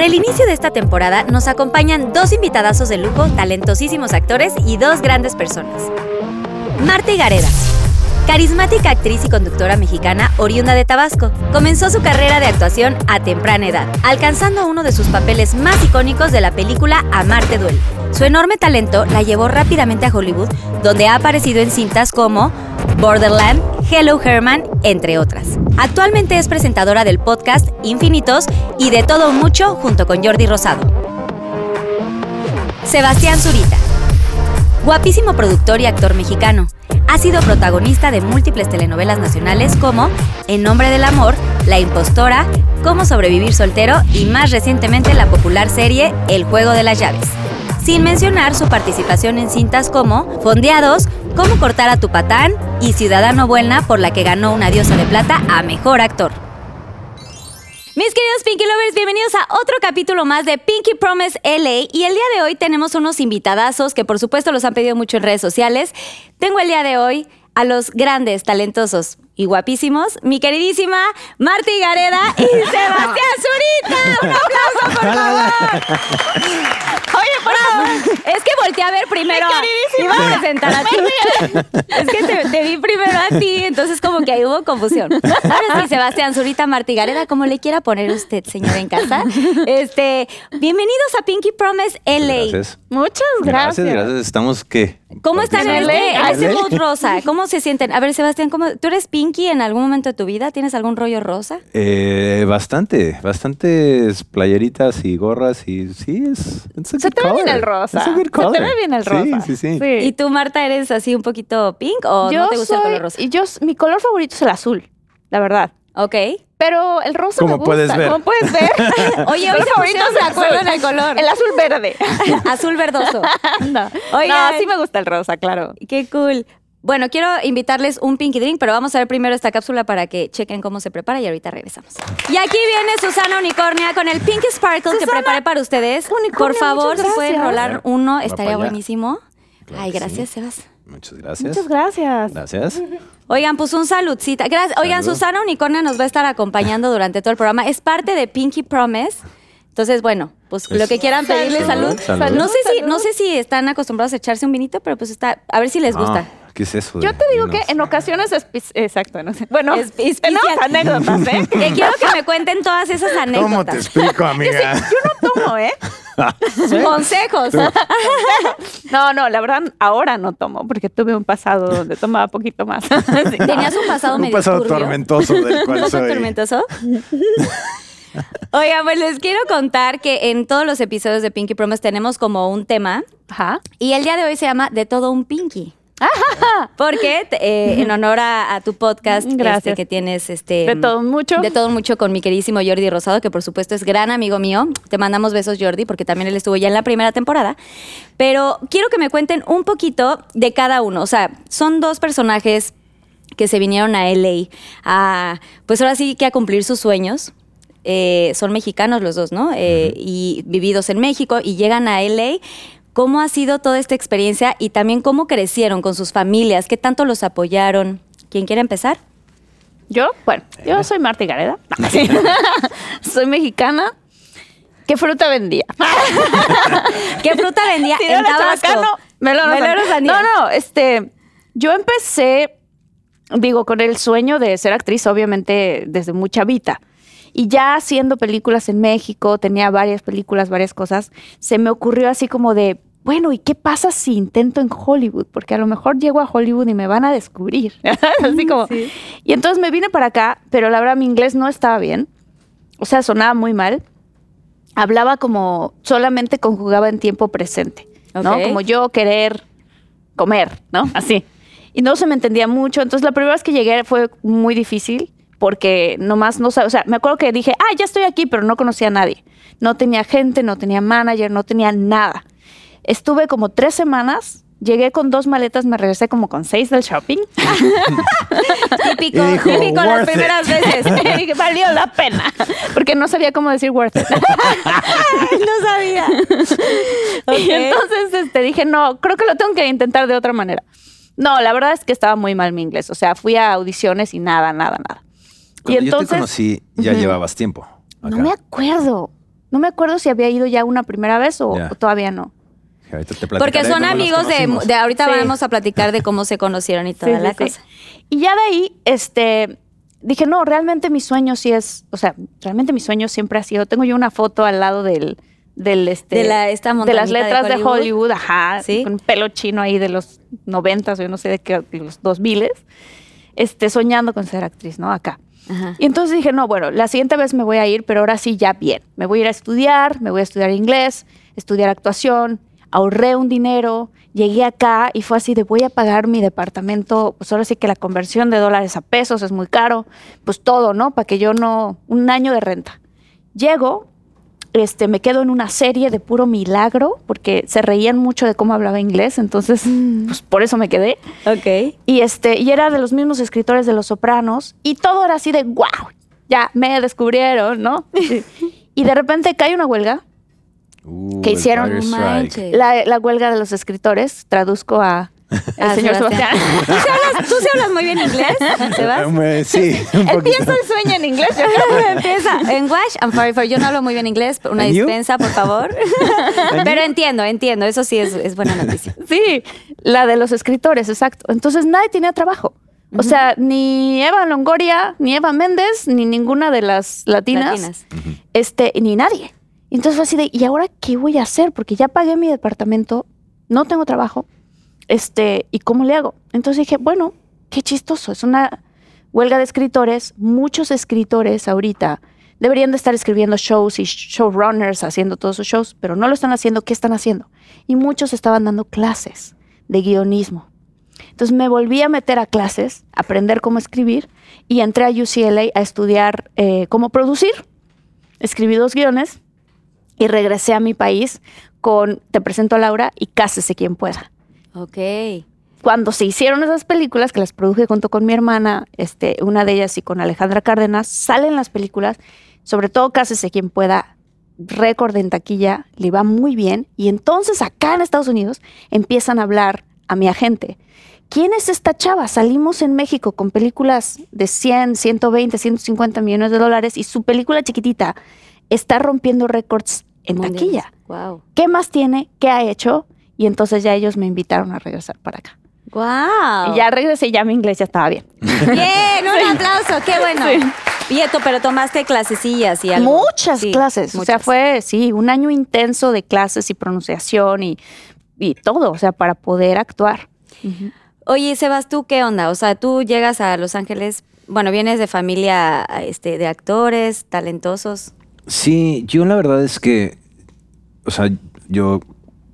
Para el inicio de esta temporada nos acompañan dos invitadazos de lujo, talentosísimos actores y dos grandes personas. Marta Gareda, carismática actriz y conductora mexicana oriunda de Tabasco, comenzó su carrera de actuación a temprana edad, alcanzando uno de sus papeles más icónicos de la película Amarte Duele. Su enorme talento la llevó rápidamente a Hollywood, donde ha aparecido en cintas como Borderland, Hello Herman, entre otras. Actualmente es presentadora del podcast Infinitos y de todo mucho junto con Jordi Rosado. Sebastián Zurita. Guapísimo productor y actor mexicano. Ha sido protagonista de múltiples telenovelas nacionales como En Nombre del Amor, La Impostora, Cómo sobrevivir soltero y más recientemente la popular serie El Juego de las Llaves. Sin mencionar su participación en cintas como Fondeados, Cómo cortar a tu patán y Ciudadano Buena, por la que ganó una diosa de plata a Mejor Actor. Mis queridos Pinky Lovers, bienvenidos a otro capítulo más de Pinky Promise LA. Y el día de hoy tenemos unos invitadazos que por supuesto los han pedido mucho en redes sociales. Tengo el día de hoy a los grandes, talentosos y guapísimos, mi queridísima Marta Gareda y Sebastián Zurita. Un aplauso, por favor. Oye, por favor. Es que volteé a ver primero. Iba a presentar a ti. Es que te, te vi primero a ti, entonces como que ahí hubo confusión. Ahora sí, Sebastián Zurita Martigareda, como le quiera poner usted, señora en casa. Este, bienvenidos a Pinky Promise LA. Gracias. Muchas Gracias, gracias. gracias. Estamos qué? ¿Cómo están en LA? este, este rosa? ¿Cómo se sienten? A ver, Sebastián, ¿cómo, ¿tú eres Pinky en algún momento de tu vida? ¿Tienes algún rollo rosa? Eh, bastante, bastantes playeritas y gorras y sí, es. Se te ve bien el rosa. Se te ve bien el rosa. Sí, sí, sí. ¿Y tú, Marta, eres así un poquito pink o no te gusta el color rosa? y yo, mi color favorito es el azul, la verdad. Ok. Pero el rosa Como me gusta. puedes ver. Como puedes ver. Oye, hoy se favorito pusieron de el acuerdo azul. en el color. El azul verde. Azul verdoso. no. Oigan. no, sí me gusta el rosa, claro. Qué cool. Bueno, quiero invitarles un Pinky Drink, pero vamos a ver primero esta cápsula para que chequen cómo se prepara y ahorita regresamos. Y aquí viene Susana Unicornia con el Pinky Sparkle que preparé para ustedes. Unicornia, Por favor, si pueden rolar uno, estaría buenísimo. Claro Ay, gracias, sí. Sebas. Muchas gracias. Muchas gracias. Gracias. Oigan, pues un saludcita. Gracias. Oigan, Salud. Susana Unicornia nos va a estar acompañando durante todo el programa. Es parte de Pinky Promise. Entonces, bueno, pues lo que quieran pedirle salud. Salud, salud. No sé si, no sé si están acostumbrados a echarse un vinito, pero pues está, a ver si les gusta. Ah, ¿Qué es eso? Yo te digo vinos? que en ocasiones es... Exacto, no sé. Bueno, Es- tenemos anécdotas, ¿eh? Que quiero que me cuenten todas esas anécdotas. ¿Cómo te explico, amiga? Yo no tomo, ¿eh? Consejos. No, no, la verdad, ahora no tomo, porque tuve un pasado donde tomaba poquito más. Sí. Tenías un pasado Un medio pasado turbio. tormentoso del ¿Un cual pasado soy. tormentoso? Oigan, pues les quiero contar que en todos los episodios de Pinky Promise tenemos como un tema Ajá. y el día de hoy se llama De todo un Pinky. Porque eh, en honor a, a tu podcast este, Gracias. que tienes este De todo mucho. de todo mucho con mi queridísimo Jordi Rosado, que por supuesto es gran amigo mío. Te mandamos besos, Jordi, porque también él estuvo ya en la primera temporada. Pero quiero que me cuenten un poquito de cada uno. O sea, son dos personajes que se vinieron a LA a, pues ahora sí que a cumplir sus sueños. Eh, son mexicanos los dos, ¿no? Eh, Y vividos en México y llegan a LA. ¿Cómo ha sido toda esta experiencia y también cómo crecieron con sus familias? ¿Qué tanto los apoyaron? ¿Quién quiere empezar? Yo, bueno, yo soy Marta Gareda. soy mexicana. ¿Qué fruta vendía? ¿Qué fruta vendía Sí, en Tabasco? Melones sandía. No, no, este, yo empecé, digo, con el sueño de ser actriz, obviamente, desde muy chavita. Y ya haciendo películas en México, tenía varias películas, varias cosas, se me ocurrió así como de, bueno, ¿y qué pasa si intento en Hollywood? Porque a lo mejor llego a Hollywood y me van a descubrir. así como. Y entonces me vine para acá, pero la verdad mi inglés no estaba bien. O sea, sonaba muy mal. hablaba como solamente conjugaba en tiempo presente, ¿no? Como yo querer comer, ¿no? Así. Y no se me entendía mucho. Entonces, la primera vez que llegué fue muy difícil porque nomás no sabía. O sea, me acuerdo que dije, ah, ya estoy aquí, pero no conocía a nadie. No tenía gente, no tenía manager, no tenía nada. Estuve como tres semanas. Llegué con dos maletas, me regresé como con seis del shopping. Típico, dijo, típico las primeras veces. Dije, valió la pena. Porque no sabía cómo decir worth it. no sabía. Y entonces este, dije, no, creo que lo tengo que intentar de otra manera. No, la verdad es que estaba muy mal mi inglés. O sea, fui a audiciones y nada, nada, nada. Cuando y yo te entonces, conocí, ya llevabas tiempo. no me acuerdo. No me acuerdo si había ido ya una primera vez o todavía no. Ahorita te Porque son amigos de, de ahorita Sí. vamos a platicar de cómo se conocieron y toda Sí, la sí, sí. cosa. Y ya de ahí, este, dije, no, realmente mi sueño sí es, o sea, realmente mi sueño siempre ha sido, tengo yo una foto al lado del, del este, De la- esta de las montañita de letras de Hollywood. Hollywood, ajá, Sí. con pelo chino ahí de los noventas o yo no sé de qué, de los dos miles, este, soñando con ser actriz, ¿no? Acá. Ajá. Y entonces dije, no, bueno, la siguiente vez me voy a ir, pero ahora sí ya bien. Me voy a ir a estudiar, me voy a estudiar inglés, estudiar actuación, ahorré un dinero, llegué acá y fue así de voy a pagar mi departamento, pues ahora sí que la conversión de dólares a pesos es muy caro, pues todo, ¿no? Para que yo no, un año de renta. Llego, este, me quedo en una serie de puro milagro, porque se reían mucho de cómo hablaba inglés, entonces, pues por eso me quedé. Ok. Y este, y era de los mismos escritores de Los Sopranos, y todo era así de wow, ya me descubrieron, ¿no? y de repente cae una huelga, Uh, que hicieron- la, la huelga de los escritores, traduzco a el Ah, señor Sebastián. ¿Tú sí hablas, tú sí hablas muy bien inglés, Sebas? Eh, Sí, un. Empieza el sueño en inglés. yo Empieza. En Wash, I'm sorry for, yo no hablo muy bien inglés, una dispensa, por favor. Pero entiendo, entiendo, eso sí es, es buena noticia. Sí, la de los escritores, exacto. Entonces nadie tenía trabajo. O sea, ni Eva Longoria, ni Eva Méndez, ni ninguna de las latinas, Latinas. este, ni nadie. Y entonces fue así de, ¿y ahora qué voy a hacer? Porque ya pagué mi departamento, no tengo trabajo, este, ¿y cómo le hago? Entonces dije, bueno, qué chistoso, es una huelga de escritores, muchos escritores ahorita deberían de estar escribiendo shows y showrunners haciendo todos sus shows, pero no lo están haciendo, ¿qué están haciendo? Y muchos estaban dando clases de guionismo. Entonces me volví a meter a clases, a aprender cómo escribir y entré a UCLA a estudiar eh, cómo producir. Escribí dos guiones y regresé a mi país con Te presento a Laura y Cásese quien pueda. Ok. Cuando se hicieron esas películas, que las produje junto con mi hermana, este, una de ellas y con Alejandra Cárdenas, salen las películas, sobre todo Cásese quien pueda, récord en taquilla, le va muy bien. Y entonces acá en Estados Unidos empiezan a hablar a mi agente. ¿Quién es esta chava? Salimos en México con películas de 100, 120, 150 millones de dólares y su película chiquitita está rompiendo récords en Mundiales. taquilla. Wow. ¿Qué más tiene? ¿Qué ha hecho? Y entonces ya ellos me invitaron a regresar para acá. Wow. Y ya regresé y ya mi inglés ya estaba bien. Bien, un aplauso, qué bueno. Y esto, pero tomaste clasecillas y algo. Muchas Sí, clases. O sea, fue, sí, un año intenso de clases y pronunciación y, y todo, o sea, para poder actuar. Oye, Sebas, ¿tú qué onda? O sea, tú llegas a Los Ángeles, bueno, vienes de familia este, de actores, talentosos. Sí, yo la verdad es que, o sea, yo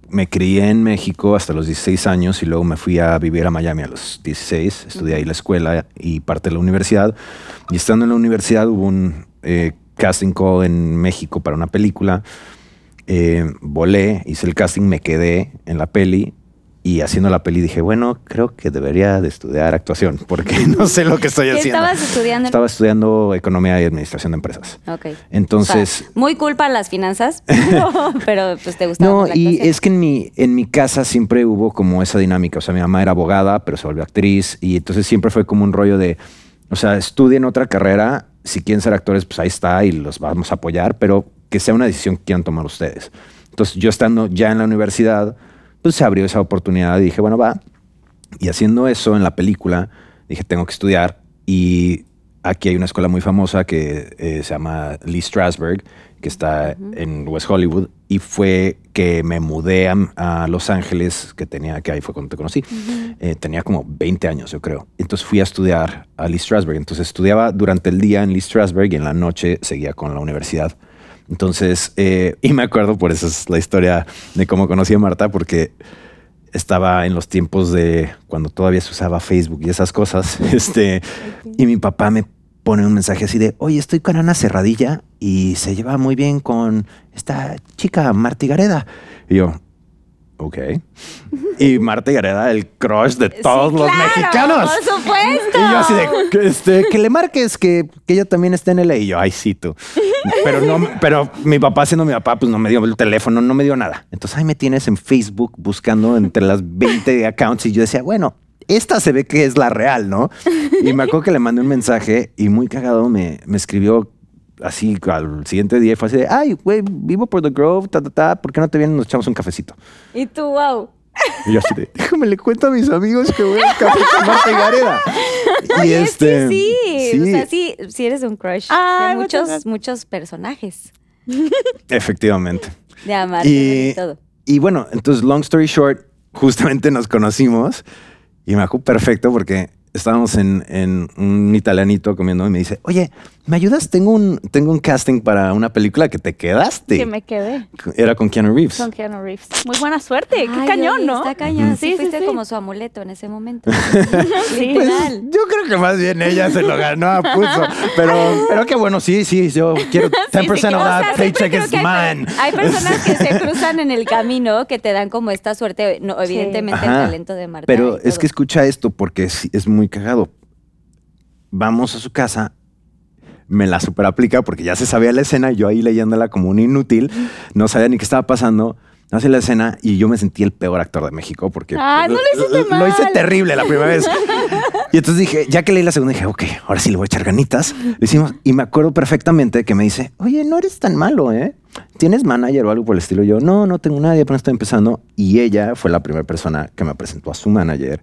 me crié en México hasta los 16 años y luego me fui a vivir a Miami a los 16, estudié ahí la escuela y parte de la universidad. Y estando en la universidad hubo un eh, casting call en México para una película. Eh, volé, hice el casting, me quedé en la peli y haciendo la peli dije, bueno, creo que debería de eestudiar actuación porque no sé lo que estoy ¿Qué haciendo. estabas estudiando? Estaba estudiando economía y administración de empresas. Ok. Entonces, O sea, muy culpa las finanzas, pero pues te gustaba No, la y es que en mi, en mi casa siempre hubo como esa dinámica. O sea, mi mamá era abogada, pero se volvió actriz. Y entonces siempre fue como un rollo de, o sea, estudien otra carrera. Si quieren ser actores, pues ahí está y los vamos a apoyar, pero que sea una decisión que quieran tomar ustedes. Entonces, yo estando ya en la universidad, pues se abrió esa oportunidad y dije, bueno, va. Y haciendo eso en la película, dije, tengo que estudiar. Y aquí hay una escuela muy famosa que eh, se llama Lee Strasberg, que está en West Hollywood. Y fue que me mudé a, a Los Ángeles, que tenía, que ahí fue cuando te conocí. Eh, tenía como 20 años, yo creo. Entonces fui a estudiar a Lee Strasberg. Entonces estudiaba durante el día en Lee Strasberg y en la noche seguía con la universidad. Entonces, eh, y me acuerdo, por eso es la historia de cómo conocí a Marta, porque estaba en los tiempos de cuando todavía se usaba Facebook y esas cosas. Este, y mi papá me pone un mensaje así de, oye, estoy con Ana Cerradilla y se lleva muy bien con esta chica, Marta Gareda. Y yo, ok. Y Marta Gareda, el crush de todos los claro, mexicanos. por supuesto. Y yo así de, que, este, que le marques que, que ella también está en LA. Y yo, ay, sí, tú. Pero no, pero mi papá siendo mi papá, pues no me dio el teléfono, no me dio nada. Entonces ahí me tienes en Facebook buscando entre las 20 accounts y yo decía, bueno, esta se ve que es la real, ¿no? Y me acuerdo que le mandé un mensaje y muy cagado me, me escribió así al siguiente día y fue así de, ay, güey, vivo por The Grove, ta, ta, ta, ¿por qué no te vienes y nos echamos un cafecito? Y tú, wow. Y yo así de, déjame le cuento a mis amigos que voy al café con Marta Gareda. Y Oye, este, sí, sí. sí. O sea, sí, sí eres un crush Ay, de muchos, muchos personajes. Efectivamente. De amar Y, y todo. y bueno, entonces, long story short, justamente nos conocimos y me acuerdo perfecto porque estábamos en, en un italianito comiendo y me dice, oye, ¿me ayudas? Tengo un, tengo un casting para una película que te quedaste. Que me quedé Era con Keanu Reeves. con Keanu Reeves. Muy buena suerte. Qué Ay, cañón, ¿no? Está cañón. Sí, Sí, sí, fuiste sí. como su amuleto en ese momento. Sí. Pues, yo creo que más bien ella se lo ganó a pulso. Pero, pero qué bueno, sí, sí, yo quiero 10% of O sea, that paycheck is que hay, mine. hay personas que se cruzan en el camino que te dan como esta suerte, no, evidentemente el talento de Marta. Pero es que escucha esto porque es muy cagado. Vamos a su casa, me la super aplica porque ya se sabía la escena, yo ahí leyéndola como un inútil, no sabía ni qué estaba pasando. Hace la escena y yo me sentí el peor actor de México porque no lo hice terrible la primera vez. Y entonces dije, ya que leí la segunda, dije, ok, ahora sí le voy a echar ganitas. Lo hicimos y me acuerdo perfectamente que me dice, oye, no eres tan malo, ¿eh? ¿Tienes manager o algo por el estilo? Yo, no, no tengo nadie, apenas estoy empezando. Y ella fue la primera persona que me presentó a su manager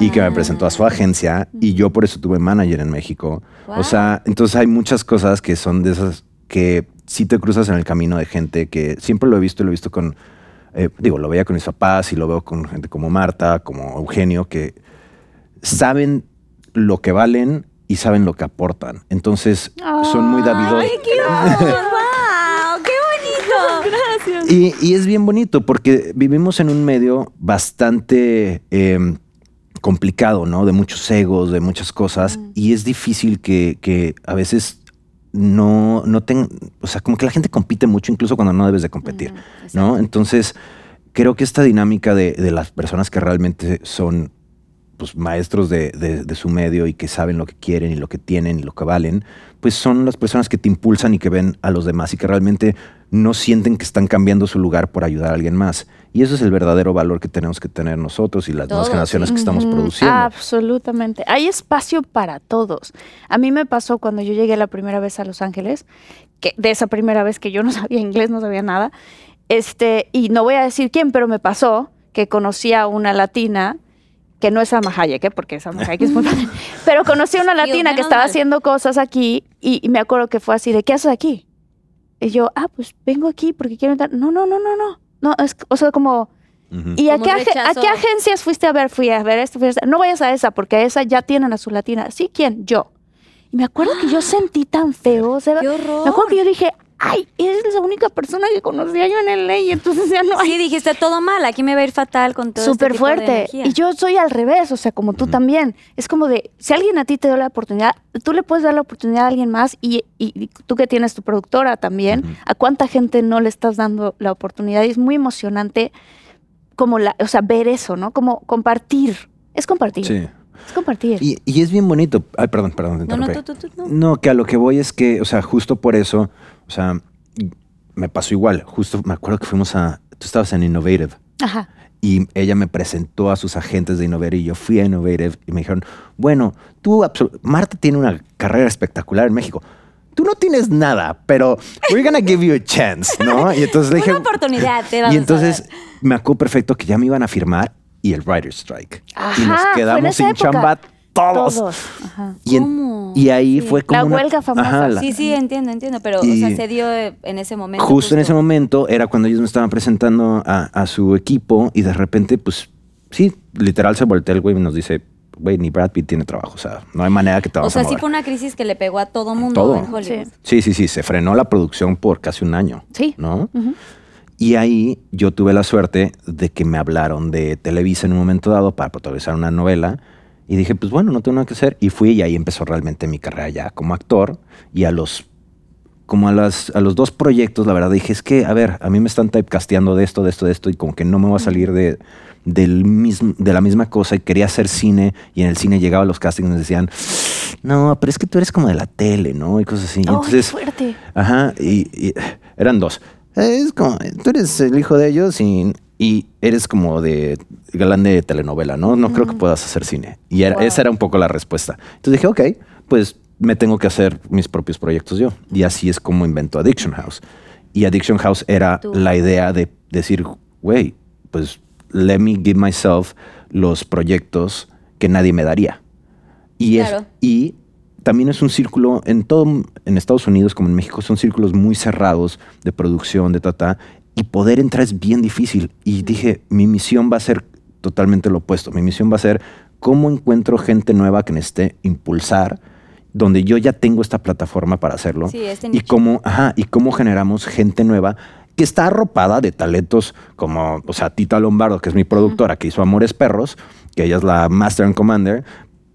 y que me presentó a su agencia y yo por eso tuve manager en México. Wow. O sea, entonces hay muchas cosas que son de esas que sí te cruzas en el camino de gente que siempre lo he visto y lo he visto con, eh, digo, lo veía con mis papás y lo veo con gente como Marta, como Eugenio, que saben lo que valen y saben lo que aportan. Entonces son muy davidos. ¡Ay, qué! ¡Wow! ¡Qué bonito! Gracias. Y, y es bien bonito porque vivimos en un medio bastante eh, complicado, ¿no? De muchos egos, de muchas cosas. Y es difícil que, que a veces no, no tengan, o sea, como que la gente compite mucho incluso cuando no debes de competir, ¿no? Entonces, creo que esta dinámica de, de las personas que realmente son pues, maestros de, de- de su medio y que saben lo que quieren y lo que tienen y lo que valen, pues son las personas que te impulsan y que ven a los demás y que realmente no sienten que están cambiando su lugar por ayudar a alguien más. Y eso es el verdadero valor que tenemos que tener nosotros y las nuevas generaciones que estamos produciendo. Absolutamente. Hay espacio para todos. A mí me pasó cuando yo llegué la primera vez a Los Ángeles, que de esa primera vez que yo no sabía inglés, no sabía nada. Este, y no voy a decir quién, pero me pasó que conocí a una latina que no es Salma Hayek, ¿eh? porque Salma Hayek es muy padre. Pero conocí a una Dios, latina que estaba mal. haciendo cosas aquí y, y me acuerdo que fue así de, ¿qué haces aquí? Y yo, ah, pues vengo aquí porque quiero entrar. No, no, no, no, no. No, es, o sea, como. ¿Y a Como qué, a qué agencias fuiste a ver? Fui a ver esto, fui a esta. No vayas a esa, porque a esa ya tienen a su latina. ¿Sí? ¿Quién? Yo. Y me acuerdo que yo sentí tan feo. o sea, ¡Qué horror! Me acuerdo que yo dije, ay, eres la única persona que conocía yo en el ley. Entonces ya no hay. Sí, dijiste todo mal, aquí me va a ir fatal con todo Súper este de fuerte. Y yo soy al revés, o sea, como tú también. Es como de, si alguien a ti te dio la oportunidad, tú le puedes dar la oportunidad a alguien más y, y- y tú que tienes tu productora también. ¿a cuánta gente no le estás dando la oportunidad? Y es muy emocionante como la, o sea, ver eso, ¿no? Como compartir. Es compartir. Sí. Es compartir. Y, y es bien bonito. Ay, perdón, perdón, te No, no, tú, tú, no. No, que a lo que voy es que, o sea, justo por eso, o sea, me pasó igual. Justo me acuerdo que fuimos a. Tú estabas en Innovative Ajá. y ella me presentó a sus agentes de Innovative y yo fui a Innovative y me dijeron, bueno, tú, Marta tiene una carrera espectacular en México. Tú no tienes nada, pero we're gonna give you a chance, ¿no? Y entonces le dije. Una oportunidad te vamos Y a entonces dar. me acuerdo perfecto que ya me iban a firmar y el Writer's Strike. y nos quedamos sin época. chamba todos. Ajá. Y, en- y ahí Sí, fue como. la una- huelga famosa. Ajá, la- Sí, sí, entiendo, entiendo, pero o sea, se dio eh, en ese momento. justo en ese momento era cuando ellos me estaban presentando a, a su equipo y de repente, pues sí, literal se voltea el güey y nos dice, güey, ni Brad Pitt tiene trabajo. O sea, no hay manera que te O sea, a sí fue una crisis que le pegó a todo mundo Todo. en Hollywood. Sí. Sí, sí, sí, se frenó la producción por casi un año. Sí. ¿No? Y ahí yo tuve la suerte de que me hablaron de Televisa en un momento dado para protagonizar una novela. Y dije, pues bueno, no tengo nada que hacer. Y fui y ahí empezó realmente mi carrera ya como actor. Y a los, como a, las, a los dos proyectos, la verdad dije, es que, a ver, a mí me están typecasteando de esto, de esto, de esto. Y como que no me voy a salir de, del mismo, de la misma cosa. Y quería hacer cine. Y en el cine llegaba a los castings y me decían, no, pero es que tú eres como de la tele, ¿no? Y cosas así. Y ¡Ay, entonces, fuerte! Ajá, y, y eran dos. Es como, tú eres el hijo de ellos y, y eres como de galán de telenovela, ¿no? No creo que puedas hacer cine. Y era- Wow. esa era un poco la respuesta. Entonces dije, ok, pues me tengo que hacer mis propios proyectos yo. Y así es como invento Addiction House. Y Addiction House era Tú. la idea de decir, güey, pues let me give myself los proyectos que nadie me daría. Y, es, Claro. y también es un círculo, en todo, en Estados Unidos como en México, son círculos muy cerrados de producción, de tata, y poder entrar es bien difícil. Y dije, mi misión va a ser totalmente lo opuesto. Mi misión va a ser cómo encuentro gente nueva que necesite impulsar, donde yo ya tengo esta plataforma para hacerlo. Sí, este y cómo, ajá, y cómo generamos gente nueva que está arropada de talentos como, o sea, Tita Lombardo, que es mi productora, que hizo Amores Perros, que ella es la Master and Commander,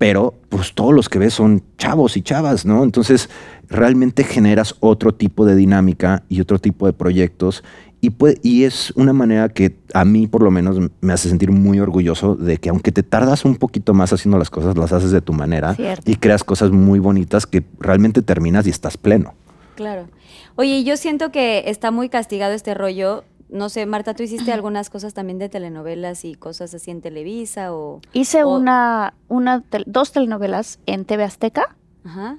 pero pues todos los que ves son chavos y chavas, ¿no? Entonces realmente generas otro tipo de dinámica y otro tipo de proyectos y, puede- y es una manera que a mí por lo menos me hace sentir muy orgulloso de que aunque te tardas un poquito más haciendo las cosas, las haces de tu manera Cierto. y creas cosas muy bonitas que realmente terminas y estás pleno. Claro. Oye, yo siento que está muy castigado este rollo. No sé, Marta, ¿tú hiciste algunas cosas también de telenovelas y cosas así en Televisa o...? Hice o- una, una dos telenovelas en TV Azteca. Ajá.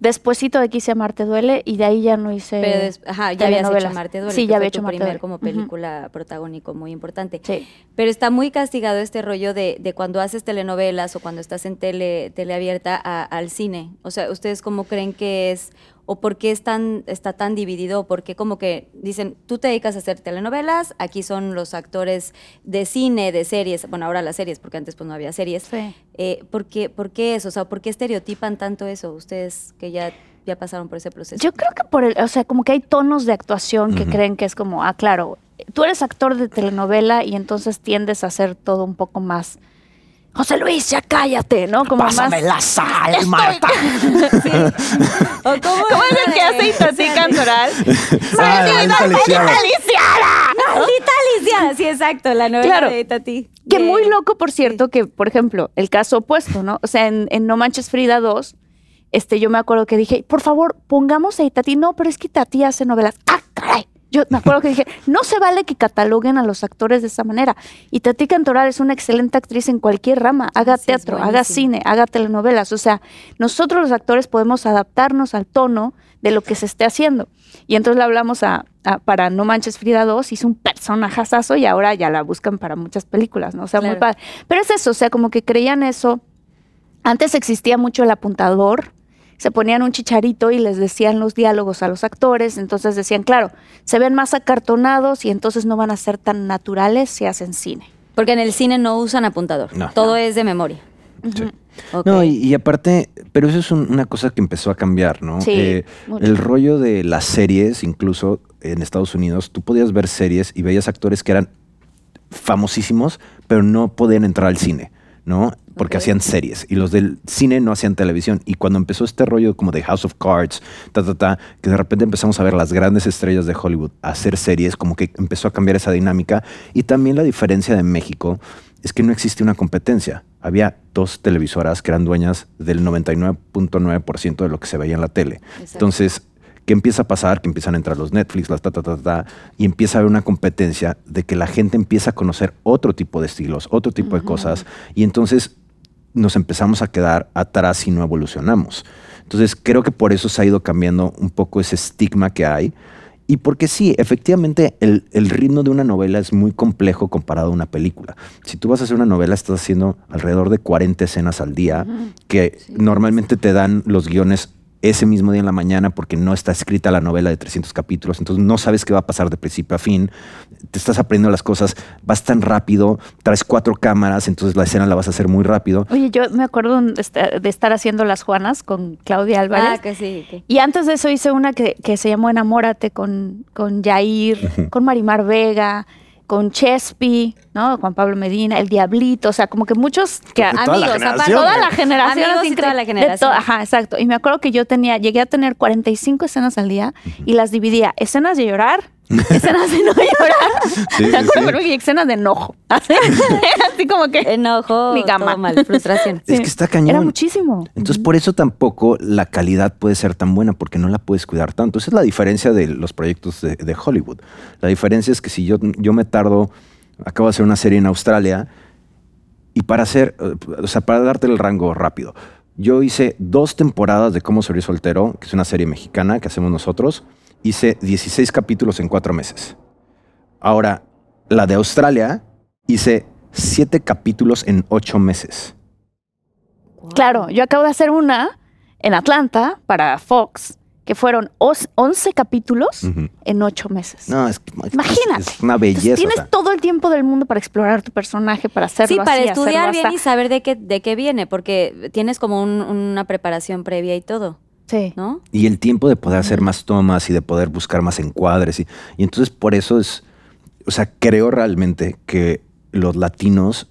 Despuésito de que hice Marte Duele y de ahí ya no hice Pero des- ajá, ya habías hecho. Marte Duele. Sí, ya había tu hecho Marte primer Duele. como película protagónico muy importante. Sí. Pero está muy castigado este rollo de, de cuando haces telenovelas o cuando estás en tele, tele abierta a- al cine. O sea, ¿ustedes cómo creen que es o por qué es tan, está tan dividido? ¿Por qué como que dicen, tú te dedicas a hacer telenovelas, aquí son los actores de cine, de series, bueno, ahora las series, porque antes pues no había series. Sí. Eh, ¿por, qué, ¿Por qué eso? O sea, ¿por qué estereotipan tanto eso? Ustedes que ya, ya pasaron por ese proceso. Yo creo que por el, o sea, como que hay tonos de actuación que creen que es como, ah, claro, tú eres actor de telenovela y entonces tiendes a hacer todo un poco más. José Luis, ya cállate, ¿no? Como más. la sal, Marta. ¿O cómo, ¿Cómo es el que hace Itatí Cantoral? Ah, ¡Maldita. Lisiana! Maldita Alicia. Sí, exacto, la novela Claro. de Tati. Que muy loco, por cierto, que, por ejemplo, el caso opuesto, ¿no? O sea, en, en No Manches Frida 2, este, yo me acuerdo que dije, por favor, pongamos a Itatí. No, pero es que Itatí hace novelas. ¡Ah, caray! Yo me acuerdo que dije, no se vale que cataloguen a los actores de esa manera. Y Tati Cantoral es una excelente actriz en cualquier rama. Haga Sí, teatro, haga cine, haga telenovelas. O sea, nosotros los actores podemos adaptarnos al tono de lo que se esté haciendo. Y entonces le hablamos a, a- para No Manches Frida 2, hizo un personajazazo y ahora ya la buscan para muchas películas, ¿no? O sea, muy padre. Pero es eso, o sea, como que creían eso. Antes existía mucho el apuntador, se ponían un chicharito y les decían los diálogos a los actores, entonces decían, claro, se ven más acartonados y entonces no van a ser tan naturales si hacen cine. Porque en el cine no usan apuntador. No. Todo es de memoria. Sí. No, y, y aparte, pero eso es un- una cosa que empezó a cambiar, ¿no? Sí, mucho. el rollo de las series, incluso en Estados Unidos, tú podías ver series y veías actores que eran famosísimos, pero no podían entrar al cine, ¿no? Porque hacían series y los del cine no hacían televisión. Y cuando empezó este rollo como de House of Cards, ta, ta, ta, que de repente empezamos a ver las grandes estrellas de Hollywood hacer series, como que empezó a cambiar esa dinámica. Y también la diferencia de México es que no existe una competencia. Había dos televisoras que eran dueñas del 99.9% de lo que se veía en la tele. Exacto. Entonces, ¿qué empieza a pasar? Que empiezan a entrar los Netflix, las ta, ta, ta, ta, y empieza a haber una competencia de que la gente empieza a conocer otro tipo de estilos, otro tipo de cosas, y entonces nos empezamos a quedar atrás y no evolucionamos. Entonces, creo que por eso se ha ido cambiando un poco ese estigma que hay. Y porque sí, efectivamente, el, el ritmo de una novela es muy complejo comparado a una película. Si tú vas a hacer una novela, estás haciendo alrededor de 40 escenas al día, que normalmente te dan los guiones ese mismo día en la mañana porque no está escrita la novela de 300 capítulos, entonces no sabes qué va a pasar de principio a fin, te estás aprendiendo las cosas, vas tan rápido, traes cuatro cámaras, entonces la escena la vas a hacer muy rápido. Oye, yo me acuerdo de estar, de estar haciendo Las Juanas con Claudia Álvarez. Ah, que sí. que- Y antes de eso hice una que, que se llamó Enamórate con, con Jair, con Marimar Vega, con Chespi, ¿no? Juan Pablo Medina, El Diablito, o sea, como que muchos que De toda la amigos, generación, aparte, toda la generación. Amigos y toda la generación. to- ajá, exacto. Y me acuerdo que yo tenía, llegué a tener 45 escenas al día y las dividía, escenas de llorar, escenas de no llorar, Sí, me acuerdo escenas de enojo. Así, así como que Enojo, Mi todo mal, frustración. Es que está cañón. era muchísimo. Entonces, por eso tampoco la calidad puede ser tan buena, porque no la puedes cuidar tanto. Esa es la diferencia de los proyectos de, de Hollywood. La diferencia es que si yo, yo me tardo, acabo de hacer una serie en Australia, y para hacer, eh, o sea, para darte el rango rápido, yo hice dos temporadas de Cómo Soy Soltero, que es una serie mexicana que hacemos nosotros. Hice 16 capítulos en cuatro meses. Ahora, la de Australia, hice siete capítulos en ocho meses. Claro, yo acabo de hacer una en Atlanta para Fox, que fueron os- 11 capítulos en 8 meses. No, es, Imagínate. Es una Entonces, belleza. tienes o sea. todo el tiempo del mundo para explorar tu personaje, para hacerlo Sí, para así, estudiar bien y saber de qué, de qué viene, porque tienes como un- una preparación previa y todo, Sí. ¿no? Y el tiempo de poder hacer más tomas y de poder buscar más encuadres. Y, y entonces por eso es, o sea, creo realmente que los latinos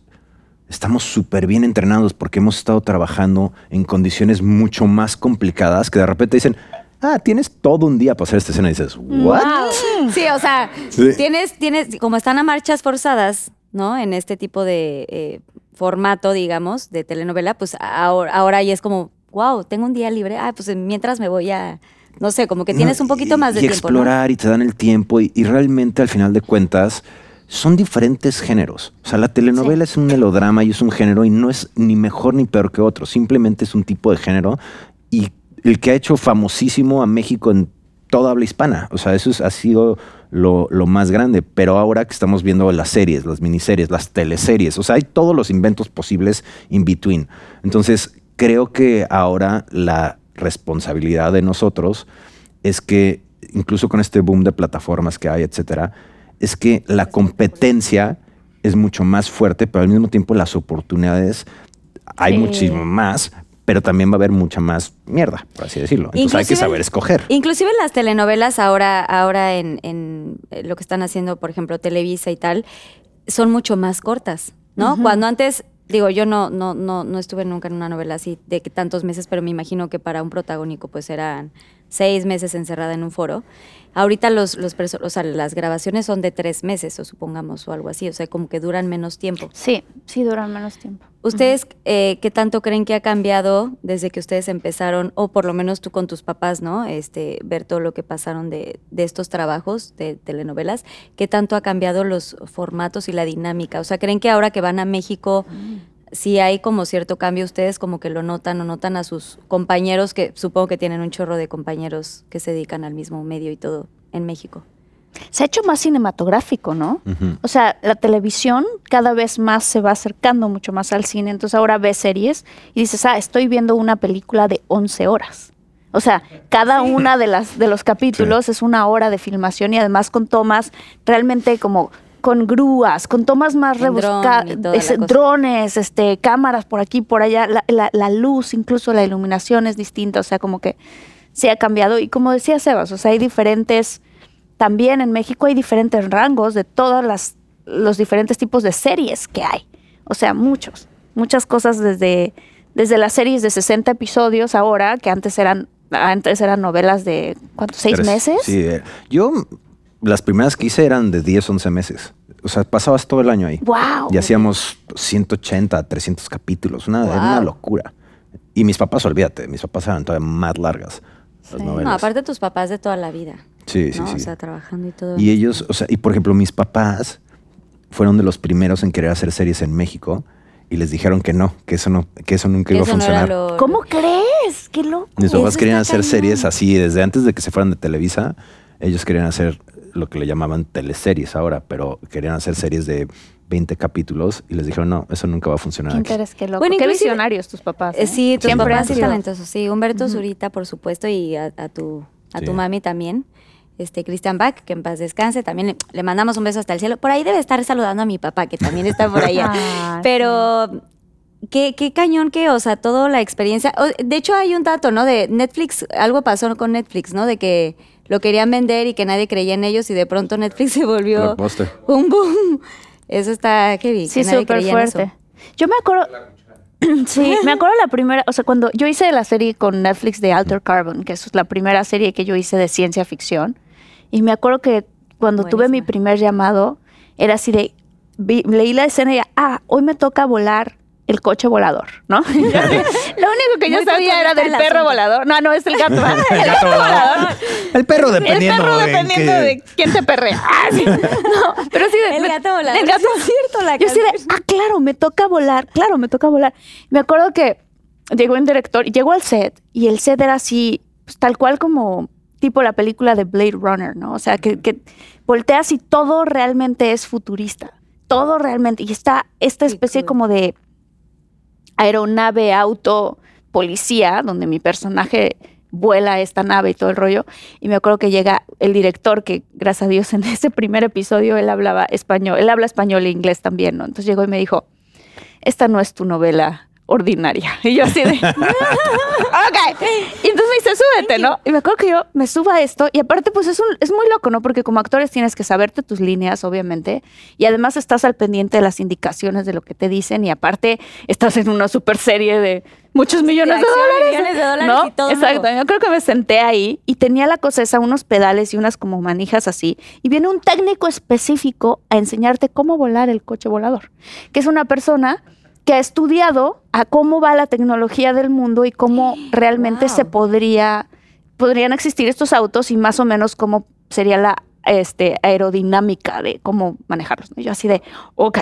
estamos súper bien entrenados porque hemos estado trabajando en condiciones mucho más complicadas que de repente dicen, ah, tienes todo un día para hacer esta escena y dices, ¿what? Sí, o sea, Sí. tienes, tienes, como están a marchas forzadas, ¿no? En este tipo de eh, formato, digamos, de telenovela, pues ahora, ahora ya es como, wow, tengo un día libre, ah, pues mientras me voy a, no sé, como que tienes No, un poquito y- más de y tiempo, ¿no? explorar y te dan el tiempo y, y realmente al final de cuentas son diferentes géneros. O sea, la telenovela es un melodrama y es un género y no es ni mejor ni peor que otro. Simplemente es un tipo de género y el que ha hecho famosísimo a México en toda habla hispana. O sea, eso es- ha sido lo, lo más grande. Pero ahora que estamos viendo las series, las miniseries, las teleseries, o sea, hay todos los inventos posibles in between. Entonces, creo que ahora la responsabilidad de nosotros es que, incluso con este boom de plataformas que hay, etcétera, es que la competencia es mucho más fuerte, pero al mismo tiempo las oportunidades hay Sí. muchísimo más, pero también va a haber mucha más mierda, por así decirlo. Entonces hay que Inclusive- saber escoger. Inclusive las telenovelas ahora, ahora en, en, eh, lo que están haciendo, por ejemplo, Televisa y tal, son mucho más cortas, ¿no? Cuando antes, digo, yo no, no, no, no estuve nunca en una novela así de que tantos meses, pero me imagino que para un protagónico pues eran seis meses encerrada en un foro. Ahorita los, los o sea, las grabaciones son de tres meses, o supongamos, o algo así, o sea, como que duran menos tiempo. Sí, sí duran menos tiempo. ¿Ustedes eh, qué tanto creen que ha cambiado desde que ustedes empezaron, o por lo menos tú con tus papás, ¿no? Este, ver todo lo que pasaron de, de estos trabajos de telenovelas, ¿qué tanto ha cambiado los formatos y la dinámica? O sea, ¿creen que ahora que van a México, si hay como cierto cambio, ustedes como que lo notan o notan a sus compañeros, que supongo que tienen un chorro de compañeros que se dedican al mismo medio y todo en México? Se ha hecho más cinematográfico, ¿no? O sea, la televisión cada vez más se va acercando mucho más al cine. Entonces ahora ves series y dices, ah, estoy viendo una película de 11 horas. O sea, cada una de las de los capítulos es una hora de filmación y además con tomas realmente como con grúas, con tomas más rebuscadas, drones, este, cámaras por aquí, por allá, la, la- la luz, incluso la iluminación es distinta, o sea, como que se ha cambiado. Y como decía Sebas, o sea, hay diferentes también en México hay diferentes rangos de todas las los diferentes tipos de series que hay. O sea, muchos, muchas cosas desde desde las series de 60 episodios ahora que antes eran antes eran novelas de ¿cuántos? seis Tres- meses. Sí, eh, yo las primeras que hice eran de 10, 11 meses. O sea, pasabas todo el año ahí. Wow. Y hacíamos 180, 300 capítulos, una, era una Wow. locura. Y mis papás, olvídate, mis papás eran todavía más largas las novelas. No, aparte tus papás de toda la vida. Sí, sí, ¿no? sí. O sea, trabajando y todo. Y ellos, o sea, y por ejemplo, mis papás fueron de los primeros en querer hacer series en México y les dijeron que no, que eso no, que eso nunca Que iba a no funcionar. lo- ¿Cómo crees? Qué loco. Mis papás Eso querían hacer cañón. series así desde antes de que se fueran de Televisa. Ellos querían hacer lo que le llamaban teleseries ahora, pero querían hacer series de 20 capítulos y les dijeron, no, eso nunca va a funcionar. Qué aquí". interés, qué loco. Bueno, qué visionarios tus papás. Eh, ¿eh? Sí, tus Siempre papás sí talentosos. Sí, Humberto Zurita, por supuesto, y a, a tu, a tu mami también. Este, Christian Bach, que en paz descanse. También le, le mandamos un beso hasta el cielo. Por ahí debe estar saludando a mi papá, que también está por allá. Ah, Pero qué, qué cañón que, o sea, toda la experiencia. de hecho, hay un dato, ¿no? De Netflix, algo pasó con Netflix, ¿no? De que lo querían vender y que nadie creía en ellos y de pronto Netflix se volvió un boom. Eso está heavy. Sí, súper creía en eso. fuerte. Yo me acuerdo. Sí, me acuerdo la primera, o sea, cuando yo hice la serie con Netflix de Alter Carbon, que es la primera serie que yo hice de ciencia ficción, y me acuerdo que cuando tuve mi primer llamado, era así de, vi- leí la escena y ya, ah, hoy me toca volar el coche volador, ¿no? Lo único que yo Muy sabía era del el perro asunto. volador. No, no, es el gato. el gato volador. El perro El dependiendo. perro en dependiendo de quién te perrea. Ah, sí. No, pero sí de, El gato volador. El gato Sí, es cierto, la Yo así de, ah, claro, me toca volar, claro, me toca volar. Me acuerdo que llegó un director, llegó al set y el set era así, pues, tal cual como tipo la película de Blade Runner, ¿no? O sea, que, que volteas y todo realmente es futurista. Todo realmente. Y está esta especie como de aeronave, auto, policía, donde mi personaje vuela esta nave y todo el rollo. Y me acuerdo que llega el director, que gracias a Dios en ese primer episodio él hablaba español, él habla español e inglés también, ¿no? Entonces llegó y me dijo, esta no es tu novela ordinaria. Y yo así de, ok. Y entonces me dice, súbete, ¿no? Y me acuerdo que yo me subo a esto y aparte pues es, un, es muy loco, ¿no? Porque como actores tienes que saberte tus líneas, obviamente, y además estás al pendiente de las indicaciones de lo que te dicen y aparte estás en una super serie de muchos millones de dólares. millones de dólares ¿no? y todo. Exacto. Yo creo que me senté ahí y tenía la cosa esa, unos pedales y unas como manijas así. Y viene un técnico específico a enseñarte cómo volar el coche volador, que es una persona que ha estudiado a cómo va la tecnología del mundo y cómo realmente Wow. se podría, podrían existir estos autos y más o menos cómo sería la este, aerodinámica de cómo manejarlos. Yo así de, ok.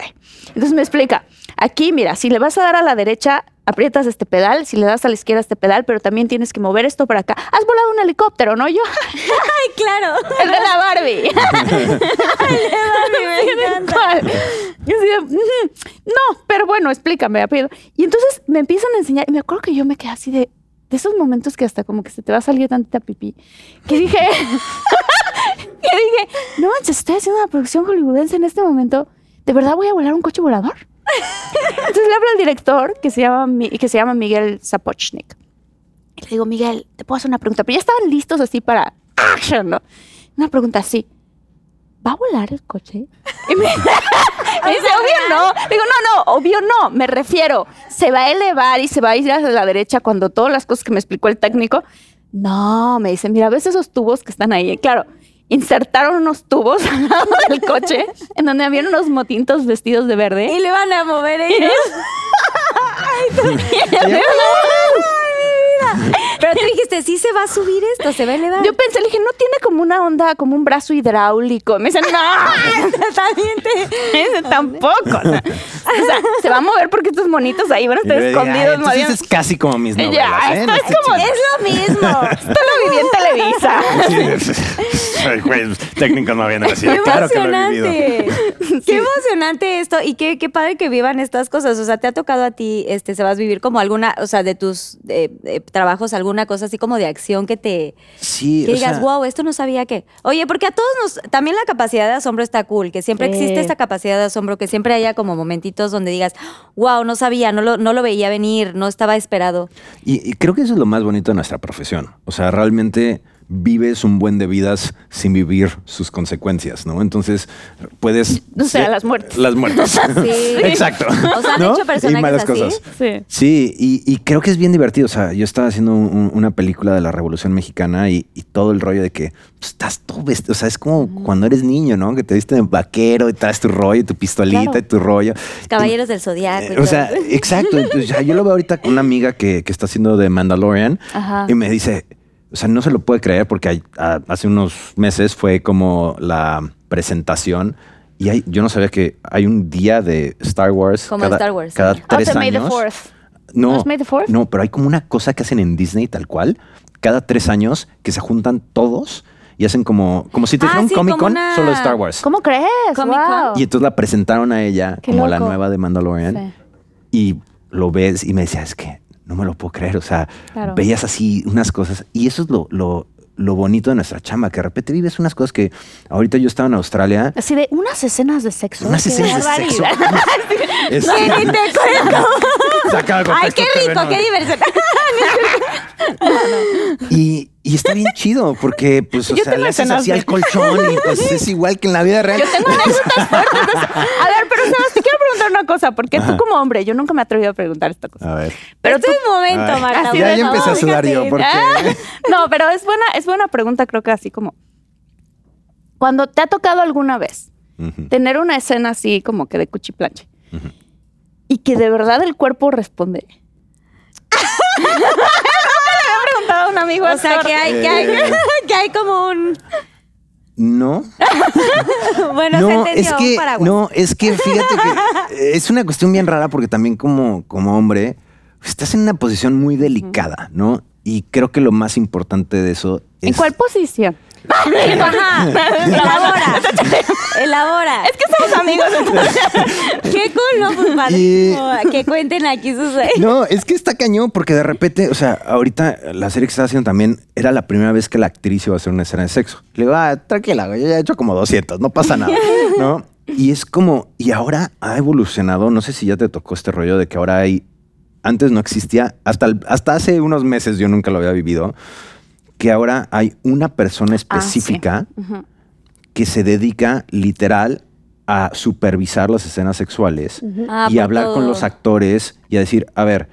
Entonces me explica, aquí mira, si le vas a dar a la derecha, aprietas este pedal, si le das a la izquierda este pedal, pero también tienes que mover esto para acá. Has volado un helicóptero, ¿no? Yo, Ay, claro. el de la Barbie. me encanta. ¿Cuál? Y así de, "Ujú, no, pero bueno, explícame rápido. Y entonces me empiezan a enseñar, y me acuerdo que yo me quedé así de, de esos momentos que hasta como que se te va a salir tantita pipí, que dije, que dije, no manches, estoy haciendo una producción hollywoodense en este momento, ¿de verdad voy a volar un coche volador? Entonces le hablo al director, que se llama, que se llama Miguel Zapochnik. Y le digo, Miguel, te puedo hacer una pregunta, pero ya estaban listos así para action, ¿no? Una pregunta así. ¿Va a volar el coche? Y me, me dice, obvio no. Digo, no, no, obvio no. Me refiero, se va a elevar y se va a ir hacia la derecha cuando todas las cosas que me explicó el técnico. No, me dice, mira, ¿ves esos tubos que están ahí? Claro, insertaron unos tubos al lado del coche en donde habían unos motintos vestidos de verde. Y le van a mover ellos. Pero tú dijiste, sí se va a subir esto, se va a elevar. Yo pensé, le dije, no tiene como una onda, como un brazo hidráulico. Me dicen, no, también te... ese tampoco. no. O sea, se va a mover porque estos monitos ahí van a estar escondidos. "Ay, entonces moviendo". es casi como mis Ya, novelas, ¿eh? esto es como-. Es lo mismo. Esto lo viví en Televisa. Ay, güey, técnicos no vienen así. Qué Claro que lo he vivido. emocionante. Qué emocionante esto. Y qué, qué padre que vivan estas cosas. O sea, ¿te ha tocado a ti, este, se vas a vivir como alguna, o sea, de tus eh, eh, trabajos, alguna cosa así como de acción que te, Sí, que o digas, sea, wow, esto no sabía que. Oye, porque a todos nos. También la capacidad de asombro está cool, que siempre existe esta capacidad de asombro, que siempre haya como momentitos donde digas, wow, no sabía, no lo, no lo veía venir, no estaba esperado. Y, y creo que eso es lo más bonito de nuestra profesión. O sea, realmente vives un buen de vidas sin vivir sus consecuencias, ¿no? Entonces, puedes... O sea, ser- las muertes. Las muertes. Sí. Exacto. O sea, han ¿no? hecho personajes Y malas así. cosas. Sí. Sí, y, y creo que es bien divertido. O sea, yo estaba haciendo un- una película de la Revolución Mexicana y, y todo el rollo de que pues, estás todo vestido. O sea, es como cuando eres niño, ¿no? Que te viste de vaquero y traes tu rollo, tu pistolita Claro. y tu rollo. Caballeros del Zodiaco. o sea, exacto. Entonces, yo lo veo ahorita con una amiga que, que está haciendo de Mandalorian Ajá. y me dice, o sea, no se lo puede creer porque hay- a- hace unos meses fue como la presentación y hay, yo no sabía que hay un día de Star Wars. Como cada, Star Wars, Cada sí. Oh, tres the May the años. Fourth. No, ¿No es May the Fourth? no, pero hay como una cosa que hacen en Disney tal cual, cada tres años que se juntan todos y hacen como, como si te Ah, fuera un sí, Comic Con, una- solo de Star Wars. ¿Cómo crees? Comic Con. Wow. Y entonces la presentaron a ella Qué como la nueva de Mandalorian. Sí. Y lo ves y me decía, es que no me lo puedo creer. O sea, Claro. veías así unas cosas. Y eso es lo, lo, lo bonito de nuestra chamba, que de repente vives unas cosas que ahorita yo estaba en Australia. Así de unas escenas de sexo. Unas escenas de sexo. Es- Sí, ni te Ay, qué rico, no. qué diversión. Y, y está bien chido porque, pues, o Yo sea, le haces así al colchón y pues es igual que en la vida real. Yo tengo anécdotas fuertes. A ver, pero quiero preguntar una cosa, porque Ajá. tú como hombre, yo nunca me he atrevido a preguntar esta cosa. A ver. Pero tú, tu momento, Marta. así ya, ya empecé a no, sudar yo porque... Ah, No, pero es buena, es buena pregunta, creo que así como. Cuando te ha tocado alguna vez tener una escena así como que de cuchiplanche y que de verdad el cuerpo responde. Nunca le había preguntado a un amigo O sea, que hay, que hay, Eh. que hay como un... No. Bueno, no, es que, paraguas. no, es que fíjate que es una cuestión bien rara porque también como, como hombre estás en una posición muy delicada, ¿no? Y creo que lo más importante de eso es... ¿En cuál posición? Ajá. Elabora. Elabora. Es que somos amigos. Qué cool, ¿no? Pues Y-. Que cuenten aquí sus... No, es que está cañón porque de repente, o sea, ahorita la serie que estaba haciendo también era la primera vez que la actriz iba a hacer una escena de sexo. Le digo, ah, tranquila, yo ya he hecho como 200, no pasa nada, ¿no? Y es como, y ahora ha evolucionado, no sé si ya te tocó este rollo de que ahora hay, antes no existía, hasta, el- hasta hace unos meses yo nunca lo había vivido, que ahora hay una persona específica Ujú. que se dedica literal a supervisar las escenas sexuales Ah, y hablar con los actores y a decir, a ver,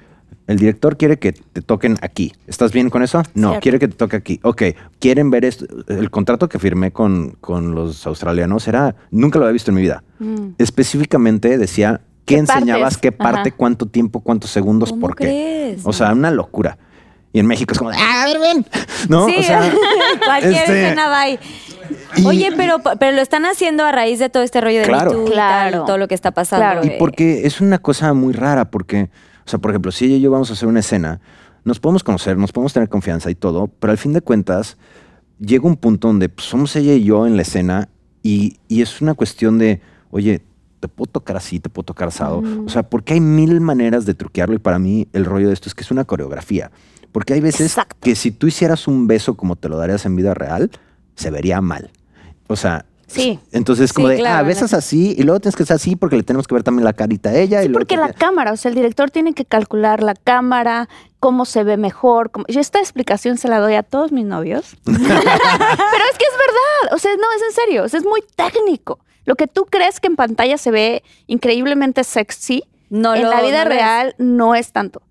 el director quiere que te toquen aquí. ¿Estás bien con eso? No, Cierto. quiere que te toque aquí. Ok, quieren ver esto. El contrato que firmé con, con los australianos era, nunca lo había visto en mi vida. Mm. Específicamente decía qué, ¿Qué enseñabas, partes? qué parte, Ajá. cuánto tiempo, cuántos segundos, ¿Cómo por qué. crees? O sea, una locura. Y en México es como, de, ah, a ver, ven. ¿No? Sí, O sea, cualquier este, escena va ahí. y- Oye, pero, pero lo están haciendo a raíz de todo este rollo de Claro. Y Claro. tal, todo lo que está pasando. Claro. Y eh, porque es una cosa muy rara, porque, o sea, por ejemplo, si ella y yo vamos a hacer una escena, nos podemos conocer, nos podemos tener confianza y todo, pero al fin de cuentas, llega un punto donde pues, somos ella y yo en la escena y, y es una cuestión de, oye, te puedo tocar así, te puedo tocar asado. O sea, porque hay mil maneras de truquearlo y para mí el rollo de esto es que es una coreografía. Porque hay veces Exacto. que si tú hicieras un beso como te lo darías en vida real, se vería mal. O sea, Sí. entonces como Sí, de, claro, ah, la- besas así y luego tienes que estar así porque le tenemos que ver también la carita a ella. y Sí, luego porque te- la cámara, o sea, el director tiene que calcular la cámara, cómo se ve mejor. cómo- Yo esta explicación se la doy a todos mis novios. Pero es que es verdad, o sea, no, es en serio, o sea, es muy técnico. Lo que tú crees que en pantalla se ve increíblemente sexy, No en lo- la vida no lo es. real no es tanto.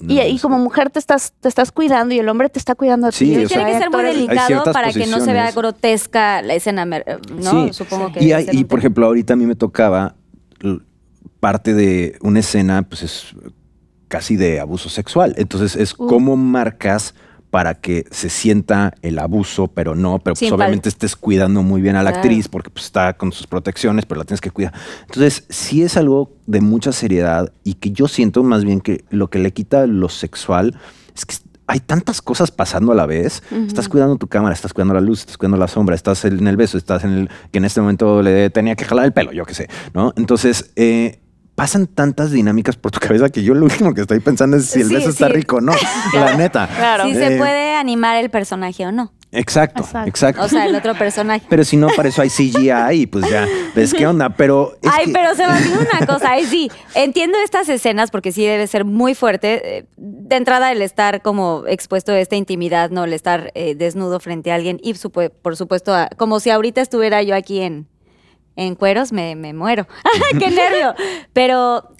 Y, No, y es- como mujer te estás, te estás cuidando y el hombre te está cuidando a Sí, ti. o Sí, sea, tiene que ser muy delicado para que no se vea grotesca la escena, ¿no? Sí. Supongo que Y, hay- y por ejemplo, ahorita a mí me tocaba parte de una escena, pues es casi de abuso sexual. Entonces es Uh. cómo marcas para que se sienta el abuso, pero no, pero pues obviamente estés cuidando muy bien a la Claro. actriz porque pues está con sus protecciones, pero la tienes que cuidar. Entonces sí es algo de mucha seriedad y que yo siento más bien que lo que le quita lo sexual es que hay tantas cosas pasando a la vez. Estás cuidando tu cámara, estás cuidando la luz, estás cuidando la sombra, estás en el beso, estás en el que en este momento le tenía que jalar el pelo, yo qué sé, ¿no? Entonces, eh, pasan tantas dinámicas por tu cabeza que yo lo último que estoy pensando es si el Sí, beso está rico o no. La neta. Claro. Si se Eh, puede animar el personaje o no. Exacto, Exacto. exacto. O sea, el otro personaje. pero si no, para eso hay CGI y pues ya, ves qué onda. Pero es Ay, que- pero se va a decir una cosa. Ay, sí, entiendo estas escenas porque sí debe ser muy fuerte. eh, De entrada, el estar como expuesto a esta intimidad, ¿no? El estar eh, desnudo frente a alguien y, por supuesto, a- como si ahorita estuviera yo aquí en, en cueros, me, me muero. ¡Qué nervio! Pero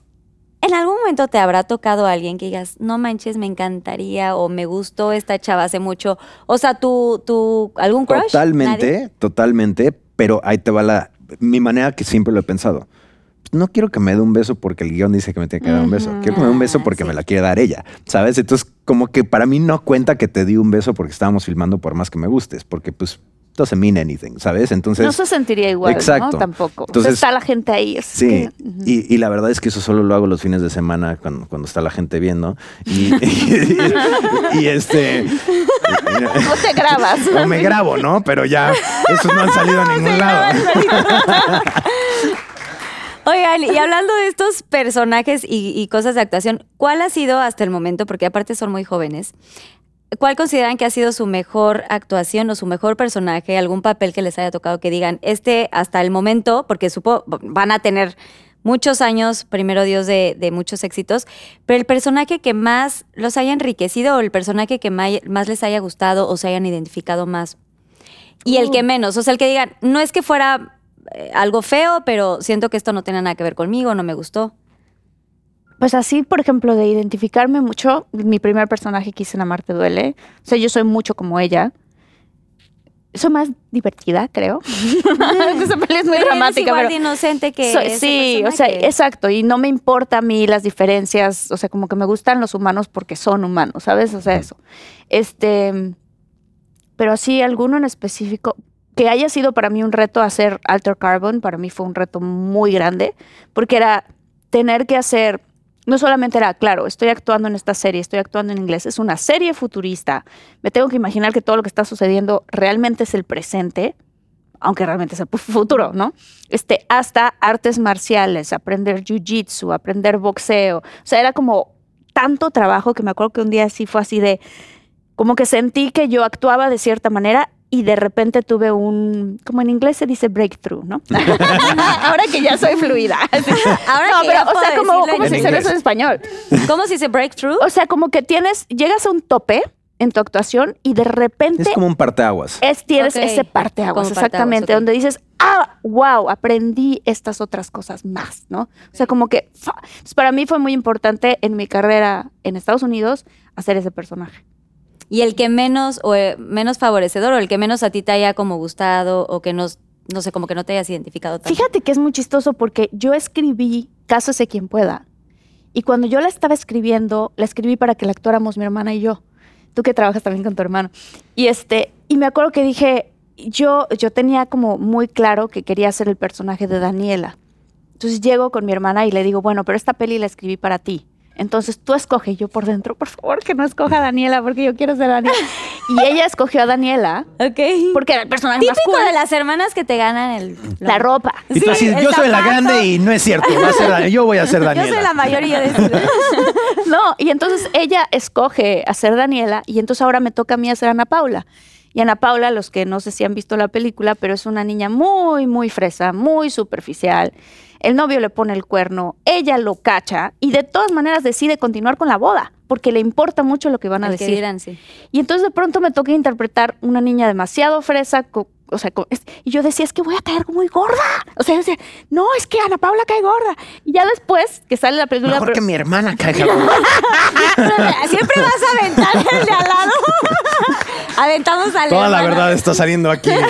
¿En algún momento te habrá tocado a alguien que digas, no manches, me encantaría o me gustó esta chava hace mucho? O sea, tú, tú, algún crush? Totalmente, ¿Nadie? totalmente, pero ahí te va la mi manera que siempre lo he pensado. No quiero que me dé un beso porque el guion dice que me tiene que dar un beso. Quiero que me dé un beso Ah, porque sí. me la quiere dar ella, ¿sabes? Entonces, como que para mí no cuenta que te di un beso porque estábamos filmando por más que me gustes, porque pues doesn't mean anything, ¿sabes? Entonces, no se sentiría igual, Exacto. ¿no? Tampoco. Entonces- está la gente ahí. Sí, que- y, y la verdad es que eso solo lo hago los fines de semana cuando, cuando está la gente viendo. Y, y- y este, No te grabas. o me grabo, ¿no? Pero ya, esos no han salido a ningún lado. Oigan, y hablando de estos personajes y, y cosas de actuación, ¿cuál ha sido hasta el momento, porque aparte son muy jóvenes, cuál consideran que ha sido su mejor actuación o su mejor personaje, algún papel que les haya tocado que digan, este hasta el momento, porque supo, van a tener muchos años, primero Dios, de, de muchos éxitos, pero el personaje que más los haya enriquecido o el personaje que más les haya gustado o se hayan identificado más? Y el que menos, o sea, el que digan, no es que fuera eh, algo feo, pero siento que esto no tiene nada que ver conmigo, no me gustó. Pues así, por ejemplo, de identificarme mucho, mi primer personaje que hice en Amarte Duele, o sea, yo soy mucho como ella. Soy más divertida, creo. Esa peli es muy Pero eres dramática, igual pero de inocente que Soy- sí, o sea, exacto. Y no me importa a mí las diferencias. O sea, como que me gustan los humanos porque son humanos, ¿sabes? O sea, eso. Este. Pero así, alguno en específico que haya sido para mí un reto hacer Alter Carbon, para mí fue un reto muy grande, porque era tener que hacer. No solamente era, claro, estoy actuando en esta serie, estoy actuando en inglés, es una serie futurista. Me tengo que imaginar que todo lo que está sucediendo realmente es el presente, aunque realmente es el fu- futuro, ¿no? Este, hasta artes marciales, aprender jiu-jitsu, aprender boxeo. O sea, era como tanto trabajo que me acuerdo que un día sí fue así de, como que sentí que yo actuaba de cierta manera y de repente tuve un, como en inglés se dice breakthrough, ¿no? Ahora que ya soy fluida. Ahora no, que pero, ya o sea, como, si se inglés. eso en español. ¿Cómo se dice breakthrough? O sea, como que tienes, llegas a un tope en tu actuación y de repente Es como un parteaguas. es, tienes ese parteaguas, Como parteaguas, exactamente, donde dices, ah, wow, aprendí estas otras cosas más, ¿no? O sea, como que para mí fue muy importante en mi carrera en Estados Unidos hacer ese personaje. Y el que menos o eh, menos favorecedor o el que menos a ti te haya como gustado o que no, no sé, como que no te hayas identificado. Fíjate que es muy chistoso porque yo escribí Cásese quien pueda. Y cuando yo la estaba escribiendo, la escribí para que la actuáramos mi hermana y yo. Tú que trabajas también con tu hermano. Y este, y me acuerdo que dije, yo, yo tenía como muy claro que quería ser el personaje de Daniela. Entonces llego con mi hermana y le digo, bueno, pero esta peli la escribí para ti. Entonces tú escoge yo por dentro, por favor, que no escoja a Daniela porque yo quiero ser Daniela. Y ella escogió a Daniela Ok. porque era el personaje más Típico cool. de las hermanas que te ganan el... La ropa. Y tú Sí, así, el yo soy la grande y no es cierto. va a ser yo voy a ser Yo Daniela. soy la mayor y yo decido. No, y entonces ella escoge hacer Daniela y entonces ahora me toca a mí hacer Ana Paula. Y Ana Paula, los que no sé si han visto la película, pero es una niña muy, muy fresa, muy superficial. El novio le pone el cuerno, ella lo cacha y de todas maneras decide continuar con la boda porque le importa mucho lo que van a El que decir. dirán, sí. Y entonces de pronto me toca interpretar una niña demasiado fresa, o sea, y yo decía, es que voy a caer muy gorda. O sea, yo decía, no, es que Ana Paula cae gorda. Y ya después que sale la película... Mejor pero- que mi hermana caiga. Siempre vas a aventar el de al lado. Aventamos al Toda la verdad está saliendo aquí.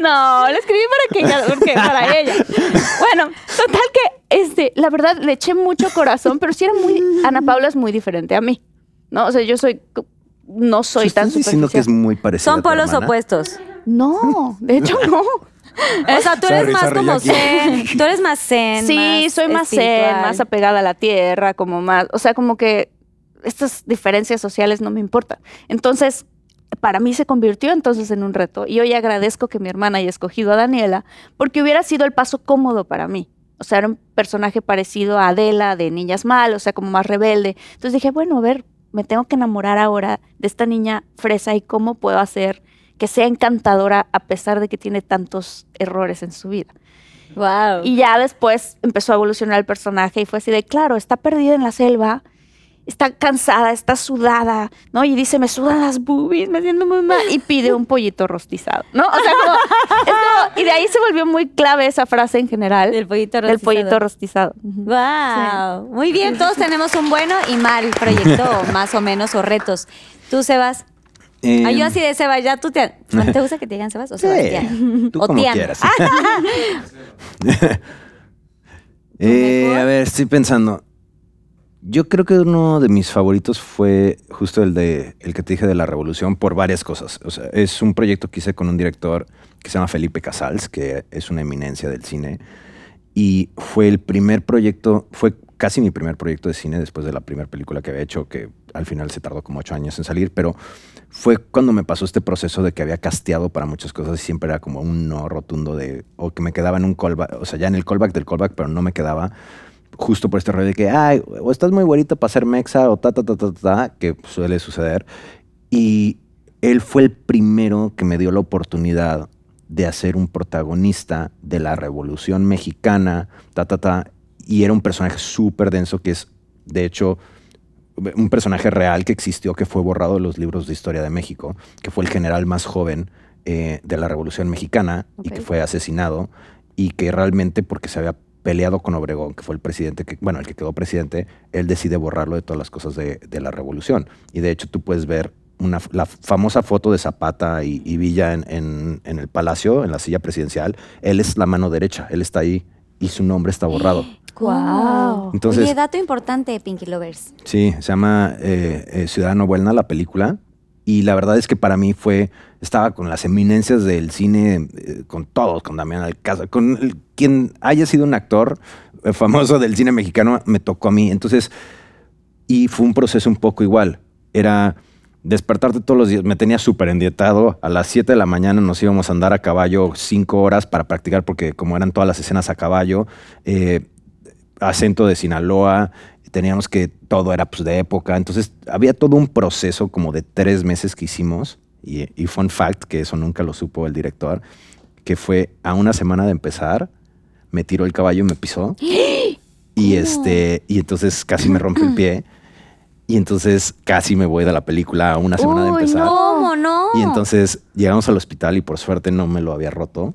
No, la escribí para que ella, porque para ella. Bueno, total que, este, la verdad, le eché mucho corazón, pero sí era muy, Ana Paula es muy diferente a mí, ¿no? O sea, yo soy, no soy tan ¿Estás diciendo que es muy parecida Son a polos opuestos. No, de hecho no. O sea, tú eres Sorry, más sorry, como zen. Tú eres más zen. Sí, soy más zen, espiritual. más apegada a la tierra, como más, o sea, como que estas diferencias sociales no me importan. Entonces, para mí se convirtió entonces en un reto y hoy agradezco que mi hermana haya escogido a Daniela porque hubiera sido el paso cómodo para mí. O sea, era un personaje parecido a Adela de Niñas Mal, o sea, como más rebelde. Entonces dije, bueno, a ver, me tengo que enamorar ahora de esta niña fresa y cómo puedo hacer que sea encantadora a pesar de que tiene tantos errores en su vida. Wow. Y ya después empezó a evolucionar el personaje y fue así de, claro, está perdida en la selva, está cansada, está sudada, ¿no? Y dice, me sudan las boobies, me siento muy mal. Y pide un pollito rostizado, ¿no? O sea, como, es como- y de ahí se volvió muy clave esa frase en general. Del pollito Del rostizado. pollito rostizado. Wow. Muy bien, todos tenemos un bueno y mal proyecto, más o menos, o retos. Tú, Sebas. Eh, yo así de Sebas, ya tú te. ¿Te gusta que te digan Sebas o sí, Sebastián? tú o como Tian. quieras. Eh, a ver, estoy pensando. Yo creo que uno de mis favoritos fue justo el de el que te dije de la revolución por varias cosas. O sea, es un proyecto que hice con un director que se llama Felipe Casals, que es una eminencia del cine. Y fue el primer proyecto, fue casi mi primer proyecto de cine después de la primera película que había hecho, que al final se tardó como ocho años en salir, pero fue cuando me pasó este proceso de que había casteado para muchas cosas y siempre era como un no rotundo de, o que me quedaba en un callback, o sea, ya en el callback del callback, pero no me quedaba justo por este rollo de que, ay, o estás muy güerito para ser mexa o ta, ta, ta, ta, ta, que suele suceder. Y él fue el primero que me dio la oportunidad de hacer un protagonista de la Revolución Mexicana, ta, ta, ta, y era un personaje súper denso que es, de hecho, un personaje real que existió, que fue borrado de los libros de historia de México, que fue el general más joven eh, de la Revolución Mexicana y que fue asesinado y que realmente porque se había peleado con Obregón, que fue el presidente, que, bueno, el que quedó presidente, él decide borrarlo de todas las cosas de, de la revolución. Y de hecho tú puedes ver una, la famosa foto de Zapata y, y Villa en, en- en el palacio, en la silla presidencial. Él es la mano derecha, él está ahí y su nombre está borrado. Wow. Entonces, Oye, dato importante, Pinky Lovers. Sí, se llama eh, eh, Ciudadano Buena la película. Y la verdad es que para mí fue, estaba con las eminencias del cine, eh, con todos, con Damián Alcázar, con el- quien haya sido un actor eh, famoso del cine mexicano, me tocó a mí. Entonces, y fue un proceso un poco igual. Era despertarte todos los días. Me tenía súper endietado. A las 7 de la mañana nos íbamos a andar a caballo cinco horas para practicar, porque como eran todas las escenas a caballo, eh, acento de Sinaloa, teníamos que todo era pues de época, entonces había todo un proceso como de tres meses que hicimos y, y fun fact, que eso nunca lo supo el director, que fue a una semana de empezar, me tiró el caballo y me pisó y este y entonces casi me rompe el pie y entonces casi me voy de la película a una semana de empezar. no. ¿Cómo no? Y entonces llegamos al hospital y por suerte no me lo había roto.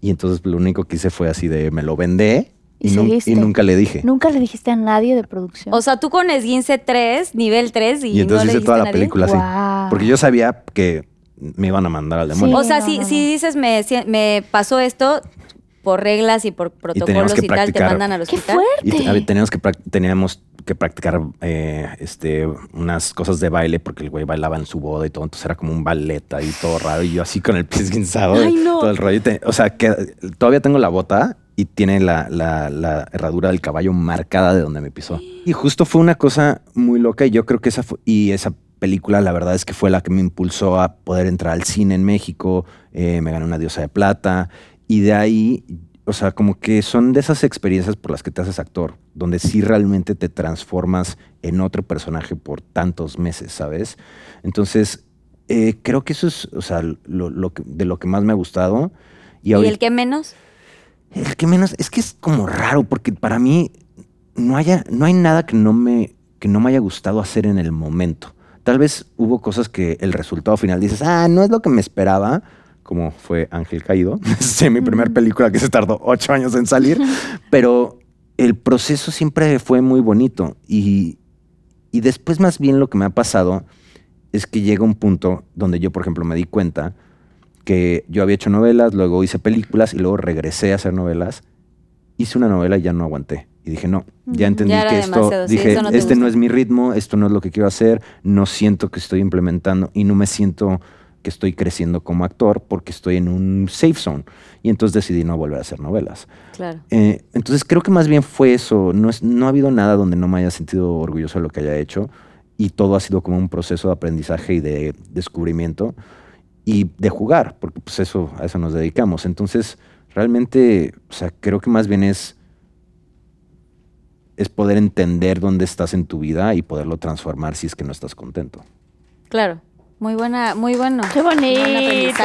Y entonces lo único que hice fue así de me lo vendé y, Y seguiste. y nunca le dije. Nunca le dijiste a nadie de producción. O sea, tú con esguince 3, nivel 3 y, Y entonces no le hice toda la nadie. película así. Porque yo sabía que me iban a mandar al demonio. O sea, no, si, no, si dices me, si- me pasó esto por reglas y por protocolos que y, tal, te mandan al ¡Qué hospital. Y fuerte! ver, teníamos que, teníamos que practicar eh, este, unas cosas de baile porque el güey bailaba en su boda y todo. Entonces era como un ballet ahí todo raro. Y yo así con el pie esguinzado. Ay, no. Todo el rollo. Y o sea, que todavía tengo la bota y tiene la, la- la herradura del caballo marcada de donde me pisó. Y justo fue una cosa muy loca. Y yo creo que esa fue, y esa película, la verdad es que fue la que me impulsó a poder entrar al cine en México. Eh, me gané una diosa de plata. Y de ahí, o sea, como que son de esas experiencias por las que te haces actor, donde sí realmente te transformas en otro personaje por tantos meses, ¿sabes? Entonces, eh, creo que eso es, o sea, lo, lo que- de lo que más me ha gustado. Y, ¿Y el que menos? El que menos, es que es como raro, porque para mí no, haya, no hay nada que no, me, que no me haya gustado hacer en el momento. Tal vez hubo cosas que el resultado final dices, ah, no es lo que me esperaba, como fue Ángel Caído, es mi primera película que se tardó ocho años en salir, pero el proceso siempre fue muy bonito. Y, y después más bien lo que me ha pasado es que llega un punto donde yo, por ejemplo, me di cuenta que yo había hecho novelas, luego hice películas y luego regresé a hacer novelas. Hice una novela y ya no aguanté. Y dije, no, ya entendí ya que esto, sí, dije, no te este no gusta". es mi ritmo, esto no es lo que quiero hacer, no siento que estoy implementando y no me siento que estoy creciendo como actor porque estoy en un safe zone. Y entonces decidí no volver a hacer novelas. Claro. Eh, entonces creo que más bien fue eso. No, es, no ha habido nada donde no me haya sentido orgulloso de lo que haya hecho y todo ha sido como un proceso de aprendizaje y de descubrimiento y de jugar, porque pues eso, a eso nos dedicamos. Entonces realmente, o sea, creo que más bien es es poder entender dónde estás en tu vida y poderlo transformar si es que no estás contento. Claro. Muy buena, muy bueno. ¡Qué bonito!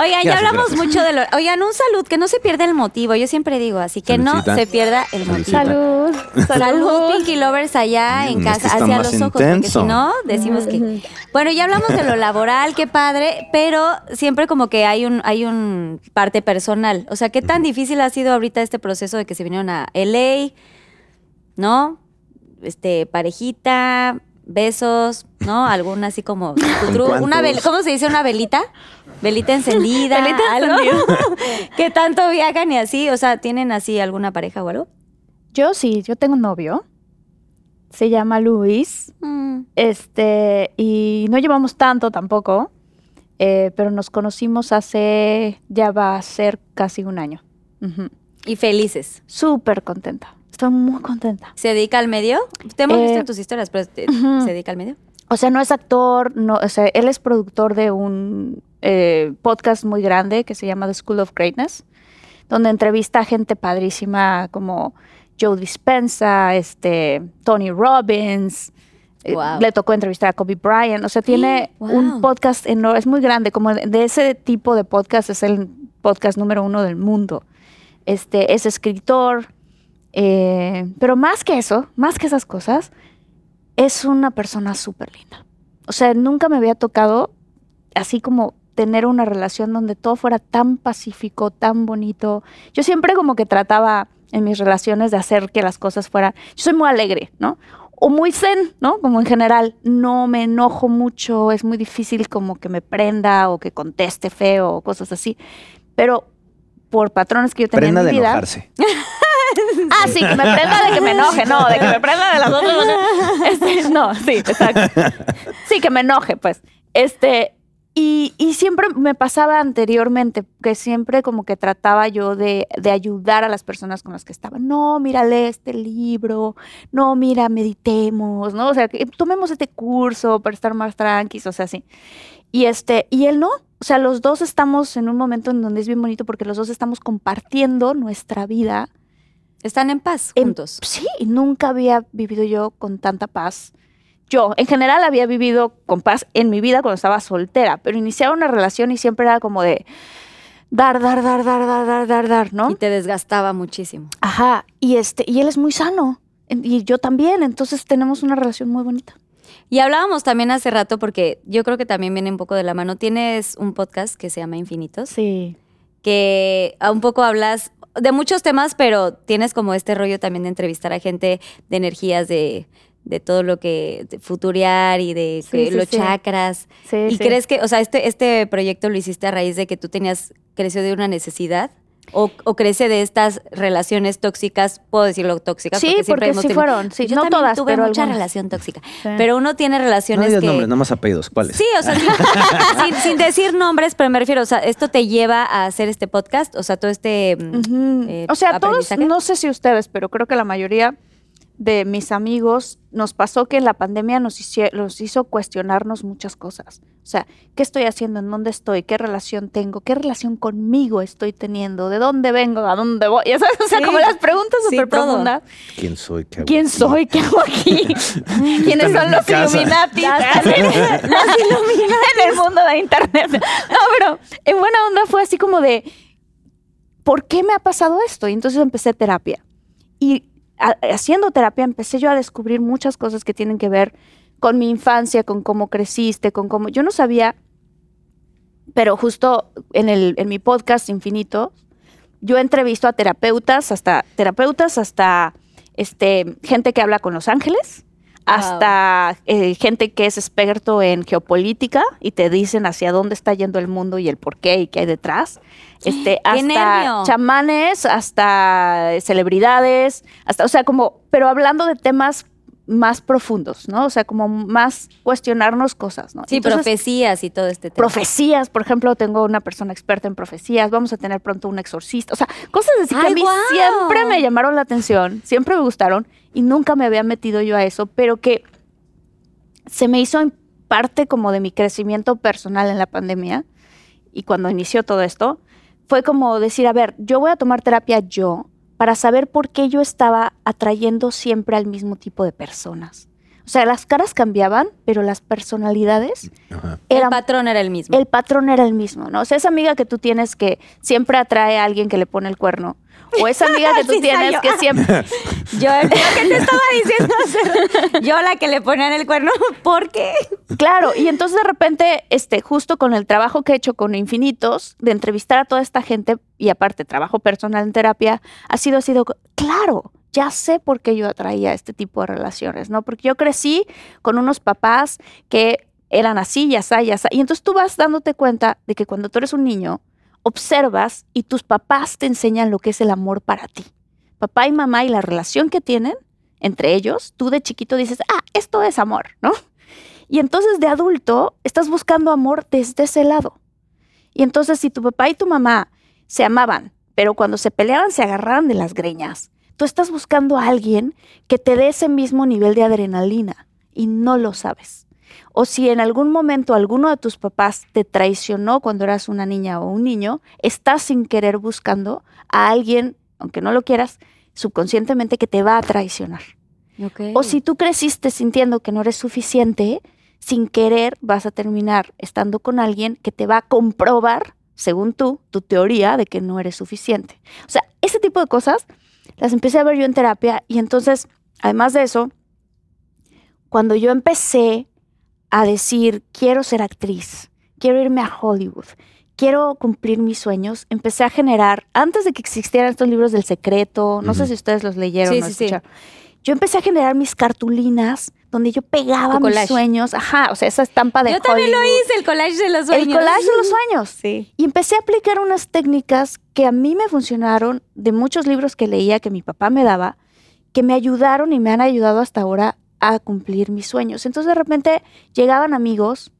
Oigan, ya hablamos gracias. mucho de lo. Oigan, un salud, que no se pierda el motivo. Yo siempre digo, así que Saludcita. no se pierda el motivo. Salud. Salud, Pinky Lovers allá en Mm, casa, este está hacia los ojos, porque intenso. si no, decimos que. Bueno, ya hablamos de lo laboral, qué padre, pero siempre como que hay un, hay un parte personal. O sea, ¿qué tan difícil ha sido ahorita este proceso de que se vinieron a LA? ¿No? Este, parejita, besos, ¿no? Alguna así como. una vel- ¿Cómo se dice? ¿Una velita? Velita encendida. Velita algo. ¿Qué tanto viajan y así? O sea, ¿tienen así alguna pareja o algo? Yo sí, yo tengo un novio. Se llama Luis. Mm. Este, y no llevamos tanto tampoco, eh, pero nos conocimos hace, ya va a ser casi un año. Y felices. Súper contenta. Estoy muy contenta. ¿Se dedica al medio? Te hemos Eh, visto en tus historias, pero. ¿se dedica al medio? O sea, no es actor, no, o sea, él es productor de un eh, podcast muy grande que se llama The School of Greatness, donde entrevista a gente padrísima como Joe Dispenza, este, Tony Robbins. eh. Le tocó entrevistar a Kobe Bryant. O sea, tiene Wow. un podcast enorme, es muy grande, como de ese tipo de podcast es el podcast número uno del mundo. Este, es escritor, eh, pero más que eso, más que esas cosas, es una persona súper linda. O sea, nunca me había tocado así como tener una relación donde todo fuera tan pacífico, tan bonito. Yo siempre como que trataba en mis relaciones de hacer que las cosas fueran... Yo soy muy alegre, ¿no? O muy zen, ¿no? Como en general, no me enojo mucho, es muy difícil como que me prenda o que conteste feo o cosas así. Pero por patrones que yo tenía Prenda en de mi vida... enojarse. Ah, sí, que me prenda de que me enoje, no, de que me prenda de las maneras. Este, no, sí, exacto. Sí, que me enoje, pues. Este, y, y siempre me pasaba anteriormente, que siempre como que trataba yo de, de ayudar a las personas con las que estaba. No, mira, lee este libro. No, mira, meditemos, ¿no? O sea, que tomemos este curso para estar más tranquilos, o sea, sí. Y este, y él no. O sea, los dos estamos en un momento en donde es bien bonito porque los dos estamos compartiendo nuestra vida Están en paz en- juntos. sí, y nunca había vivido yo con tanta paz. Yo, en general, había vivido con paz en mi vida cuando estaba soltera, pero iniciaba una relación y siempre era como de dar, dar, dar, dar, dar, dar, dar, dar, ¿no? Y te desgastaba muchísimo. Ajá, y este, y él es muy sano, en- y yo también, entonces tenemos una relación muy bonita. Y hablábamos también hace rato, porque yo creo que también viene un poco de la mano. Tienes un podcast que se llama Infinitos, Sí. que un poco hablas de muchos temas, pero tienes como este rollo también de entrevistar a gente de energías, de, de todo lo que, de futurear y de Sí, los sí. chakras. Sí, ¿Y crees que, o sea, este, este proyecto lo hiciste a raíz de que tú tenías, creció de una necesidad? ¿O, o crece de estas relaciones tóxicas? Puedo decirlo tóxicas. Sí, porque, siempre porque hemos sí tenido- fueron, sí, Yo no también todas, tuve pero mucha algunas. relación tóxica. Sí. Pero uno tiene No relaciones digas que... nombres, nada más apellidos. ¿Cuáles? Sí, o sea, sin, sin- sin decir nombres, pero me refiero, o sea, esto te lleva a hacer este podcast, o sea, todo este... mm, eh, o sea, todos, no sé si ustedes, pero creo que la mayoría de mis amigos nos pasó que en la pandemia nos, hicie- nos hizo cuestionarnos muchas cosas. O sea, ¿qué estoy haciendo? ¿En dónde estoy? ¿Qué relación tengo? ¿Qué relación conmigo estoy teniendo? ¿De dónde vengo? ¿A dónde voy? Ya sabes, o sea, Sí. como las preguntas Sí, súper todo. profundas. ¿Quién soy? ¿Qué hago ¿Quién aquí? soy? ¿Qué hago aquí? ¿Quiénes son los. Illuminati? Los Illuminati en el mundo de Internet. No, pero en buena onda fue así como de, ¿por qué me ha pasado esto? Y entonces empecé terapia. Y haciendo terapia empecé yo a descubrir muchas cosas que tienen que ver con mi infancia, con cómo creciste, con cómo... Yo no sabía, pero justo en, el, en mi podcast Infinito, yo entrevisto a terapeutas, hasta terapeutas, hasta este, gente que habla con los ángeles, Wow. hasta eh, gente que es experto en geopolítica y te dicen hacia dónde está yendo el mundo y el por qué y qué hay detrás. Este, hasta nervio! chamanes, hasta celebridades, hasta, o sea, como, pero hablando de temas más profundos, ¿no? O sea, como más cuestionarnos cosas, ¿no? Sí, Entonces, profecías y todo este tema. profecías, por ejemplo, tengo una persona experta en profecías, vamos a tener pronto un exorcista, o sea, cosas así que ¡Ay, a mí siempre me llamaron la atención, siempre me gustaron y nunca me había metido yo a eso, pero que se me hizo en parte como de mi crecimiento personal en la pandemia y cuando inició todo esto, fue como decir, a ver, yo voy a tomar terapia yo para saber por qué yo estaba atrayendo siempre al mismo tipo de personas. O sea, las caras cambiaban, pero las personalidades Ajá. El eran patrón era el mismo. el patrón era el mismo, ¿no? O sea, esa amiga que tú tienes que siempre atrae a alguien que le pone el cuerno. O esa amiga que tú Sí, tienes yo. que siempre... Yo, lo que te estaba diciendo yo la que le ponían el cuerno, ¿por qué? Claro, y entonces de repente, este, justo con el trabajo que he hecho con Infinitos, de entrevistar a toda esta gente, y aparte trabajo personal en terapia, ha sido, ha sido, claro, ya sé por qué yo atraía este tipo de relaciones, ¿no? Porque yo crecí con unos papás que eran así, ya así, ya así. Y entonces tú vas dándote cuenta de que cuando tú eres un niño, observas y tus papás te enseñan lo que es el amor para ti. Papá y mamá y la relación que tienen entre ellos, tú de chiquito dices, ah, esto es amor, ¿no? Y entonces de adulto estás buscando amor desde ese lado. Y entonces si tu papá y tu mamá se amaban, pero cuando se peleaban se agarraban de las greñas, tú estás buscando a alguien que te dé ese mismo nivel de adrenalina y no lo sabes. O si en algún momento alguno de tus papás te traicionó cuando eras una niña o un niño, estás sin querer buscando a alguien, aunque no lo quieras, subconscientemente que te va a traicionar. O si tú creciste sintiendo que no eres suficiente, sin querer vas a terminar estando con alguien que te va a comprobar, según tú, tu teoría de que no eres suficiente. O sea, ese tipo de cosas las empecé a ver yo en terapia y entonces, además de eso, cuando yo empecé a decir, quiero ser actriz, quiero irme a Hollywood, quiero cumplir mis sueños, empecé a generar, antes de que existieran estos libros del secreto, no sé si ustedes los leyeron Sí, o sí, sí. escucharon, yo empecé a generar mis cartulinas donde yo pegaba mis sueños, ajá, o sea, esa estampa de Yo también lo hice, el collage de los sueños. El collage de los sueños. Sí. Y empecé a aplicar unas técnicas que a mí me funcionaron de muchos libros que leía, que mi papá me daba, que me ayudaron y me han ayudado hasta ahora a cumplir mis sueños. Entonces de repente llegaban amigos,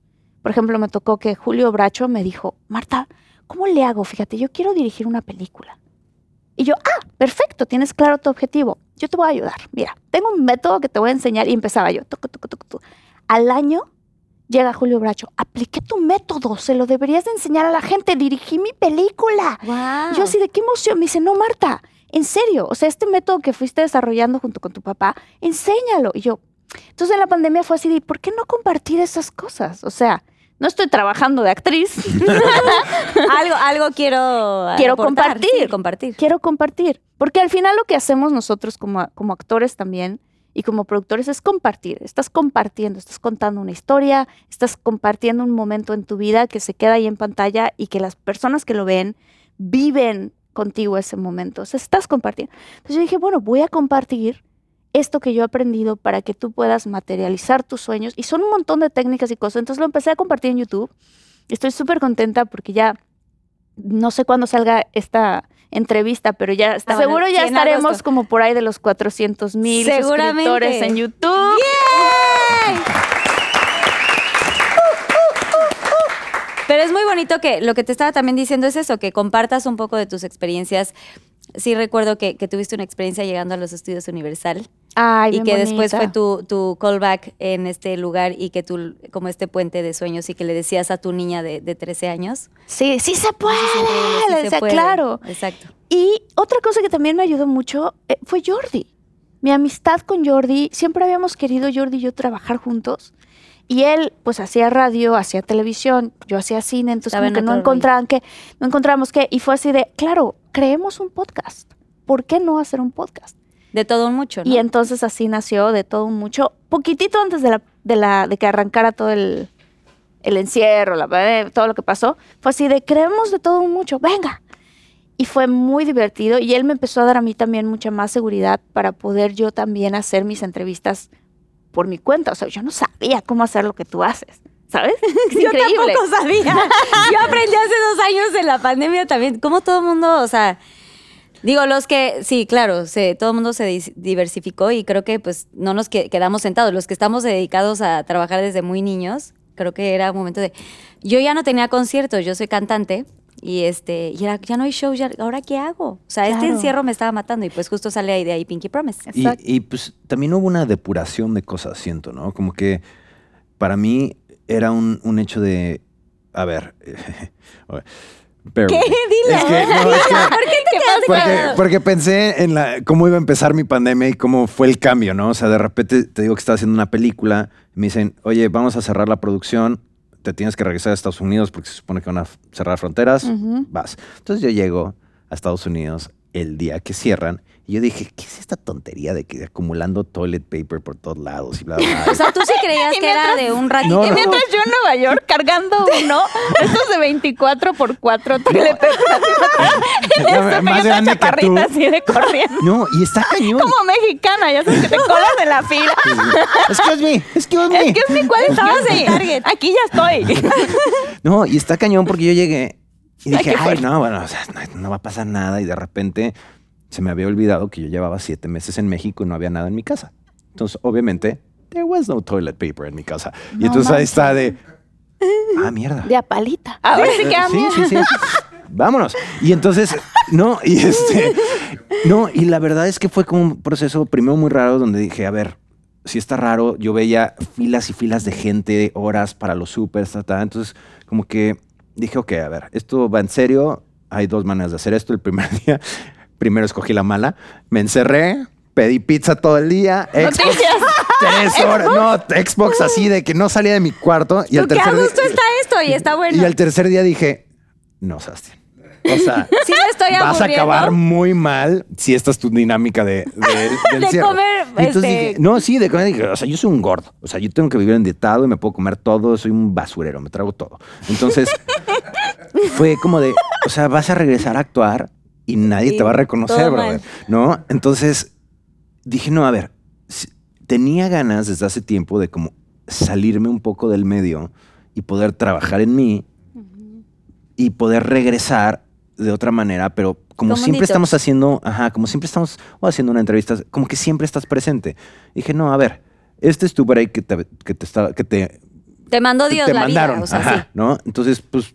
por ejemplo, me tocó que Julio Bracho me dijo, Marta, ¿cómo le hago? Fíjate, yo quiero dirigir una película. Y yo, ah, perfecto, tienes claro tu objetivo. Yo te voy a ayudar. Mira, tengo un método que te voy a enseñar. Y empezaba yo, tucu, tucu, tucu. Al año llega Julio Bracho, apliqué tu método, se lo deberías de enseñar a la gente, dirigí mi película. Wow. Yo así de qué emoción, me dice, no, Marta, en serio, o sea, este método que fuiste desarrollando junto con tu papá, enséñalo. Y yo, entonces en la pandemia fue así de, ¿por qué no compartir esas cosas? O sea, no estoy trabajando de actriz, algo, algo quiero Quiero aportar, compartir. sí, compartir. quiero compartir. Porque al final lo que hacemos nosotros como, como actores también y como productores es compartir. Estás compartiendo, estás contando una historia, estás compartiendo un momento en tu vida que se queda ahí en pantalla y que las personas que lo ven viven contigo ese momento. O sea, estás compartiendo. Entonces yo dije, bueno, voy a compartir esto que yo he aprendido para que tú puedas materializar tus sueños. Y son un montón de técnicas y cosas. Entonces lo empecé a compartir en YouTube. Estoy súper contenta porque ya no sé cuándo salga esta entrevista, pero ya Ah, bueno, seguro ya estaremos agosto. como por ahí de los 400 mil suscriptores en YouTube. Pero es muy bonito que lo que te estaba también diciendo es eso, que compartas un poco de tus experiencias. Sí recuerdo que, que tuviste una experiencia llegando a los estudios Universal Ay, y que después fue tu, tu callback en este lugar y que tú, como este puente de sueños y que le decías a tu niña de, de 13 años. Sí, sí se puede. Sí le se puede. claro. Exacto. Y otra cosa que también me ayudó mucho eh, fue Jordi. Mi amistad con Jordi, siempre habíamos querido Jordi y yo trabajar juntos. Y él, pues, hacía radio, hacía televisión, yo hacía cine, entonces como que no encontraban qué, no encontrábamos qué. Y fue así de, claro, creemos un podcast. ¿Por qué no hacer un podcast? De todo un mucho, ¿no? Y entonces así nació de todo un mucho, poquitito antes de, la, de, la, de que arrancara todo el, el encierro, la, eh, todo lo que pasó, fue así de creemos de todo un mucho, venga. Y fue muy divertido y él me empezó a dar a mí también mucha más seguridad para poder yo también hacer mis entrevistas por mi cuenta. O sea, yo no sabía cómo hacer lo que tú haces, ¿sabes? Es Yo increíble. tampoco sabía. Yo aprendí hace dos años en la pandemia también. Como todo el mundo, o sea, digo, los que, sí, claro, se, todo el mundo se diversificó y creo que pues no nos que- quedamos sentados. Los que estamos dedicados a trabajar desde muy niños, creo que era un momento de... Yo ya no tenía conciertos, yo soy cantante. Y este, y era, ya no hay show, ya, ¿ahora qué hago? O sea, este Claro. encierro me estaba matando y pues justo sale ahí de ahí Pinky Promise. Y, y, pues también hubo una depuración de cosas, siento, ¿no? Como que para mí era un, un hecho de, a ver, ¿Qué? Dile. Es que, no, es que- ¿Por qué te quedaste porque, pensé en la, cómo iba a empezar mi pandemia y cómo fue el cambio, ¿no? O sea, de repente te digo que estaba haciendo una película, y me dicen, oye, vamos a cerrar la producción, te tienes que regresar a Estados Unidos porque se supone que van a cerrar fronteras, vas. Entonces yo llego a Estados Unidos el día que cierran y yo dije, ¿qué es esta tontería de que acumulando toilet paper por todos lados y bla, bla, bla? O sea, tú sí creías que era mientras- de un ratito. No, Y no. mientras yo en Nueva York cargando uno, estos de 24 por 4 más grande que tú. así de corriendo. No, y está cañón. Como mexicana, ya sabes que te colas en la fila. Excuse me, excuse me. Es mi cuál estabas en Target. Aquí ya estoy. No, y está cañón porque yo llegué y Ay, dije, ay, fuerte. no, bueno, o sea, no, no va a pasar nada. Y de repente se me había olvidado que yo llevaba siete meses en México y no había nada en mi casa. Entonces, obviamente, there was no toilet paper en mi casa. y No entonces ahí está de, ah, mierda. De apalita. Ahora sí que a sí, mí. sí, sí. vámonos. Y entonces, no, y este, no, y la verdad es que fue como un proceso primero muy raro donde dije, a ver, si está raro, yo veía filas y filas de gente, horas para los ta. entonces como que dije, ok, a ver, esto va en serio, hay dos maneras de hacer esto. El primer día, primero escogí la mala, me encerré, pedí pizza todo el día, Xbox, Noticias. tres horas, no, Xbox así de que no salía de mi cuarto. Y al ¿Qué a tercer día- gusto está esto y está bueno. y al tercer día dije, no, Sebastián. O sea, Sí me estoy vas a acabar muy mal si esta es tu dinámica de, de, del De comer, entonces este- dije, no, sí, de comer. Dije, o sea, yo soy un gordo. O sea, yo tengo que vivir endietado y me puedo comer todo. Soy un basurero, me trago todo. Entonces, fue como de, o sea, vas a regresar a actuar y nadie Y te va a reconocer, brother. mal. ¿No? Entonces, dije, no, a ver, tenía ganas desde hace tiempo de como salirme un poco del medio y poder trabajar en mí y poder regresar de otra manera, pero como siempre estamos haciendo, ajá, como siempre estamos o haciendo una entrevista, como que siempre estás presente. Dije, no, a ver, este es tu break que te, que te, está- que te, Te mandó Dios te la mandaron, vida. O sea, ajá, sí. ¿no? Entonces, pues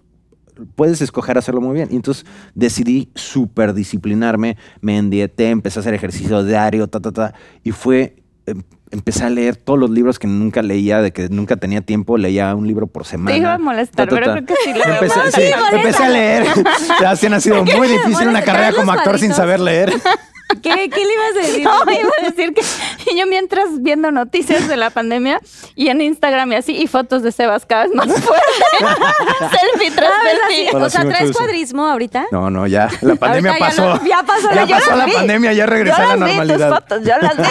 puedes escoger hacerlo muy bien. Y entonces decidí súper disciplinarme, me endieté, empecé a hacer ejercicio diario, ta, ta, ta, y fue, em, empecé a leer todos los libros que nunca leía, de que nunca tenía tiempo, leía un libro por semana. Te iba a molestar, ta, ta, pero ta. creo que sí a Empecé, sí, empecé a leer. Ya sí ha sido muy difícil una carrera ¿Traes los como actor sin saber leer. ¿Qué, ¿Qué le ibas a decir? No, iba a decir que yo mientras viendo noticias de la pandemia y en Instagram y así, y fotos de Sebas cada vez más fuerte. selfie tras Ah, selfie. Hola, O sea, sí, ¿traes cuadrismo ahorita? No, no, ya. La pandemia Ahorita ya pasó. lo- ya pasó, Ya yo pasó la vi. pandemia, ya regresé yo a la las vi, tus normalidad. fotos, yo las vi.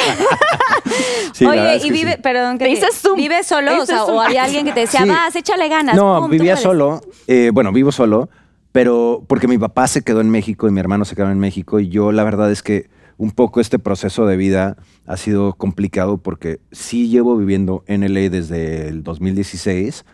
Sí, Oye, y vive, sí. perdón, que Te te- hice zoom. ¿vive solo? O sea, o había alguien que te decía, Sí. vas, échale ganas. No, pum, vivía puedes". solo. Eh, bueno, vivo solo, pero porque mi papá se quedó en México y mi hermano se quedó en México y yo la verdad es que un poco este proceso de vida ha sido complicado porque sí llevo viviendo en LA desde el 2016,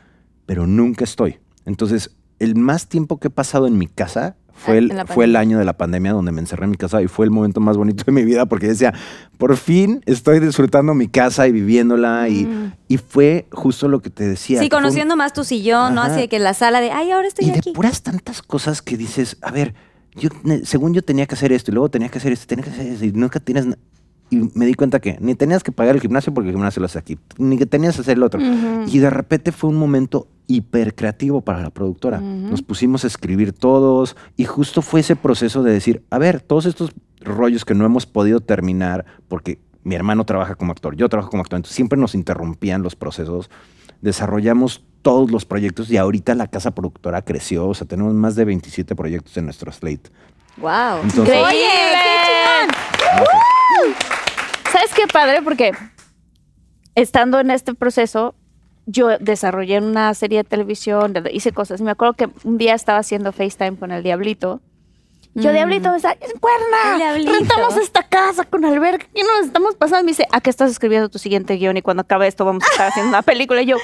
pero nunca estoy. Entonces, el más tiempo que he pasado en mi casa fue Ah, el, fue el año de la pandemia donde me encerré en mi casa y fue el momento más bonito de mi vida porque decía, por fin estoy disfrutando mi casa y viviéndola y, y fue justo lo que te decía. Sí, un- conociendo más tu sillón, ¿no? Ajá. Así de que la sala de, ay, ahora estoy y de aquí. puras tantas cosas que dices, a ver, yo según yo tenía que hacer esto y luego tenía que hacer esto, tenía que hacer eso y nunca tienes... Y me di cuenta que ni tenías que pagar el gimnasio porque el gimnasio lo hace aquí, ni que tenías que hacer el otro. Y de repente fue un momento hiper creativo para la productora. Nos pusimos a escribir todos y justo fue ese proceso de decir, a ver, todos estos rollos que no hemos podido terminar porque mi hermano trabaja como actor, yo trabajo como actor, entonces siempre nos interrumpían los procesos. Desarrollamos todos los proyectos y ahorita la casa productora creció, o sea, tenemos más de 27 proyectos en nuestro slate. Wow. Entonces- Oye, qué chingón. ¿Sabes qué padre? Porque estando en este proceso, yo desarrollé una serie de televisión, hice cosas. Y me acuerdo que un día estaba haciendo FaceTime con el Diablito. Yo, Mm. Diablito, me está, cuerna, Diablito. rentamos esta casa con alberca, ¿qué nos estamos pasando? Me dice, ¿a qué estás escribiendo tu siguiente guion? Y cuando acabe esto vamos a estar haciendo una película. Y yo,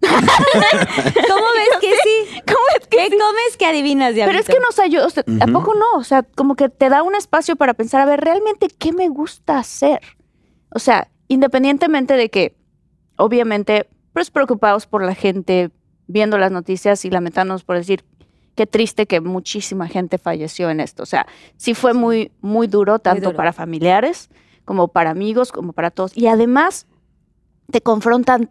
¿Cómo ves que sí? ¿cómo es que ¿Qué comes que adivinas, Pero es que nos ayuda, o sea, ¿a Ujú. poco no? O sea, como que te da un espacio para pensar, a ver, realmente, ¿qué me gusta hacer? O sea, independientemente de que, obviamente, pues preocupados por la gente, viendo las noticias y lamentándonos por decir, qué triste que muchísima gente falleció en esto. O sea, sí fue muy, muy duro, tanto duro. para familiares, como para amigos, como para todos. Y además, te confrontan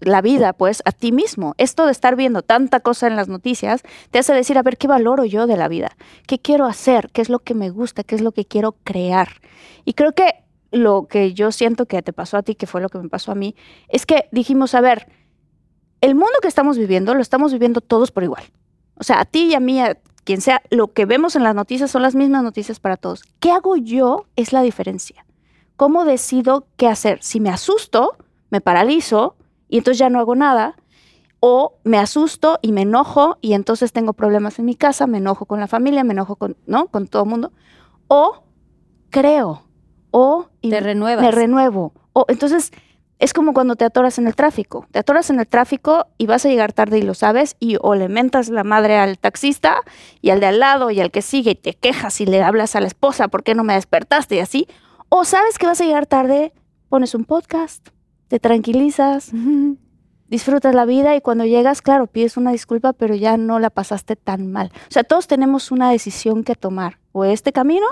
la vida, pues, a ti mismo. Esto de estar viendo tanta cosa en las noticias te hace decir, a ver, ¿qué valoro yo de la vida? ¿Qué quiero hacer? ¿Qué es lo que me gusta? ¿Qué es lo que quiero crear? Y creo que lo que yo siento que te pasó a ti, que fue lo que me pasó a mí, es que dijimos, a ver, el mundo que estamos viviendo lo estamos viviendo todos por igual. O sea, a ti y a mí, a quien sea, lo que vemos en las noticias son las mismas noticias para todos. ¿Qué hago yo? Es la diferencia. ¿Cómo decido qué hacer? Si me asusto, me paralizo y entonces ya no hago nada. O me asusto y me enojo y entonces tengo problemas en mi casa, me enojo con la familia, me enojo con, ¿no? con todo el mundo. O creo. O Te renuevas. me renuevo. O entonces es como cuando te atoras en el tráfico. Te atoras en el tráfico y vas a llegar tarde y lo sabes y o le mentas la madre al taxista y al de al lado y al que sigue y te quejas y le hablas a la esposa por qué no me despertaste y así. O sabes que vas a llegar tarde, pones un podcast, te tranquilizas disfrutas la vida y cuando llegas, claro, pides una disculpa, pero ya no la pasaste tan mal. O sea, todos tenemos una decisión que tomar, o este camino,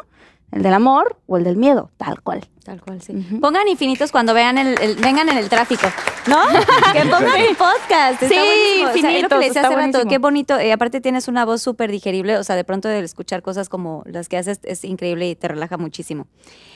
el del amor o el del miedo, tal cual. Tal cual, sí. Pongan infinitos cuando vean el, el- vengan en el tráfico, ¿no? que pongan un podcast. Está Sí, buenísimo. O sea, es lo que infinitos, le decía está hace rato, qué bonito. Y aparte tienes una voz súper digerible, o sea, de pronto de escuchar cosas como las que haces es increíble y te relaja muchísimo.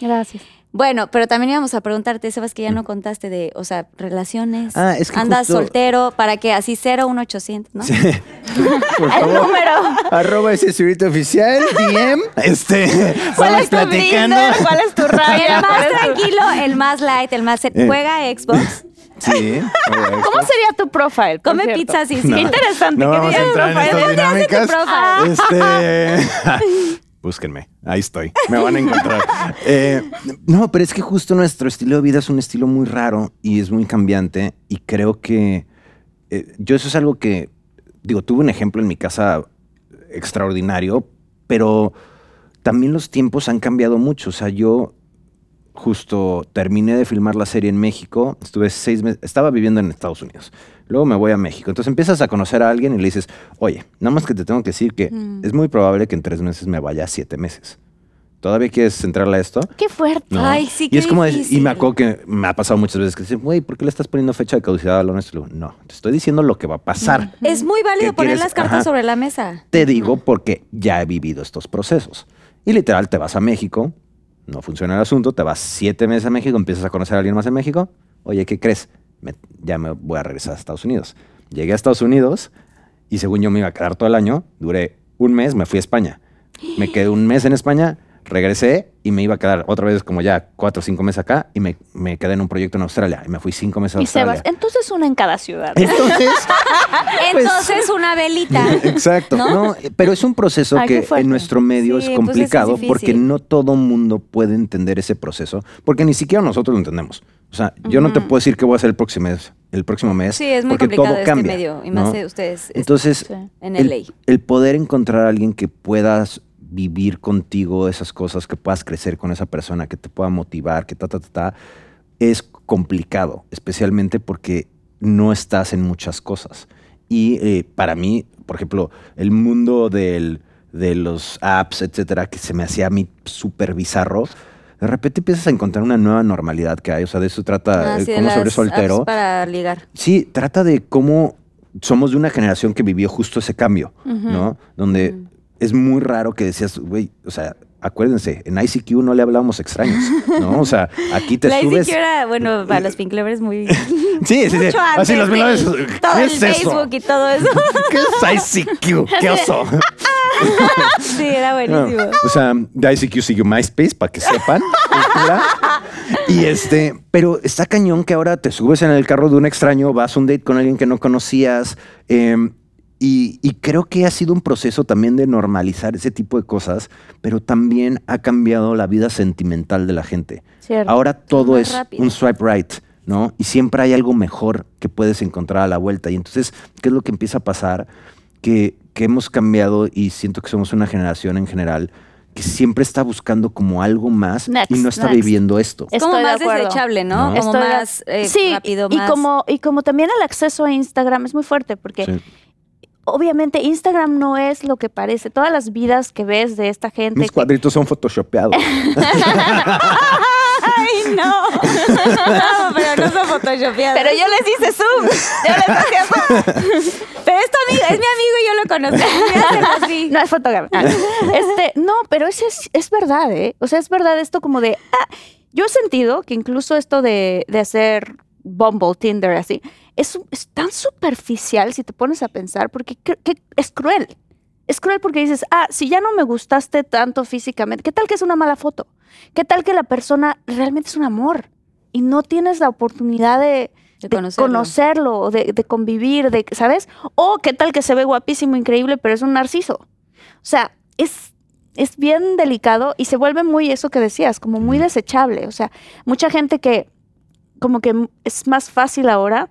Gracias. Bueno, pero también íbamos a preguntarte, Sebas, que ya no contaste de, o sea, relaciones. Ah, es que Andas justo- soltero, para que así 01800, ¿no? Por El favor, número. arroba ese surito oficial, DM. Este, ¿Cuál es tu platicando. Tinder? ¿Cuál es tu raya? El ¿Cuál más tranquilo, el más light, el más... Eh. Juega Xbox, Sí. ¿Cómo sería tu profile? por come cierto? pizza, sí, sí. No. Qué interesante. No que vamos a entrar en profile. estas dinámicas. profile. Este. Búsquenme, ahí estoy, me van a encontrar. Eh, no, pero es que justo nuestro estilo de vida es un estilo muy raro y es muy cambiante y creo que eh, yo eso es algo que, digo, tuve un ejemplo en mi casa extraordinario, pero también los tiempos han cambiado mucho. O sea, yo justo terminé de filmar la serie en México, estuve seis meses, estaba viviendo en Estados Unidos. Luego me voy a México. Entonces empiezas a conocer a alguien y le dices, oye, nada más que te tengo que decir que Mm. es muy probable que en tres meses me vaya a siete meses. ¿Todavía quieres entrarle a esto? Qué fuerte. No. Ay, sí, Y qué es como, de- y me acuerdo que me ha pasado muchas veces que dicen, güey, ¿por qué le estás poniendo fecha de caducidad a lo nuestro? Le digo, No, te estoy diciendo lo que va a pasar. Es muy válido ¿Qué poner quieres? las cartas Ajá. sobre la mesa. Te digo porque ya he vivido estos procesos. Y literal, te vas a México, no funciona el asunto, te vas siete meses a México, empiezas a conocer a alguien más en México. Oye, ¿qué crees? Ya me voy a regresar a Estados Unidos. Llegué a Estados Unidos y según yo me iba a quedar todo el año, duré un mes, me fui a España. Me quedé un mes en España, regresé y me iba a quedar otra vez como ya cuatro o cinco meses acá y me, me quedé en un proyecto en Australia y me fui cinco meses a Y Australia. Sebas, entonces una en cada ciudad. Entonces, Pues- Entonces, una velita. Exacto. ¿No? ¿no? pero es un proceso Ay, que en nuestro medio Sí, es complicado es porque no todo mundo puede entender ese proceso, porque ni siquiera nosotros lo entendemos. O sea, yo no te puedo decir qué voy a hacer el próximo mes, el próximo mes, Sí, es muy porque complicado todo este cambia. medio. Y más ¿no? de ustedes. es- Entonces, en el, el poder encontrar a alguien que puedas vivir contigo esas cosas, que puedas crecer con esa persona, que te pueda motivar, que ta, ta, ta, ta, es complicado, especialmente porque no estás en muchas cosas. Y eh, para mí, por ejemplo, el mundo del- de los apps, etcétera, que se me hacía a mí súper bizarro, de repente empiezas a encontrar una nueva normalidad que hay. O sea, de eso trata Ah, eh, sí, cómo sobre soltero. para ligar. Sí, trata de cómo somos de una generación que vivió justo ese cambio, ¿no? Donde es muy raro que decías, güey, o sea, acuérdense, en ICQ no le hablábamos extraños, ¿no? O sea, aquí te La subes. ICQ era, bueno, para los Pink Lovers muy... Sí, sí, sí. mucho antes Así los de millones. Todo ¿Qué el es eso? Facebook y todo eso. ¿Qué es ICQ? ¿Qué oso? Sí, era No, buenísimo. o sea, de ICQ siguió MySpace para que sepan. y este, pero está cañón que ahora te subes en el carro de un extraño, vas a un date con alguien que no conocías. em, y, y creo que ha sido un proceso también de normalizar ese tipo de cosas, pero también ha cambiado la vida sentimental de la gente. Cierto. Ahora todo Más es rápido. un swipe right, ¿no? Y siempre hay algo mejor que puedes encontrar a la vuelta. Y entonces, ¿qué es lo que empieza a pasar? Que, que hemos cambiado y siento que somos una generación en general que siempre está buscando como algo más Next, y no está next. viviendo esto. Estoy como de más acuerdo. desechable, ¿no? No. Como Estoy de- más eh, sí, rápido, y más... como y como también el acceso a Instagram es muy fuerte porque Sí. Obviamente Instagram no es lo que parece. Todas las vidas que ves de esta gente. Mis que- cuadritos son photoshopeados. ¡Ay, no! no, pero no son photoshopeados. Pero yo les hice zoom. Yo les hacía zoom. Pero es tu amigo, es mi amigo y yo lo conozco. No es fotógrafo. Ah, Este, no, pero eso es, es verdad, ¿eh? O sea, es verdad esto como de. ah, yo he sentido que incluso esto de, de hacer Bumble, Tinder, así, es, es tan superficial si te pones a pensar, porque que es cruel. Es cruel porque dices, ah, si ya no me gustaste tanto físicamente, ¿qué tal que es una mala foto? ¿Qué tal que la persona realmente es un amor? Y no tienes la oportunidad de, De de conocerlo. conocerlo, o de, de convivir, de, ¿sabes? O qué tal que se ve guapísimo, increíble, pero es un narciso. O sea, es, es bien delicado y se vuelve muy eso que decías, como muy desechable. O sea, mucha gente que como que es más fácil ahora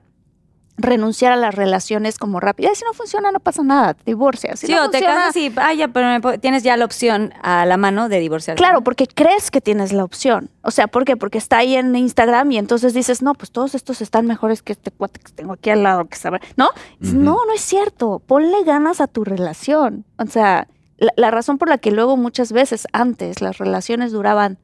renunciar a las relaciones como rápido. "Ay, Si no funciona, no pasa nada, te divorcias. Si Sí, no o te funciona- casas y, ah, ya, pero tienes ya la opción a la mano de divorciarte. Claro, porque crees que tienes la opción. O sea, ¿por qué? Porque está ahí en Instagram y entonces dices, no, pues todos estos están mejores que este cuate que tengo aquí al lado, que sabe. ¿No? No, no es cierto. Ponle ganas a tu relación. O sea, la, la razón por la que luego muchas veces antes las relaciones duraban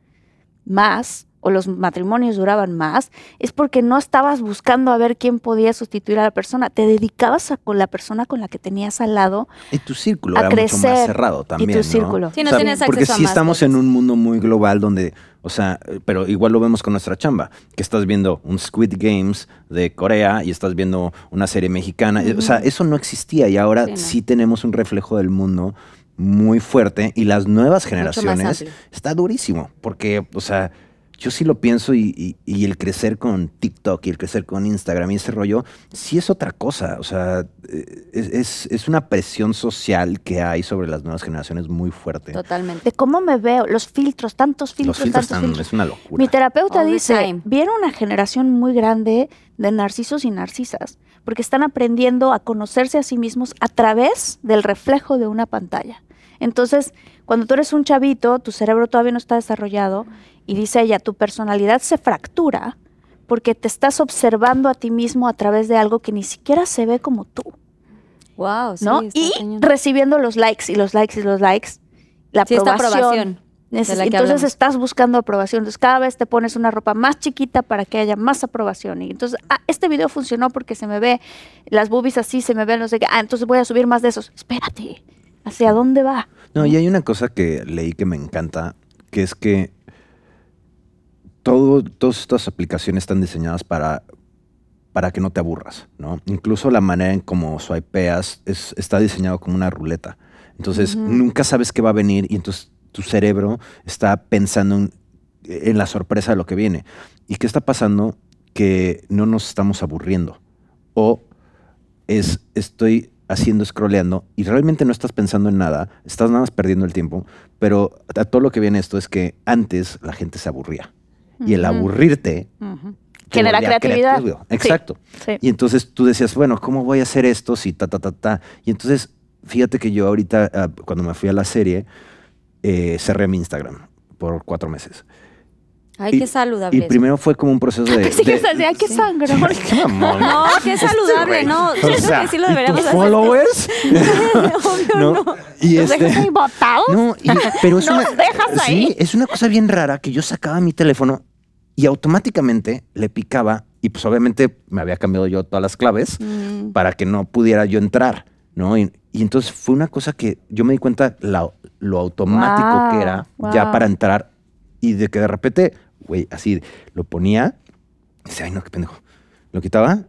más o los matrimonios duraban más es porque no estabas buscando a ver quién podía sustituir a la persona. Te dedicabas a con la persona con la que tenías al lado Y tu círculo a era mucho crecer. más cerrado también. y tu ¿no? círculo. Sí, no O sea, tienes porque acceso a sí más estamos cosas. en un mundo muy global donde, o sea, eh, pero igual lo vemos con nuestra chamba, que estás viendo un Squid Games de Corea y estás viendo una serie mexicana. O sea, eso no existía y ahora Sí, no. sí tenemos un reflejo del mundo muy fuerte y las nuevas generaciones está durísimo porque, o sea, yo sí lo pienso y, y- y el crecer con TikTok y el crecer con Instagram y ese rollo, sí es otra cosa. O sea, eh, es, es- es una presión social que hay sobre las nuevas generaciones muy fuerte. Totalmente. De cómo me veo, los filtros, tantos filtros, Los filtros tantos están, filtros. es una locura. Mi terapeuta All dice, viene una generación muy grande de narcisos y narcisas, porque están aprendiendo a conocerse a sí mismos a través del reflejo de una pantalla. Entonces, cuando tú eres un chavito, tu cerebro todavía no está desarrollado, y dice ella, tu personalidad se fractura porque te estás observando a ti mismo a través de algo que ni siquiera se ve como tú, Wow, sí, y cañón. recibiendo los likes y los likes y los likes, la Sí, esta aprobación. aprobación. Entonces hablamos. estás buscando aprobación. Entonces cada vez te pones una ropa más chiquita para que haya más aprobación. Y entonces, ah, este video funcionó porque se me ve las boobies así, se me ve no sé qué. Ah, entonces voy a subir más de esos. Espérate, ¿hacia dónde va? No, y hay una cosa que leí que me encanta, que es que todo, todas estas aplicaciones están diseñadas para, para que no te aburras, ¿no? Incluso la manera en cómo swipeas es, está diseñado como una ruleta. Entonces, nunca sabes qué va a venir y entonces tu cerebro está pensando en, en la sorpresa de lo que viene. ¿Y qué está pasando? Que no nos estamos aburriendo. O es estoy haciendo scrolleando y realmente no estás pensando en nada, estás nada más perdiendo el tiempo, pero a todo lo que viene esto es que antes la gente se aburría y el aburrirte te Genera volvía creatividad. creativo. Exacto. Sí. Y entonces tú decías, bueno, ¿cómo voy a hacer esto si ta, ta, ta, ta? Y entonces, fíjate que yo ahorita, ah, cuando me fui a la serie, eh, cerré mi Instagram por cuatro meses. Ay, Y- qué saludable. Y eso. primero fue como un proceso de... Pensé que de- ay, qué sangrón. Qué mamón. No, qué saludable, Este güey. no. O Siento sea, que sí lo ¿y deberíamos hacer. followers? no. Y ¿Nos este, dejas ahí botados? no, y- pero es ¿Nos una, dejas ahí? Sí, es una cosa bien rara que yo sacaba mi teléfono y automáticamente le picaba y pues obviamente me había cambiado yo todas las claves Mm. para que no pudiera yo entrar, ¿no? Y, y entonces fue una cosa que yo me di cuenta la- lo automático Wow, que era ya para entrar y de que de repente, güey, así lo ponía, decía, ay no, qué pendejo, lo quitaba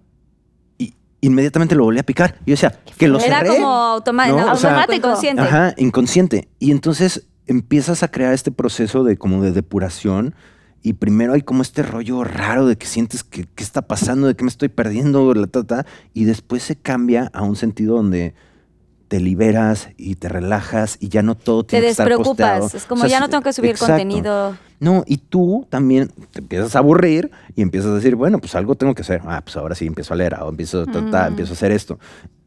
y inmediatamente lo volví a picar. Y yo decía, que lo Era cerré. como automa- ¿no? no, O sea, automático, inconsciente. Ajá, inconsciente. Y entonces empiezas a crear este proceso de como de depuración y primero hay como este rollo raro de que sientes que qué está pasando, de que me estoy perdiendo, la ta, ta, y después se cambia a un sentido donde te liberas y te relajas y ya no todo Te tiene que estar despreocupas. posteado. Es como O sea, ya no tengo que subir exacto. contenido. No, y tú también te empiezas a aburrir y empiezas a decir, bueno, pues algo tengo que hacer. Ah, pues ahora sí empiezo a leer, o empiezo, ta, ta, empiezo a hacer esto.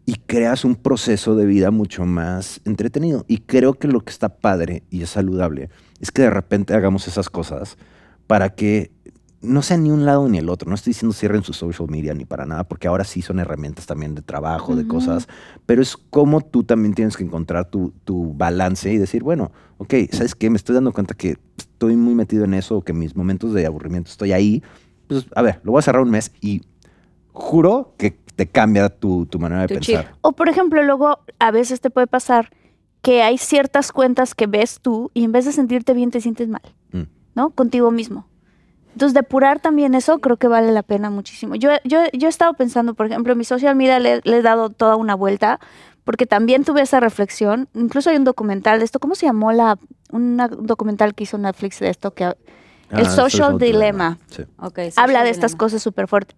Y creas un proceso de vida mucho más entretenido. Y creo que lo que está padre y es saludable es que de repente hagamos esas cosas para que no sea ni un lado ni el otro. No estoy diciendo cierren su social media ni para nada, porque ahora sí son herramientas también de trabajo, de cosas, pero es como tú también tienes que encontrar tu, tu balance y decir, bueno, ok, ¿sabes qué? Me estoy dando cuenta que estoy muy metido en eso, que mis momentos de aburrimiento estoy ahí. Pues, a ver, lo voy a cerrar un mes y juro que te cambia tu, tu manera de Tu pensar. chip. O por ejemplo, luego a veces te puede pasar que hay ciertas cuentas que ves tú y en vez de sentirte bien te sientes mal, Mm. ¿no? Contigo mismo. Entonces, depurar también eso creo que vale la pena muchísimo. Yo, yo, yo he estado pensando, por ejemplo, en mi social media le, le he dado toda una vuelta porque también tuve esa reflexión. Incluso hay un documental de esto. ¿Cómo se llamó la un documental que hizo Netflix de esto? que El Ah, Social Dilemma. Sí. Ok, sí, habla de estas cosas súper fuertes.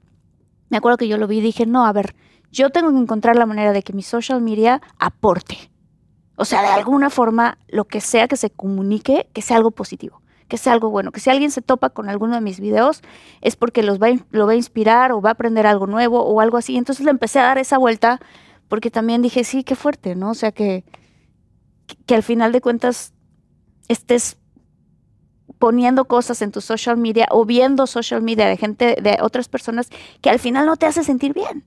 Me acuerdo que yo lo vi y dije, no, a ver, yo tengo que encontrar la manera de que mi social media aporte. O sea, de alguna forma, lo que sea que se comunique, que sea algo positivo. que sea algo bueno, que si alguien se topa con alguno de mis videos es porque los va, lo va a inspirar o va a aprender algo nuevo o algo así. Entonces le empecé a dar esa vuelta porque también dije, sí, qué fuerte, ¿no? O sea, que, que, al final de cuentas estés poniendo cosas en tu social media o viendo social media de gente, de otras personas que al final no te hace sentir bien.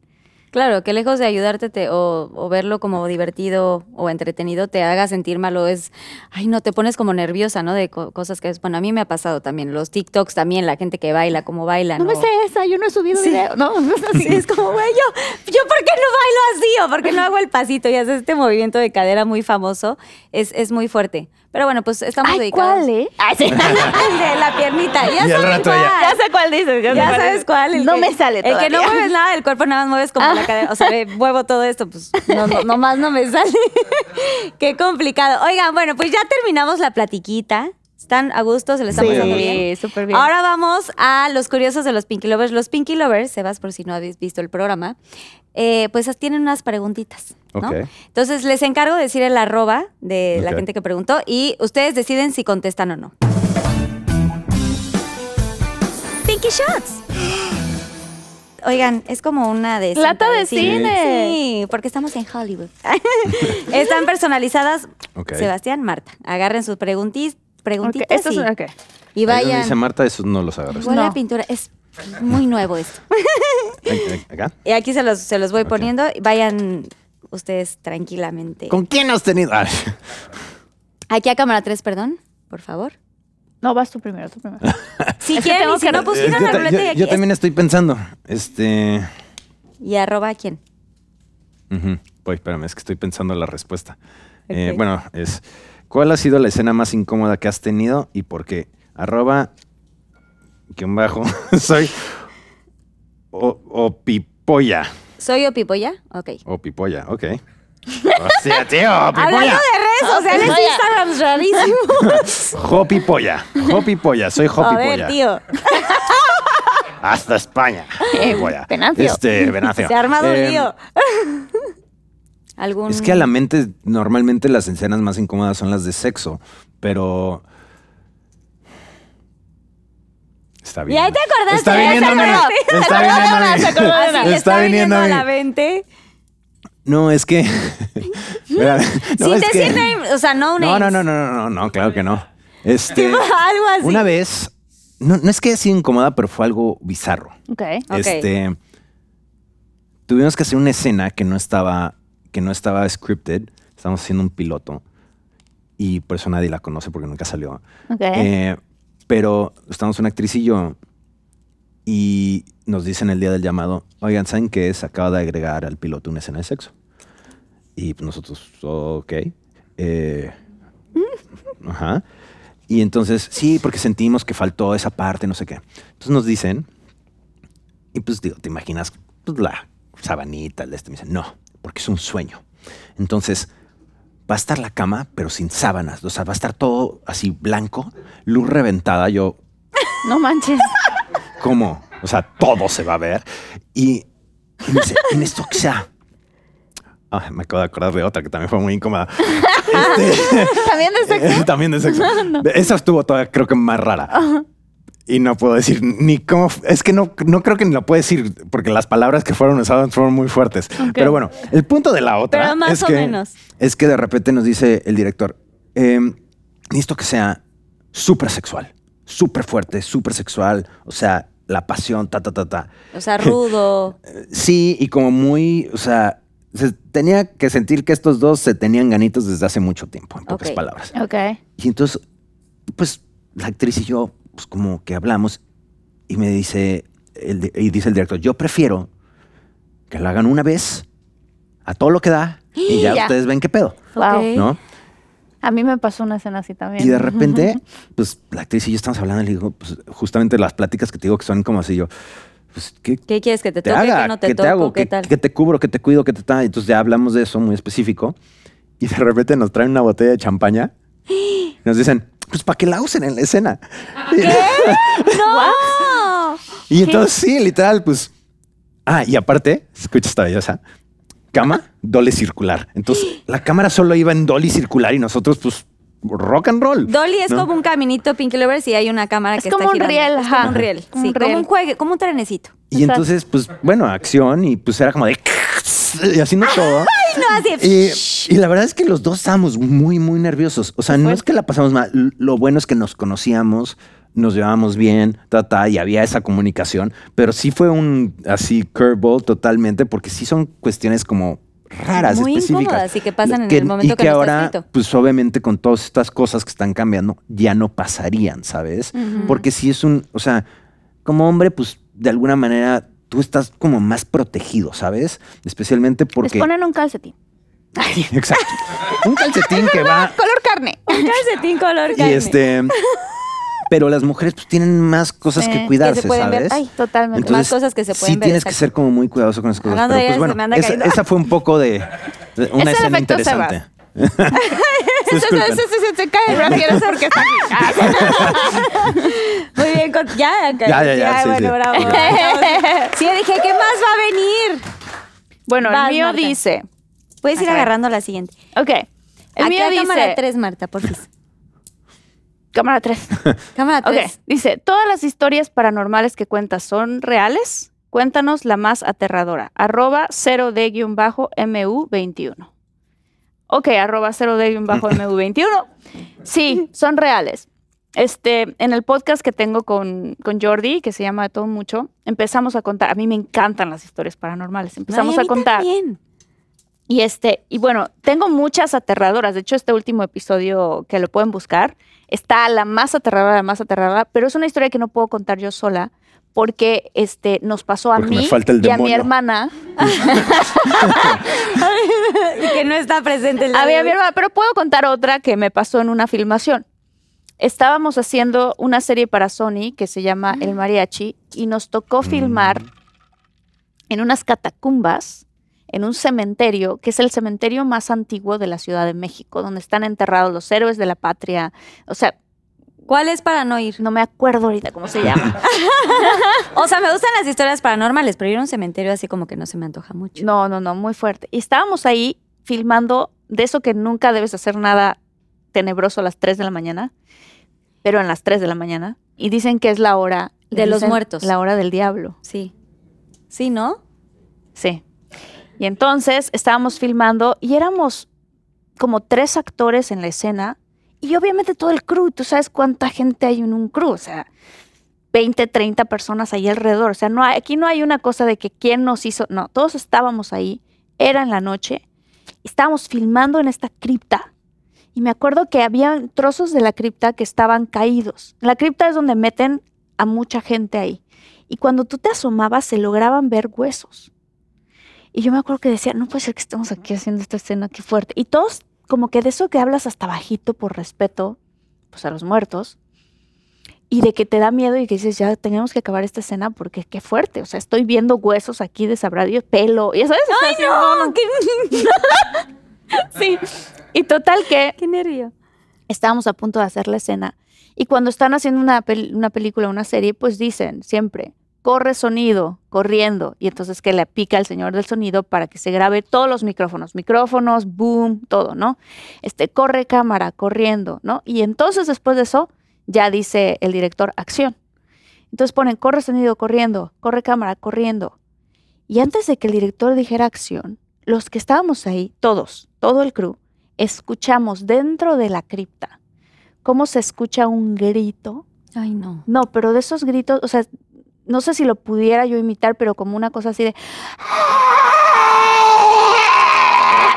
Claro, que lejos de ayudarte te- o, o verlo como divertido o entretenido te haga sentir malo es, ay no, te pones como nerviosa, ¿no? De co- cosas que es, bueno, a mí me ha pasado también, los TikToks también, la gente que baila, cómo baila, No ¿no? me sé esa, yo no he subido Sí. video. No, Sí, es como, güey, yo, yo, ¿por qué no bailo así? ¿O por qué no hago el pasito? Y haces este movimiento de cadera muy famoso. Es, es muy fuerte. Pero bueno, pues estamos Ay, dedicados. ¿cuál, eh? Ay, sí. El de la piernita. Ya sabes rato cuál. ya- ya sé cuál dices. Ya, sabes cuál. el no que- me sale El que no mueves nada del cuerpo, nada más mueves como la cadera. O sea, de, muevo todo esto, pues no, no, nomás no me sale. Qué complicado. Oigan, bueno, pues ya terminamos la platiquita. ¿Están a gusto? ¿Se les está Sí, pasando bien? súper bien. Ahora vamos a los curiosos de los Pinky Lovers. Los Pinky Lovers, Sebas, por si no habéis visto el programa, eh, pues tienen unas preguntitas. ¿no? Ok. Entonces les encargo decir el arroba de la gente que preguntó y ustedes deciden si contestan o no. Pinky Shots. Oigan, es como una de Lata cinta de cine. cine. Sí, porque estamos en Hollywood. Están personalizadas. Sebastián, Marta, agarren sus preguntis, Preguntitas esto es y, una ok. y vayan. dice Marta, esos no los agarras. Igual la No. pintura es muy nuevo esto. ¿Acá? Y aquí se los, se los voy Ok. poniendo. Vayan ustedes tranquilamente. ¿Con quién has tenido? Ay, Aquí a cámara 3, perdón, por favor. No, vas tú primero, tú primero. Si Es quieren, si que- no, pues la ta- ruleta y yo- aquí. yo también estoy pensando. Este. ¿Y arroba a quién? Voy, espérame, es que estoy pensando la respuesta. Eh, bueno, es. ¿Cuál ha sido la escena más incómoda que has tenido y por qué? Arroba. Guión bajo. Soy. O, o pipolla. ¿Soy Opipolla? Ok. O pipolla, ok. Hostia, tío, Hablando pipolla. de redes sociales, Opipolla. Instagram rarísimo. Jopi polla. Jopi polla. Soy A Jopi ver, tío. Hasta España. Polla. Venancio. Este, Venancio. Se ha armado un Eh, lío. ¿Algún... Es que a la mente, normalmente las escenas más incómodas son las de sexo, pero. Está bien. Ya te acordaste. Está viniendo a mí. Está viniendo a mí. Una. Así, Está viniendo a la mente. No, es que. No, Sin es que- o sea, no names. no, no, no, no, no, no, claro que no. Este. Algo así. Una vez. No, no es que haya sido incómoda, pero fue algo bizarro. Ok. Ok. Este. Tuvimos que hacer una escena que no estaba. Que no estaba scripted. Estamos haciendo un piloto. Y por eso nadie la conoce porque nunca salió. Eh, pero estamos una actriz y yo. Y nos dicen el día del llamado, oigan, ¿saben qué es? Acaba de agregar al piloto una escena de sexo. Y nosotros, ok. Eh, ajá. Y entonces, sí, porque sentimos que faltó esa parte, no sé qué. Entonces nos dicen, y pues digo, ¿te imaginas pues, la sabanita, el de este? Me dicen, no, porque es un sueño. Entonces, va a estar la cama, pero sin sábanas. O sea, va a estar todo así blanco, luz reventada. Yo, No manches. ¿cómo? O sea, todo se va a ver. Y, y me dice, en esto que sea. Ah, me acabo de acordar de otra que también fue muy incómoda. Este, ¿También de sexo? también de sexo. Esa estuvo todavía, creo que más rara. Y no puedo decir ni cómo. Es que no, no creo que ni lo puedo decir porque las palabras que fueron usadas fueron muy fuertes. Pero bueno, el punto de la otra. Pero más es o que, menos. Es que de repente nos dice el director: em, Necesito que sea súper sexual, súper fuerte, súper sexual. O sea, la pasión, ta, ta, ta, ta. O sea, rudo. Sí, y como muy. O sea, se tenía que sentir que estos dos se tenían ganitos desde hace mucho tiempo, en pocas palabras. Ok. Y entonces, pues, la actriz y yo, pues, como que hablamos y me dice, el, y dice el director, yo prefiero que lo hagan una vez, a todo lo que da, y ya, Ya. ustedes ven qué pedo, Wow. ¿no? A mí me pasó una escena así también. Y de repente, pues, la actriz y yo estamos hablando y le digo, pues, justamente las pláticas que te digo que son como así, yo, pues, ¿qué, ¿Qué quieres que te, te toque? haga? ¿Que no te ¿Qué toco? te hago? ¿Qué ¿Qué, tal? qué te cubro? ¿Qué te cuido? ¿Qué te tal? Entonces ya hablamos de eso muy específico. Y de repente nos traen una botella de champaña. Y nos dicen, pues para que la usen en la escena. ¡No! Y entonces sí, literal, pues. Ah, y aparte, escucha esta belleza. Cama, dolly circular. Entonces, la cámara solo iba en dolly circular y nosotros, pues, rock and roll. Dolly es ¿no? como un caminito Pinky Lovers y hay una cámara Es que como está un girando. riel, Es como ajá. un riel. Como sí, un como riel. un juegue, como un trenecito. Y Exacto. entonces, pues, bueno, acción y pues era como de... Y haciendo todo. Ay, no, así. Y, y la verdad es que los dos estábamos muy, muy nerviosos. O sea, no es que la pasamos mal. Lo bueno es que nos conocíamos, nos llevábamos bien, ta, ta, y había esa comunicación. Pero sí fue un así curveball totalmente, porque sí son cuestiones como raras, Muy específicas. incómodas y que pasan en el momento y que ahora, escrito. pues obviamente con todas estas cosas que están cambiando, ya no pasarían, ¿sabes? Porque si es un, o sea, como hombre, pues de alguna manera tú estás como más protegido, ¿sabes? Especialmente Les porque... ponen un calcetín. Exacto. Un calcetín que va Color carne. Un calcetín color y carne. este pero las mujeres pues tienen más cosas Sí, que que cuidarse, se pueden ver. ¿sabes? Ay, totalmente. Más cosas que se pueden sí ver, tienes que ser como muy cuidadoso con esas cosas. Hablando pero de pues bueno, esa, fue un poco de, de una Es escena interesante. Se, se, se- se- se cae el brasier es porque está Muy bien, con- ya, Ya, ya, ya, sí, bueno, sí. bravo. Sí, dije, ¿qué más va a venir? Bueno, Vas, el mío Marta. dice. Puedes ir Acá. agarrando la siguiente. Ok. El mío a cámara dice. 3, Marta, por favor. Cámara 3. Cámara Ok. 3. Dice: Todas las historias paranormales que cuentas son reales. Cuéntanos la más aterradora. Arroba 0D-MU21. Ok, arroba 0D-MU21. Sí, son reales. Este, en el podcast que tengo con, con Jordi, que se llama De Todo Mucho, empezamos a contar. A mí me encantan las historias paranormales. Empezamos a contar. Y este, y bueno, tengo muchas aterradoras. De hecho, este último episodio que lo pueden buscar está la más aterradora, la más aterradora, pero es una historia que no puedo contar yo sola porque este nos pasó a Porque mí falta el y a mi hermana. y que no está presente el A de a mi hermana, pero puedo contar otra que me pasó en una filmación. Estábamos haciendo una serie para Sony que se llama El Mariachi y nos tocó filmar en unas catacumbas, en un cementerio, que es el cementerio más antiguo de la Ciudad de México, donde están enterrados los héroes de la patria. O sea, ¿Cuál es para no ir? no me acuerdo ahorita cómo se llama. O sea, me gustan las historias paranormales, pero ir a un cementerio así como que no se me antoja mucho. No, no, no, muy fuerte. Y estábamos ahí filmando de eso que nunca debes hacer nada tenebroso a las 3 de la mañana, pero en las 3 de la mañana. Y dicen que es la hora De los muertos. La hora del diablo. Sí. Sí, ¿no? Sí. Y entonces estábamos filmando y éramos como tres actores en la escena y obviamente todo el crew. Tú sabes cuánta gente hay en un crew, o sea, 20, 30 personas ahí alrededor. O sea, no hay- aquí no hay una cosa de que quién nos hizo. No, todos estábamos ahí. Era en la noche. Estábamos filmando en esta cripta. Y me acuerdo que había trozos de la cripta que estaban caídos. La cripta es donde meten a mucha gente ahí. Y cuando tú te asomabas se lograban ver huesos. Y yo me acuerdo que decía, no puede ser que estemos aquí haciendo esta escena, qué fuerte. Y todos, como que de eso que hablas hasta bajito por respeto, pues a los muertos. Y de que te da miedo y que dices, ya tenemos que acabar esta escena porque qué fuerte. O sea, estoy viendo huesos aquí de sabrá Dios, pelo. Ya sabes, O sea, así, no, no, sí. Y total que Qué nervio. estábamos a punto de hacer la escena. Y cuando están haciendo una, pel- una película, una serie, pues dicen siempre, corre sonido, corriendo. Y entonces que le pica al señor del sonido para que se grabe todos los micrófonos, micrófonos, boom, todo, ¿no? Este, corre cámara, corriendo, ¿no? Y entonces después de eso, ya dice el director, acción. Entonces ponen, corre sonido, corriendo, corre cámara, corriendo. Y antes de que el director dijera acción, los que estábamos ahí, todos, todo el crew, escuchamos dentro de la cripta cómo se escucha un grito. Ay, no. No, pero de esos gritos, o sea, no sé si lo pudiera yo imitar, pero como una cosa así de...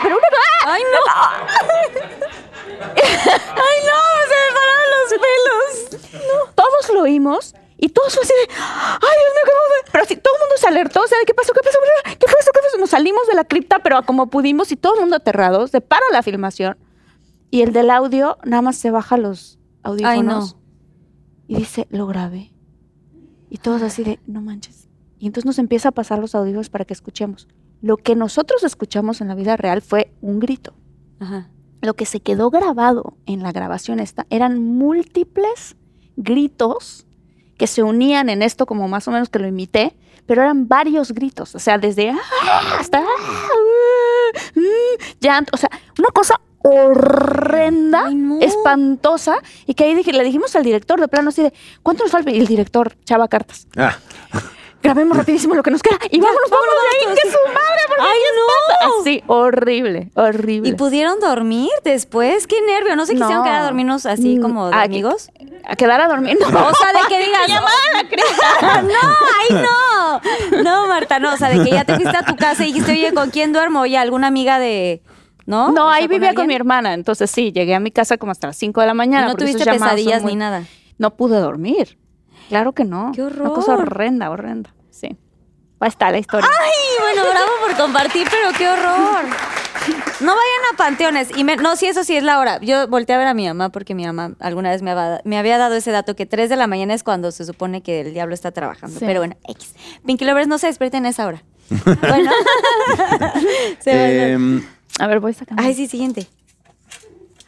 Pero una cosa... Ay, no. Ay, no, se me pararon los pelos. Todos lo oímos y todos fue así de... ¡Ay, Dios mío, qué fue?". Pero así, todo el mundo se alertó, o sea, ¿qué pasó? ¿Qué pasó? ¿Qué eso? ¿Qué eso? Nos salimos de la cripta, pero como pudimos y todo el mundo aterrado, se para la filmación y el del audio nada más se baja los audífonos. Ay, no. y dice, lo grabé. Y todos así de, no manches. Y entonces nos empieza a pasar los audífonos para que escuchemos. Lo que nosotros escuchamos en la vida real fue un grito. Ajá. Lo que se quedó grabado en la grabación esta eran múltiples gritos que se unían en esto como más o menos que lo imité, pero eran varios gritos, o sea, desde "Ah", hasta "Ah", "Uh", llanto, o sea, una cosa horrenda, Ay, no. espantosa, y que ahí dije, le dijimos al director de plano así de, ¿cuánto nos falta? Y el director, chava cartas. Ah, Grabemos rapidísimo lo que nos queda y vámonos, vámonos de ahí, que su madre, porque Ay, no. Así, horrible, horrible. ¿Y pudieron dormir después? ¡Qué nervio! ¿No se quisieron No. quedar a dormirnos así Mm, como de amigos? A quedar a dormir, no. O sea, de que digas... no, ay, no. No, Marta, no. O sea, de que ya te fuiste a tu casa y dijiste, oye, ¿con quién duermo? Oye, ¿alguna amiga de...? ¿No? No, O sea, ahí vivía con alguien? mi hermana, entonces sí, llegué a mi casa como hasta las 5 de la ¿Y mañana. no tuviste pesadillas muy- ni nada. No pude dormir. Claro que no. ¡Qué Una cosa horror! horrenda, horrenda. Sí. Ahí está la historia. Ay, bueno, bravo por compartir, pero qué horror. No vayan a panteones. Y me- no, sí, eso sí es la hora. Yo volteé a ver a mi mamá porque mi mamá alguna vez me había, me había dado ese dato que 3 de la mañana es cuando se supone que el diablo está trabajando. Sí. Pero bueno, X. Pinky Lovers no se despierten a esa hora. bueno. Se van a- A ver, voy sacando. Ay, sí, siguiente.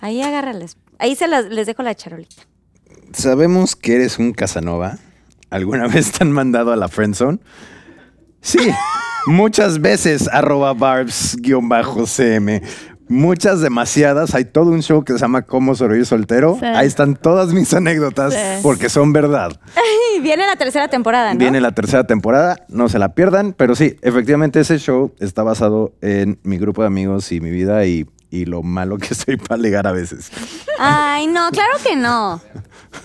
Ahí agárralas. Ahí se las, les dejo la charolita. Sabemos que eres un Casanova. ¿Alguna vez te han mandado a la friendzone? Sí, muchas veces, arroba barbs-cm. Muchas, demasiadas. Hay todo un show que se llama Cómo sobrevivir soltero. Sí. Ahí están todas mis anécdotas Sí. porque son verdad. Viene la tercera temporada, ¿no? Viene la tercera temporada, no se la pierdan, pero sí, efectivamente ese show está basado en mi grupo de amigos y mi vida y, y lo malo que soy para ligar a veces. Ay, no, claro que no.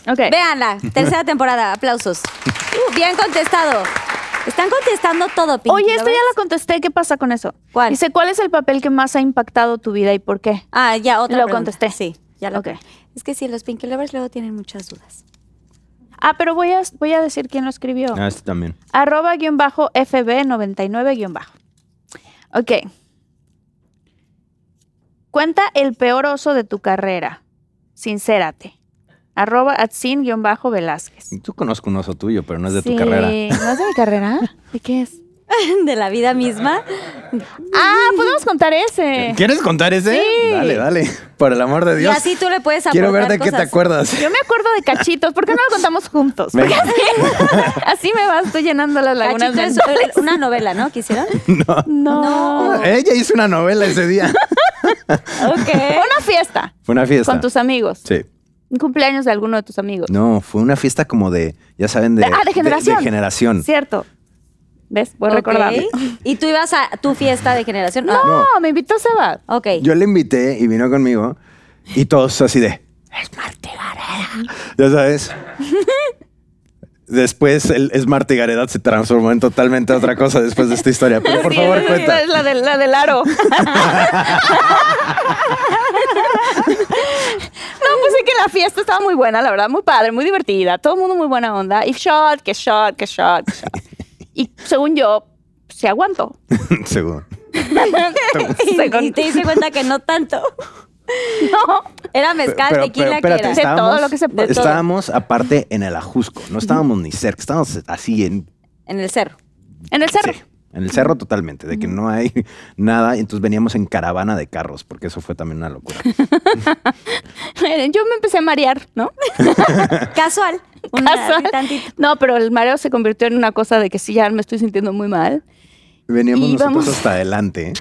Ok. Véanla, tercera temporada, aplausos. Uh, bien contestado. Están contestando todo, Pinky Oye, esto ya la contesté. ¿Qué pasa con eso? ¿Cuál? Dice, ¿cuál es el papel que más ha impactado tu vida y por qué? Ah, ya, otra Lo pregunta. contesté. Sí, ya lo Ok. Es que sí, los Pinky Lovers luego tienen muchas dudas. Ah, pero voy a, voy a decir quién lo escribió. Ah, este también. Arroba guion bajo FB99 guion bajo. Ok. Cuenta el peor oso de tu carrera. Sincérate. Arroba atsin guion bajo Velázquez. Tú conozco un oso tuyo, pero no es de tu carrera. ¿No es de mi carrera? ¿De qué es? De la vida misma. Ah, podemos contar ese. ¿Quieres contar ese? Sí. Dale, dale. Por el amor de Y Dios. así tú le puedes Quiero ver de qué te acuerdas. Yo me acuerdo de cachitos. ¿Por qué no lo contamos juntos? Porque así, así me vas tú llenando las lagunas es una novela, ¿no? ¿Quisieron? No. Ella hizo una novela ese día. Ok. Fue una fiesta Fue una fiesta. con tus amigos. Sí. Un cumpleaños de alguno de tus amigos. No, fue una fiesta como de, ya saben, de, ah, de generación. De, generación. Cierto. ¿Ves? Voy Ok. recordando. ¿Y tú ibas a tu fiesta de generación? No, Ah, me invitó Seba. ok. Yo le invité y vino conmigo y todos así de, es Marta Gareda. Ya sabes. Después el Smart y Gareda se transformó en totalmente otra cosa después de esta historia. Pero por Sí, favor, es- cuenta. Es la del, la del aro. es que la fiesta estaba muy buena, la verdad, muy padre, muy divertida, todo el mundo muy buena onda. Y shot, que shot, que shot, que shot. Y según yo, se aguantó. Seguro. Y, Según- y te diste cuenta que no tanto. No, Era mezcal, Pero- tequila, pero que era. De todo lo que se puede. Estábamos aparte en el Ajusco. No estábamos ni cerca. Estábamos así en, En el cerro. en el cerro. sí, en el cerro totalmente. De que no hay nada. Y entonces veníamos en caravana de carros porque eso fue también una locura. Yo me empecé a marear, ¿no? Casual. Una- Casual. No, pero el mareo se convirtió en una cosa de que sí, ya me estoy sintiendo muy mal. Veníamos Y nosotros vamos- hasta adelante,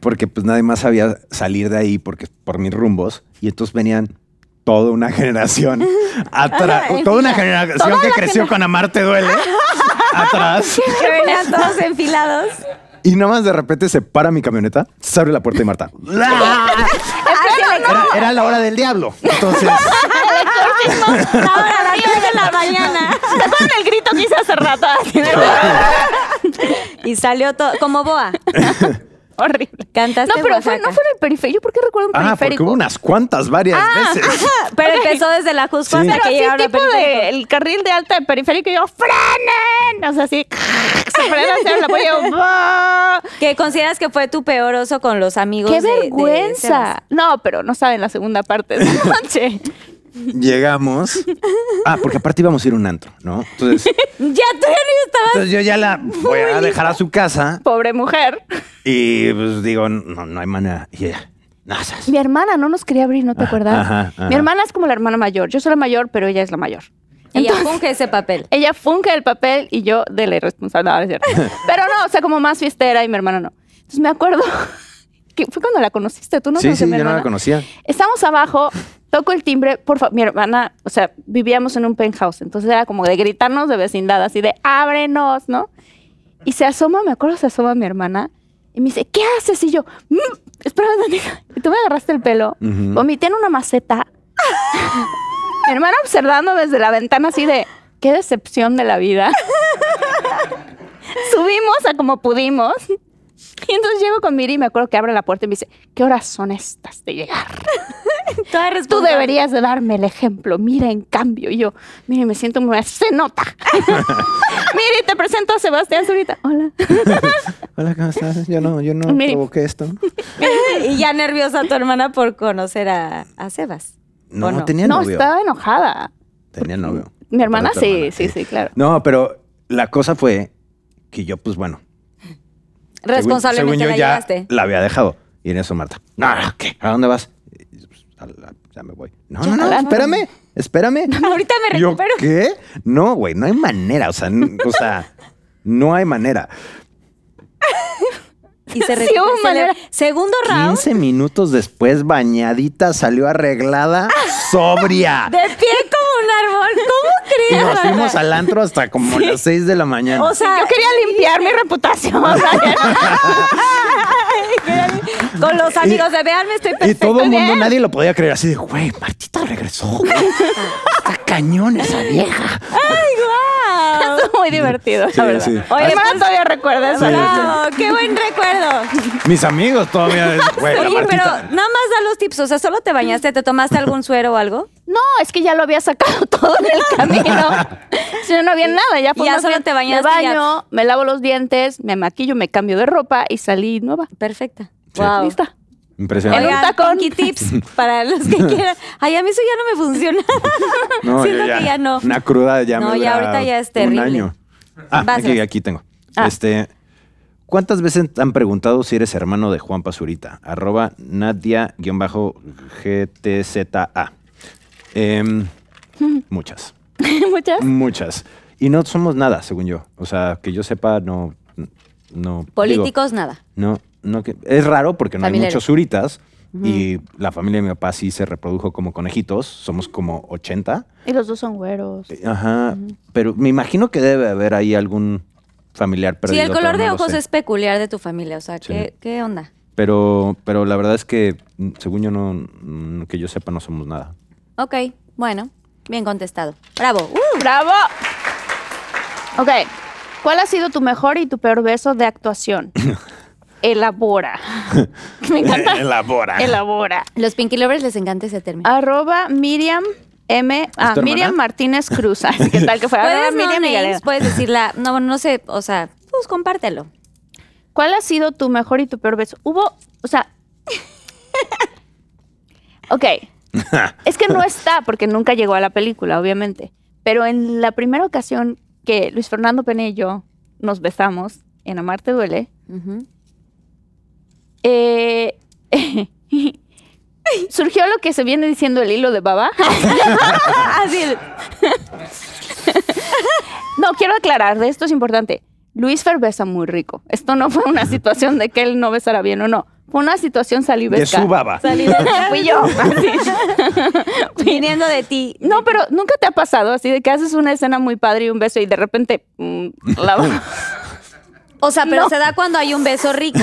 porque pues nadie más sabía salir de ahí porque por mis rumbos y entonces venían toda una generación atrás, toda una generación Toda que creció con Amarte duele atrás Que venían todos enfilados. y nada más de repente se para mi camioneta, se abre la puerta y Marta. Era, era la hora del diablo. Entonces, Ahora a las 3 de la mañana. ¿Se acuerdan el grito que hice hace rato? Y salió todo. Como boa. Horrible. Cantaste No, pero fue, no fue en el periférico. ¿Yo por qué recuerdo un ah, porque periférico? hubo unas cuantas varias veces. Pero empezó desde la Jusco Sí. hasta Pero que así tipo de el carril de alta de periférico y yo ¡frenen! O sea, así se frena hacia el apoyo. ¡bah! Que consideras que fue tu peor oso con los amigos ¡Qué de- vergüenza! No, pero no saben la segunda parte de la noche. Llegamos. Ah, porque aparte íbamos a ir a un antro, ¿no? Entonces, Ya tú ya ni estabas. entonces yo ya la voy a dejar a su casa Pobre mujer. y pues digo, no, no hay manera. Y ella, no, esas- Mi hermana no nos quería abrir, ¿no te acuerdas? ajá, ajá. Mi hermana es como la hermana mayor. Yo soy la mayor, pero ella es la mayor. Ella Entonces- funge ese papel. Ella funge el papel y yo de la irresponsable. No, no es cierto. Pero no, o sea, como más fiestera y mi hermana no. Entonces me acuerdo que fue cuando la conociste, tú no sí, conocías sí, a mi yo no la conocía. Estamos abajo, toco el timbre, por favor, mi hermana, o sea, vivíamos en un penthouse, entonces era como de gritarnos de vecindad, así de ábrenos, ¿no? Y se asoma, me acuerdo, se asoma mi hermana y me dice, ¿qué haces? Y yo, "Mm, espérame, tantito". y tú me agarraste el pelo, Ujú. vomité en una maceta. mi hermana observándome desde la ventana así de, qué decepción de la vida. Subimos a como pudimos. Y entonces llego con Miri y me acuerdo que abre la puerta y me dice, ¿qué horas son estas de llegar? Toda Tú deberías de darme el ejemplo. Mira, en cambio, Y yo, mire, me siento muy... Se nota. Miri, te presento a Sebastián Zurita. Hola. Hola, ¿cómo estás? Yo no, yo no Mire. provoqué esto. y ya nerviosa tu hermana por conocer a, a Sebas. No, ¿O no? tenía no, novio. estaba enojada. Tenía novio. Mi hermana sí, sí, sí, claro. No, pero la cosa fue que yo, pues bueno. Responsablemente según yo la ya llevaste. La había dejado. Y en eso, Marta. No, ¿qué? ¿A dónde vas? Y, pues, a la- ya me voy. No, no, no, espérame, espérame. Ahorita me Yo, recupero. ¿Qué? No, güey, no hay manera. O sea, n- o sea, no hay manera. Y se Sí, recupera. hubo manera. Segundo round. 15 minutos después, bañadita, salió arreglada, sobria. De pie como un árbol. ¿Cómo Y nos fuimos al antro hasta como las 6 de la mañana. O sea, Yo quería limpiar mi reputación. con los amigos de vean, me estoy Y todo el mundo, bien. nadie lo podía creer. Así de, güey, Martita regresó. Está cañón esa vieja. ¡Ay, guau! Estuvo muy divertido, Sí, la verdad. sí. Oye, hermana todavía recuerda eso. Sí, Bravo, ¡Qué buen recuerdo! Mis amigos todavía. Güey, Oye, pero nada más da los tips. O sea, ¿solo te bañaste? ¿Te tomaste algún suero o algo? No, es que ya lo había sacado todo en el camino. si no, no había nada. Ya, fue Ya solo bien, te bañaste Me ya. baño, me lavo los dientes, me maquillo, me cambio de ropa y salí nueva. Perfecta. Sí. Wow. Lista. Impresionante. En un Oigan, tacón. Tips para los que quieran. Ay, a mí eso ya no me funciona. No, Siento yo que ya no. Una cruda ya No, me ya ahorita ya es Un terrible. año. Ah, aquí, tengo. Ah. Este. ¿Cuántas veces te han preguntado si eres hermano de Juan Pazurita? Arroba Nadia-GTZA. Em, muchas. Muchas. Muchas. Y no somos nada, según yo. O sea, que yo sepa, no. no digo, Políticos, nada. no, no que, es raro porque no hay muchos zuritas. Y la familia de mi papá sí se reprodujo como conejitos. Somos como 80. Y los dos son güeros. Ajá. Pero me imagino que debe haber ahí algún familiar Sí, perdido. el color de ojos es peculiar de tu familia. O sea, ¿qué, qué onda? Pero, pero la verdad es que, según yo, no, que yo sepa, no somos nada. Ok, bueno, bien contestado. Bravo. Uh, ¡Bravo! Ok. ¿Cuál ha sido tu mejor y tu peor beso de actuación? Elabora. Me encanta. Elabora. Elabora. los Pinky Lovers les encanta ese término. Arroba Miriam M. Ah? Miriam Martínez Cruz. Así que tal que fuera. Arroba Puedes no Miriam names, puedes decirla. No, bueno, no sé, o sea, pues compártelo. ¿Cuál ha sido tu mejor y tu peor beso? Hubo, o sea. ok. es que no está, porque nunca llegó a la película, obviamente. Pero en la primera ocasión que Luis Fernando Pena y yo nos besamos en Amarte Duele, eh, surgió lo que se viene diciendo el hilo de baba. Así. No, quiero aclarar, de esto es importante. Luis Fer besa muy rico. Esto no fue una situación de que él no besara bien o no. Fue una situación De salivesca. su baba. Fui yo. Viniendo de ti. No, pero nunca te ha pasado así de que haces una escena muy padre y un beso y de repente mm, la- O sea, pero No. se da cuando hay un beso rico.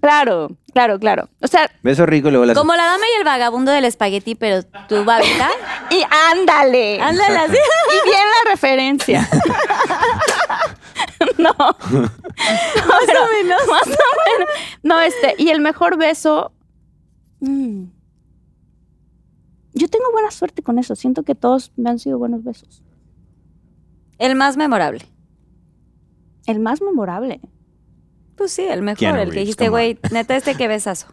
Claro, claro, claro. O sea, Beso rico y luego la. Como la dama y el vagabundo del espagueti, pero tu babita. y ándale. Ándale así. Y bien la referencia. no. Más o menos. Más o menos. No, este, y el mejor beso. mm. Yo tengo buena suerte con eso. Siento que todos me han sido buenos besos. El más memorable. El más memorable. Pues sí, el mejor, el que dijiste, güey, neta, este qué besazo.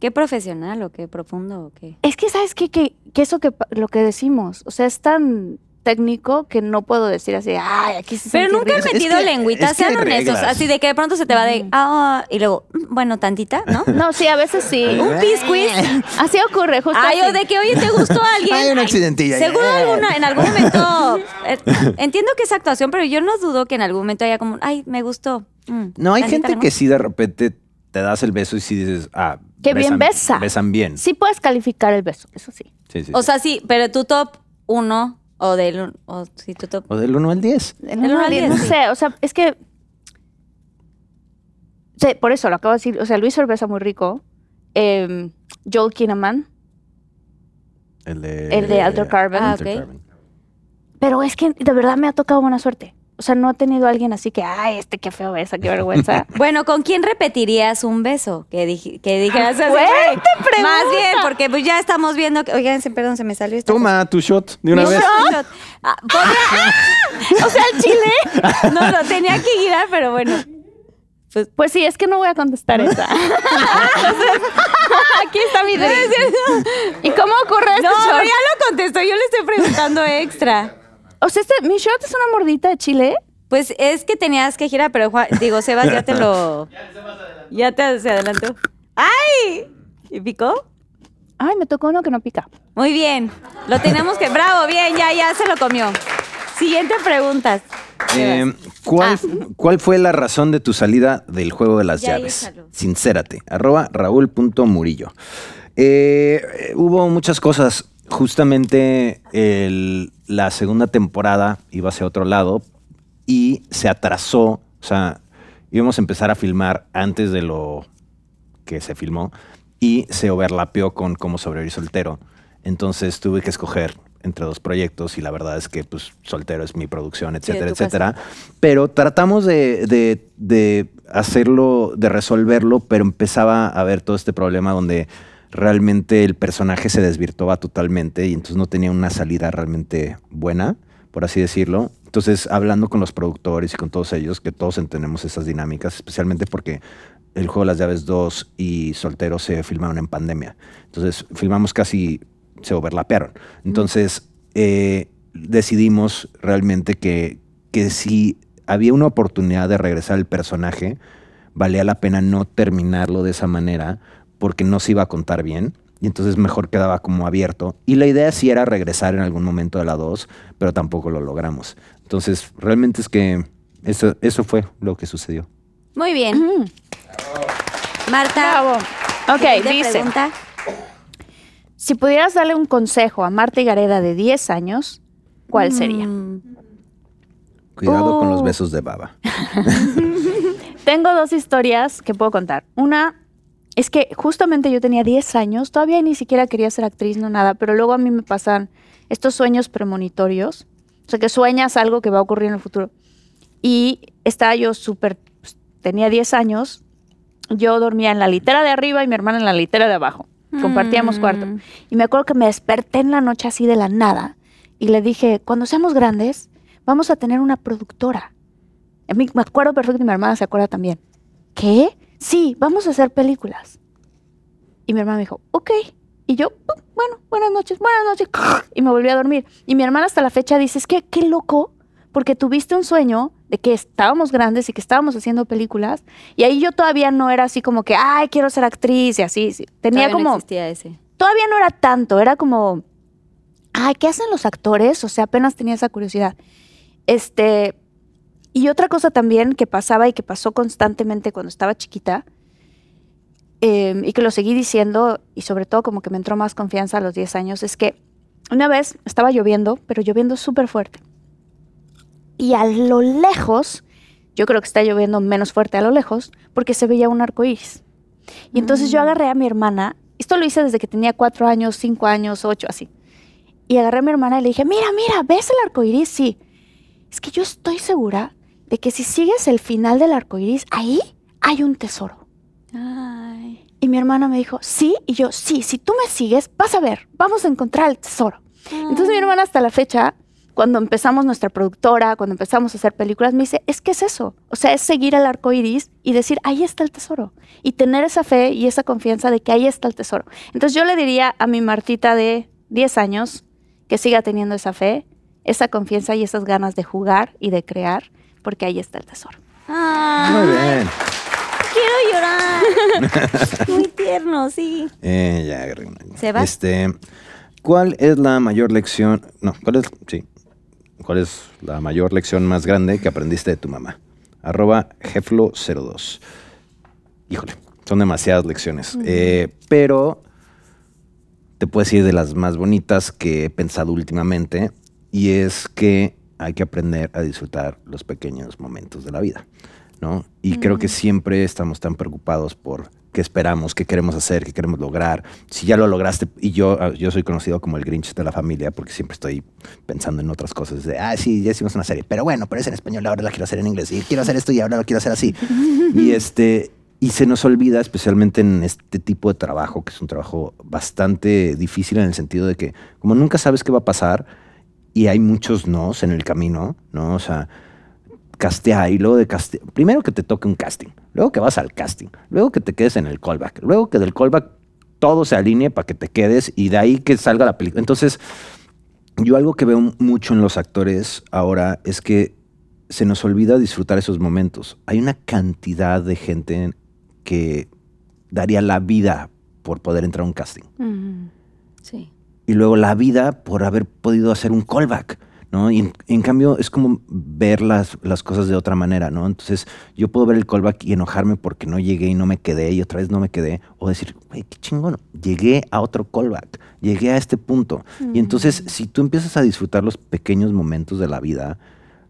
Qué profesional o qué profundo o qué. Es que, ¿sabes qué? Que, que eso que lo que decimos, o sea, es tan técnico que no puedo decir así, ay, aquí se Pero nunca he rico". Es metido que- lengüita, es que sean honestos. reglas. Así de que de pronto se te va de, ah, y luego, mm, bueno, tantita, ¿no? No, sí, a veces sí. Un pisquis. Así ocurre, justo Ay, así. o de que, oye, ¿te gustó alguien? Hay un accidentillo ahí. Seguro alguna, en algún momento. eh, entiendo que es actuación, pero yo no dudo que en algún momento haya como, ay, me gustó. mm, No, hay gente que nomás". sí de repente te das el beso y si dices, ah, Qué bien besa. Besan bien. Sí puedes calificar el beso, eso sí. Sí, sí, O sí. sea, sí, pero tu top uno o del... O. O del 1 al 10. El uno uno al al diez, diez, no sí. sé, o sea, es que. Sí, por eso lo acabo de decir. O sea, Luis Orbesa muy rico. Eh, Joel Kinnaman. El de, El de Alter Carbon. Ah, Alter ok. Carbon. Pero es que de verdad me ha tocado buena suerte. O sea, no he tenido a alguien así que, ay, este qué feo besa, qué vergüenza. Bueno, ¿con quién repetirías un beso? Que, dije, que dijeras así. Fuerte güey. Más pregunta. bien, porque pues ya estamos viendo que... Oigan, perdón, se me salió esta Toma tu shot de una Mi vez. shot. Ah, podría- o sea, el chile. No, lo tenía que girar, pero bueno. Pues sí, es que no voy a contestar esa. Aquí está mi drink. ¿Y cómo ocurre este No, shot? ya lo contestó. Yo le estoy preguntando extra. O sea, este, mi shot es una mordita de chile. Pues es que tenías que girar, pero Juan- digo, Sebas ya te lo. Ya te se adelantó. ¡Ay! ¿Y picó? Ay, me tocó uno que no pica. Muy bien. Lo tenemos que. Bravo, bien, ya, ya se lo comió. Siguiente preguntas. Eh, ¿cuál, ¿Cuál fue la razón de tu salida del juego de las Ya, llaves? échalo. Sincérate. Arroba raúl.murillo. Eh, eh, hubo muchas cosas. Justamente el- la segunda temporada iba hacia otro lado y se atrasó. O sea, íbamos a empezar a filmar antes de lo que se filmó y se overlapeó con cómo sobrevivir soltero. Entonces tuve que escoger entre dos proyectos y la verdad es que pues soltero es mi producción, etcétera, casa. etcétera. Pero tratamos de, de- de hacerlo, de resolverlo, pero empezaba a haber todo este problema donde realmente el personaje se desvirtuaba totalmente y entonces no tenía una salida realmente buena, por así decirlo. Entonces, hablando con los productores y con todos ellos, que todos entendemos esas dinámicas, especialmente porque el juego de las llaves 2 y Soltero se filmaron en pandemia. Entonces, filmamos casi, se overlapearon. Entonces, eh, decidimos realmente que, que si había una oportunidad de regresar el personaje, valía la pena no terminarlo de esa manera porque no se iba a contar bien. Y entonces mejor quedaba como abierto. Y la idea sí era regresar en algún momento de la 2, pero tampoco lo logramos. Entonces, realmente es que eso, eso fue lo que sucedió. Muy bien. Marta. Bravo. Ok, dice. pregunta. Si pudieras darle un consejo a Marta Gareda de 10 años, ¿cuál sería? Mm, Cuidado con los Oh. besos de baba. Tengo dos historias que puedo contar. Una es que justamente yo tenía 10 años, todavía ni siquiera quería ser actriz, no nada, pero luego a mí me pasan estos sueños premonitorios, o sea, que sueñas algo que va a ocurrir en el futuro. Y estaba yo súper, pues, tenía 10 años, yo dormía en la litera de arriba y mi hermana en la litera de abajo. Compartíamos Mm. cuarto. Y me acuerdo que me desperté en la noche así de la nada y le dije, cuando seamos grandes, vamos a tener una productora. A mí me acuerdo perfecto y mi hermana se acuerda también. ¿Qué? Sí, vamos a hacer películas. Y mi hermana me dijo, ok. Y yo, "Oh, bueno, buenas noches, buenas noches. Y me volví a dormir. Y mi hermana hasta la fecha dice, es que qué loco, porque tuviste un sueño de que estábamos grandes y que estábamos haciendo películas. Y ahí yo todavía no era así como que, ay, quiero ser actriz y así. sí. Tenía todavía no como existía ese. todavía no era tanto, era como, ay, ¿qué hacen los actores? O sea, apenas tenía esa curiosidad. Este, y otra cosa también que pasaba y que pasó constantemente cuando estaba chiquita, eh, y que lo seguí diciendo, y sobre todo como que me entró más confianza a los 10 años, es que una vez estaba lloviendo, pero lloviendo súper fuerte. Y a lo lejos, yo creo que está lloviendo menos fuerte a lo lejos, porque se veía un arco iris. Y entonces yo agarré a mi hermana, esto lo hice desde que tenía cuatro años, cinco años, ocho, así. Y agarré a mi hermana y le dije, mira, mira, ¿ves el arco iris? Sí. Es que yo estoy segura de que si sigues el final del arco iris, ahí hay un tesoro. Ay. Y mi hermana me dijo, sí. Y yo, sí, si tú me sigues, vas a ver, vamos a encontrar el tesoro. Entonces mi hermana hasta la fecha, cuando empezamos nuestra productora, cuando empezamos a hacer películas, me dice, es que es eso. O sea, es seguir el arco iris y decir, ahí está el tesoro. Y tener esa fe y esa confianza de que ahí está el tesoro. Entonces yo le diría a mi Martita de 10 años que siga teniendo esa fe, esa confianza y esas ganas de jugar y de crear, porque ahí está el tesoro. Muy bien. quiero llorar. Muy tierno, sí. Eh, ya agarré una. ¿Sebas? Este, ¿Cuál es la mayor lección? No, ¿cuál es? Sí. ¿Cuál es la mayor lección más grande que aprendiste de tu mamá? Arroba Jeflo02. Híjole. Son demasiadas lecciones. Eh, pero te puedo decir de las más bonitas que he pensado últimamente y es que hay que aprender a disfrutar los pequeños momentos de la vida, ¿no? Y creo que siempre estamos tan preocupados por qué esperamos, qué queremos hacer, qué queremos lograr. Si ya lo lograste, y yo, ah, yo soy conocido como el Grinch de la familia porque siempre estoy pensando en otras cosas. De, ah, sí, ya hicimos una serie, pero bueno, pero es en español, ahora la quiero hacer en inglés. Y quiero hacer esto y ahora lo quiero hacer así. y este... Y se nos olvida, especialmente en este tipo de trabajo, que es un trabajo bastante difícil en el sentido de que, como nunca sabes qué va a pasar, y hay muchos nos en el camino, ¿no? O sea, castea y luego de casting, primero que te toque un casting, luego que vas al casting, luego que te quedes en el callback, luego que del callback todo se alinee para que te quedes y de ahí que salga la película. Entonces, yo algo que veo mucho en los actores ahora es que se nos olvida disfrutar esos momentos. Hay una cantidad de gente que daría la vida por poder entrar a un casting. Sí. Y luego la vida por haber podido hacer un callback, ¿no? Y en, en cambio es como ver las, las cosas de otra manera, ¿no? Entonces yo puedo ver el callback y enojarme porque no llegué y no me quedé y otra vez no me quedé, o decir, güey, qué chingón, llegué a otro callback, llegué a este punto. Y entonces si tú empiezas a disfrutar los pequeños momentos de la vida,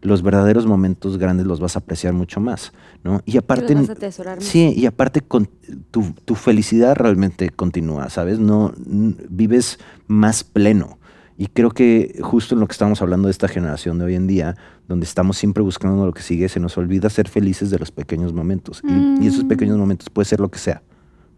los verdaderos momentos grandes los vas a apreciar mucho más, ¿no? Y aparte, vas a sí, y aparte con, tu, tu felicidad realmente continúa, ¿sabes? No vives más pleno. Y creo que justo en lo que estamos hablando de esta generación de hoy en día, donde estamos siempre buscando lo que sigue, se nos olvida ser felices de los pequeños momentos. Y- Y, esos pequeños momentos puede ser lo que sea,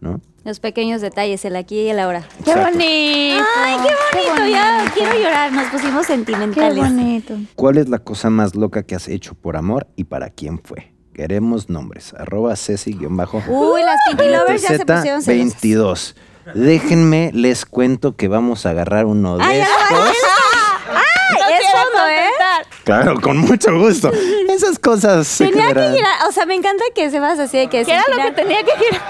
¿no? Los pequeños detalles, el aquí y el ahora. ¡Qué Exacto. bonito! Ay, qué bonito. Ya quiero llorar. Nos pusimos ¡Qué sentimentales. bonito! ¿Cuál es la cosa más loca que has hecho por amor y para quién fue? Queremos nombres. Arroba Ceci-bajo. Uy, las Pinky Lovers ya se pusieron celosas. 22. Déjenme, les cuento que vamos a agarrar uno de Ay, estos. Ay, es fondo, ¿eh? Claro, con mucho gusto. Esas cosas. se Tenía que girar. O sea, me encanta que se vas así de que ¿Qué era lo que tenía que girar?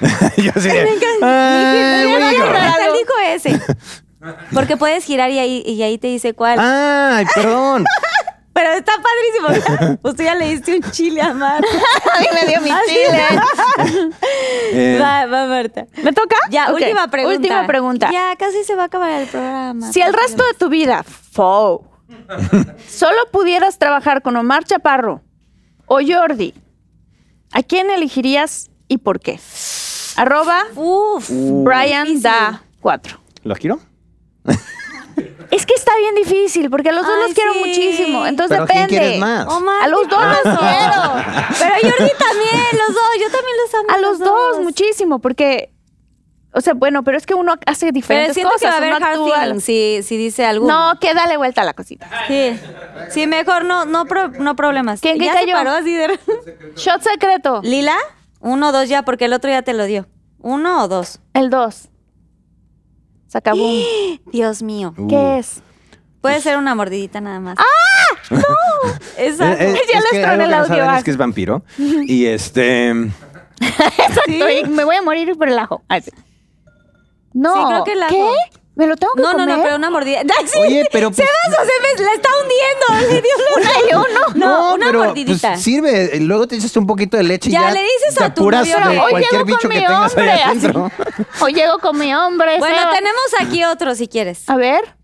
Yo de, Me encanta. Él dijo ese. Porque puedes girar y ahí, y ahí te dice cuál. Ay, perdón. Pero está padrísimo. Pues tú ya le diste un chile a Marta. A mí me dio mi Así chile. Eh, Va, va, Marta. ¿Me toca? Ya, última pregunta. Última pregunta. Ya, casi se va a acabar el programa. Si el resto de tu vida, fo, solo pudieras trabajar con Omar Chaparro o Jordi, ¿a quién elegirías y por qué? Arroba Uf. Brian da 4. ¿Lo giro? Es que está bien difícil porque a los dos Ay, los quiero sí. muchísimo. Entonces ¿Pero quién depende. quieres más? Omar, A los dos los quiero. Pero Jordi también, los dos. Yo también los amo. A los dos, muchísimo, porque, o sea, bueno, pero es que uno hace Pero diferentes que va a cosas. haber uno actúa- si, si dice algo. No, que dale vuelta a la cosita. Sí. Sí, mejor no, no, pro- no problemas. ¿Quién ya quita se yo? paró así de... Shot secreto. Lila, uno o dos ya, porque el otro ya te lo dio. ¿Uno o dos? El 2. Sacabum. Dios mío. Uh. ¿Qué es? Puede ser una mordidita nada más. ¡Ah! ¡No! Exacto. Eh, eh, Ya es les troné el que no audio, ah. es que es vampiro. Y este. Exacto. y Me voy a morir por el ajo. No. Sí, creo que el ajo. ¿Qué? ¿Me lo tengo que No, no, comer? no, pero una mordida. Sí. Oye, pero, pues- Sebas, o sea, me la está hundiendo. Le dio una y uno. No, una pero, mordidita. Pues, sirve. y Luego te echas un poquito de leche y Ya ya. le dices te a tu novio, de Hoy cualquier llego bicho con que mi tengas ahí hombre, adentro. O llego con mi hombre. bueno, tenemos aquí otro si quieres. A ver.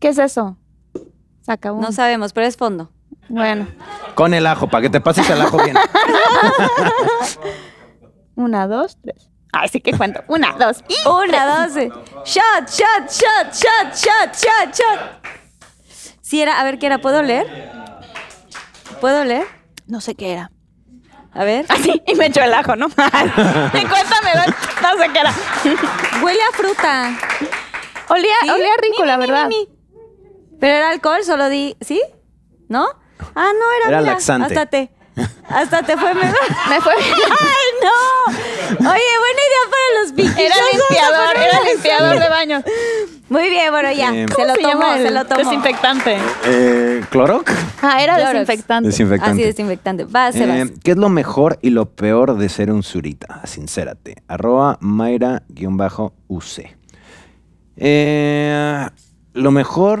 ¿Qué es eso? Sacabum. No sabemos, pero es fondo. Bueno. Con el ajo, para que te pases el ajo bien. Una, dos, tres. Ay, sí que cuento. Una, dos. y Una, dos. Shot, shot, shot, shot, shot, shot, shot. Sí, era, a ver, ¿qué era? ¿Puedo leer? ¿Puedo leer? No sé qué era. A ver. Así, y me echó el ajo, ¿no? y cuéntame, no sé qué era. Huele a fruta. Olía, ¿Sí? olía rico, Mi, la mi, mi, verdad. mi. Pero era alcohol, solo di. ¿Sí? ¿No? Ah, no, era. Era mira, laxante. Hasta te. Hasta te fue mejor. Me fue ¡Ay, no! Oye, buena idea para los piquis. Era limpiador, era limpiador de baño. Muy bien, bueno, ya. Eh, se ¿Cómo lo se tomó, se el lo tomó. Desinfectante. Eh, ¿Cloroc? Ah, era Clorox. desinfectante. Desinfectante. Así, desinfectante. Va, Sebas. Eh, ¿Qué es lo mejor y lo peor de ser un surita? Sincérate. Arroba Mayra-UC. Eh, lo mejor,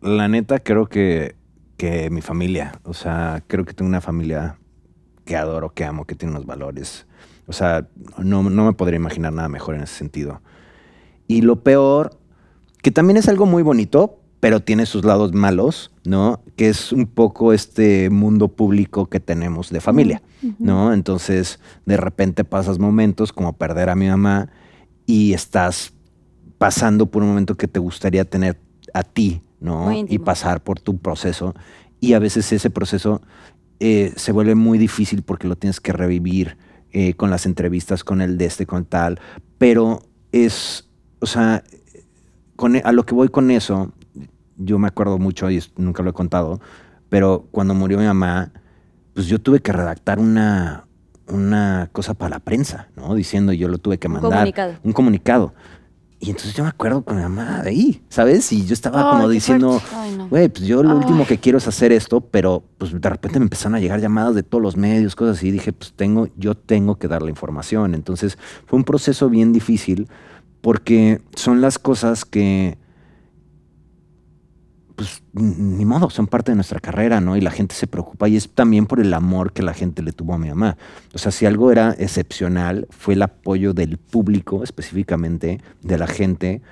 la neta, creo que, que mi familia. O sea, creo que tengo una familia que adoro, que amo, que tiene unos valores. O sea, no, no me podría imaginar nada mejor en ese sentido. Y lo peor, que también es algo muy bonito, pero tiene sus lados malos, ¿no? Que es un poco este mundo público que tenemos de familia, ¿no? Entonces, de repente pasas momentos como perder a mi mamá y estás pasando por un momento que te gustaría tener a ti, ¿no? Y pasar por tu proceso. Y a veces ese proceso eh, se vuelve muy difícil porque lo tienes que revivir eh, con las entrevistas, con el de este, con tal. Pero es, o sea, con, e- a lo que voy con eso, yo me acuerdo mucho, y nunca lo he contado, pero cuando murió mi mamá, pues yo tuve que redactar una, una cosa para la prensa, ¿no? Diciendo, yo lo tuve que Un mandar. comunicado. Un comunicado. Y entonces yo me acuerdo con mi mamá de ahí, ¿sabes? Y yo estaba como diciendo, güey, pues yo lo último que quiero es hacer esto, pero pues de repente me empezaron a llegar llamadas de todos los medios, cosas así. Y dije, pues tengo, yo tengo que dar la información. Entonces fue un proceso bien difícil porque son las cosas que, pues ni modo, son parte de nuestra carrera, ¿no? Y la gente se preocupa y es también por el amor que la gente le tuvo a mi mamá. O sea, si algo era excepcional, fue el apoyo del público, específicamente de la gente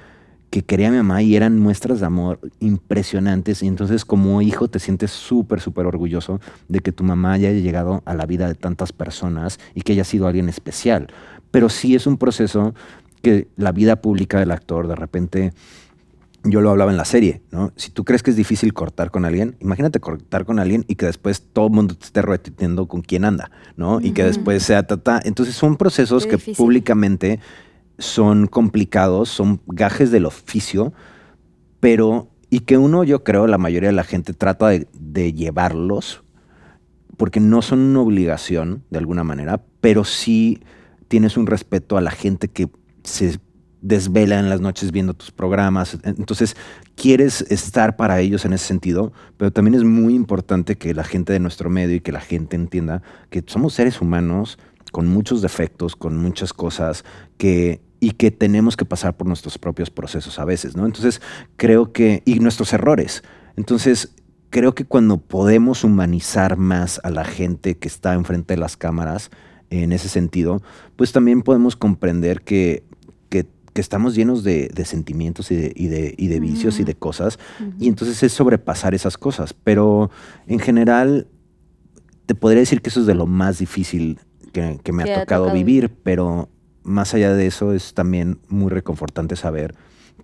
que quería a mi mamá y eran muestras de amor impresionantes. Y entonces como hijo te sientes súper, súper orgulloso de que tu mamá haya llegado a la vida de tantas personas y que haya sido alguien especial. Pero sí es un proceso que la vida pública del actor de repente yo lo hablaba en la serie, ¿no? Si tú crees que es difícil cortar con alguien, imagínate cortar con alguien y que después todo el mundo te esté repitiendo con quién anda, ¿no? Y que después sea tata. Entonces son procesos que difícil. públicamente son complicados, son gajes del oficio, pero y que uno, yo creo, la mayoría de la gente trata de, de llevarlos porque no son una obligación de alguna manera, pero sí tienes un respeto a la gente que se desvela en las noches viendo tus programas. Entonces, quieres estar para ellos en ese sentido, pero también es muy importante que la gente de nuestro medio y que la gente entienda que somos seres humanos con muchos defectos, con muchas cosas que y que tenemos que pasar por nuestros propios procesos a veces, ¿no? Entonces, creo que y nuestros errores. Entonces, creo que cuando podemos humanizar más a la gente que está enfrente de las cámaras en ese sentido, pues también podemos comprender que, que, estamos llenos de, de sentimientos y de, y de, y de vicios y de cosas. Y entonces es sobrepasar esas cosas. Pero en general, te podría decir que eso es de lo más difícil que, que me ha tocado, tocado vivir, pero más allá de eso es también muy reconfortante saber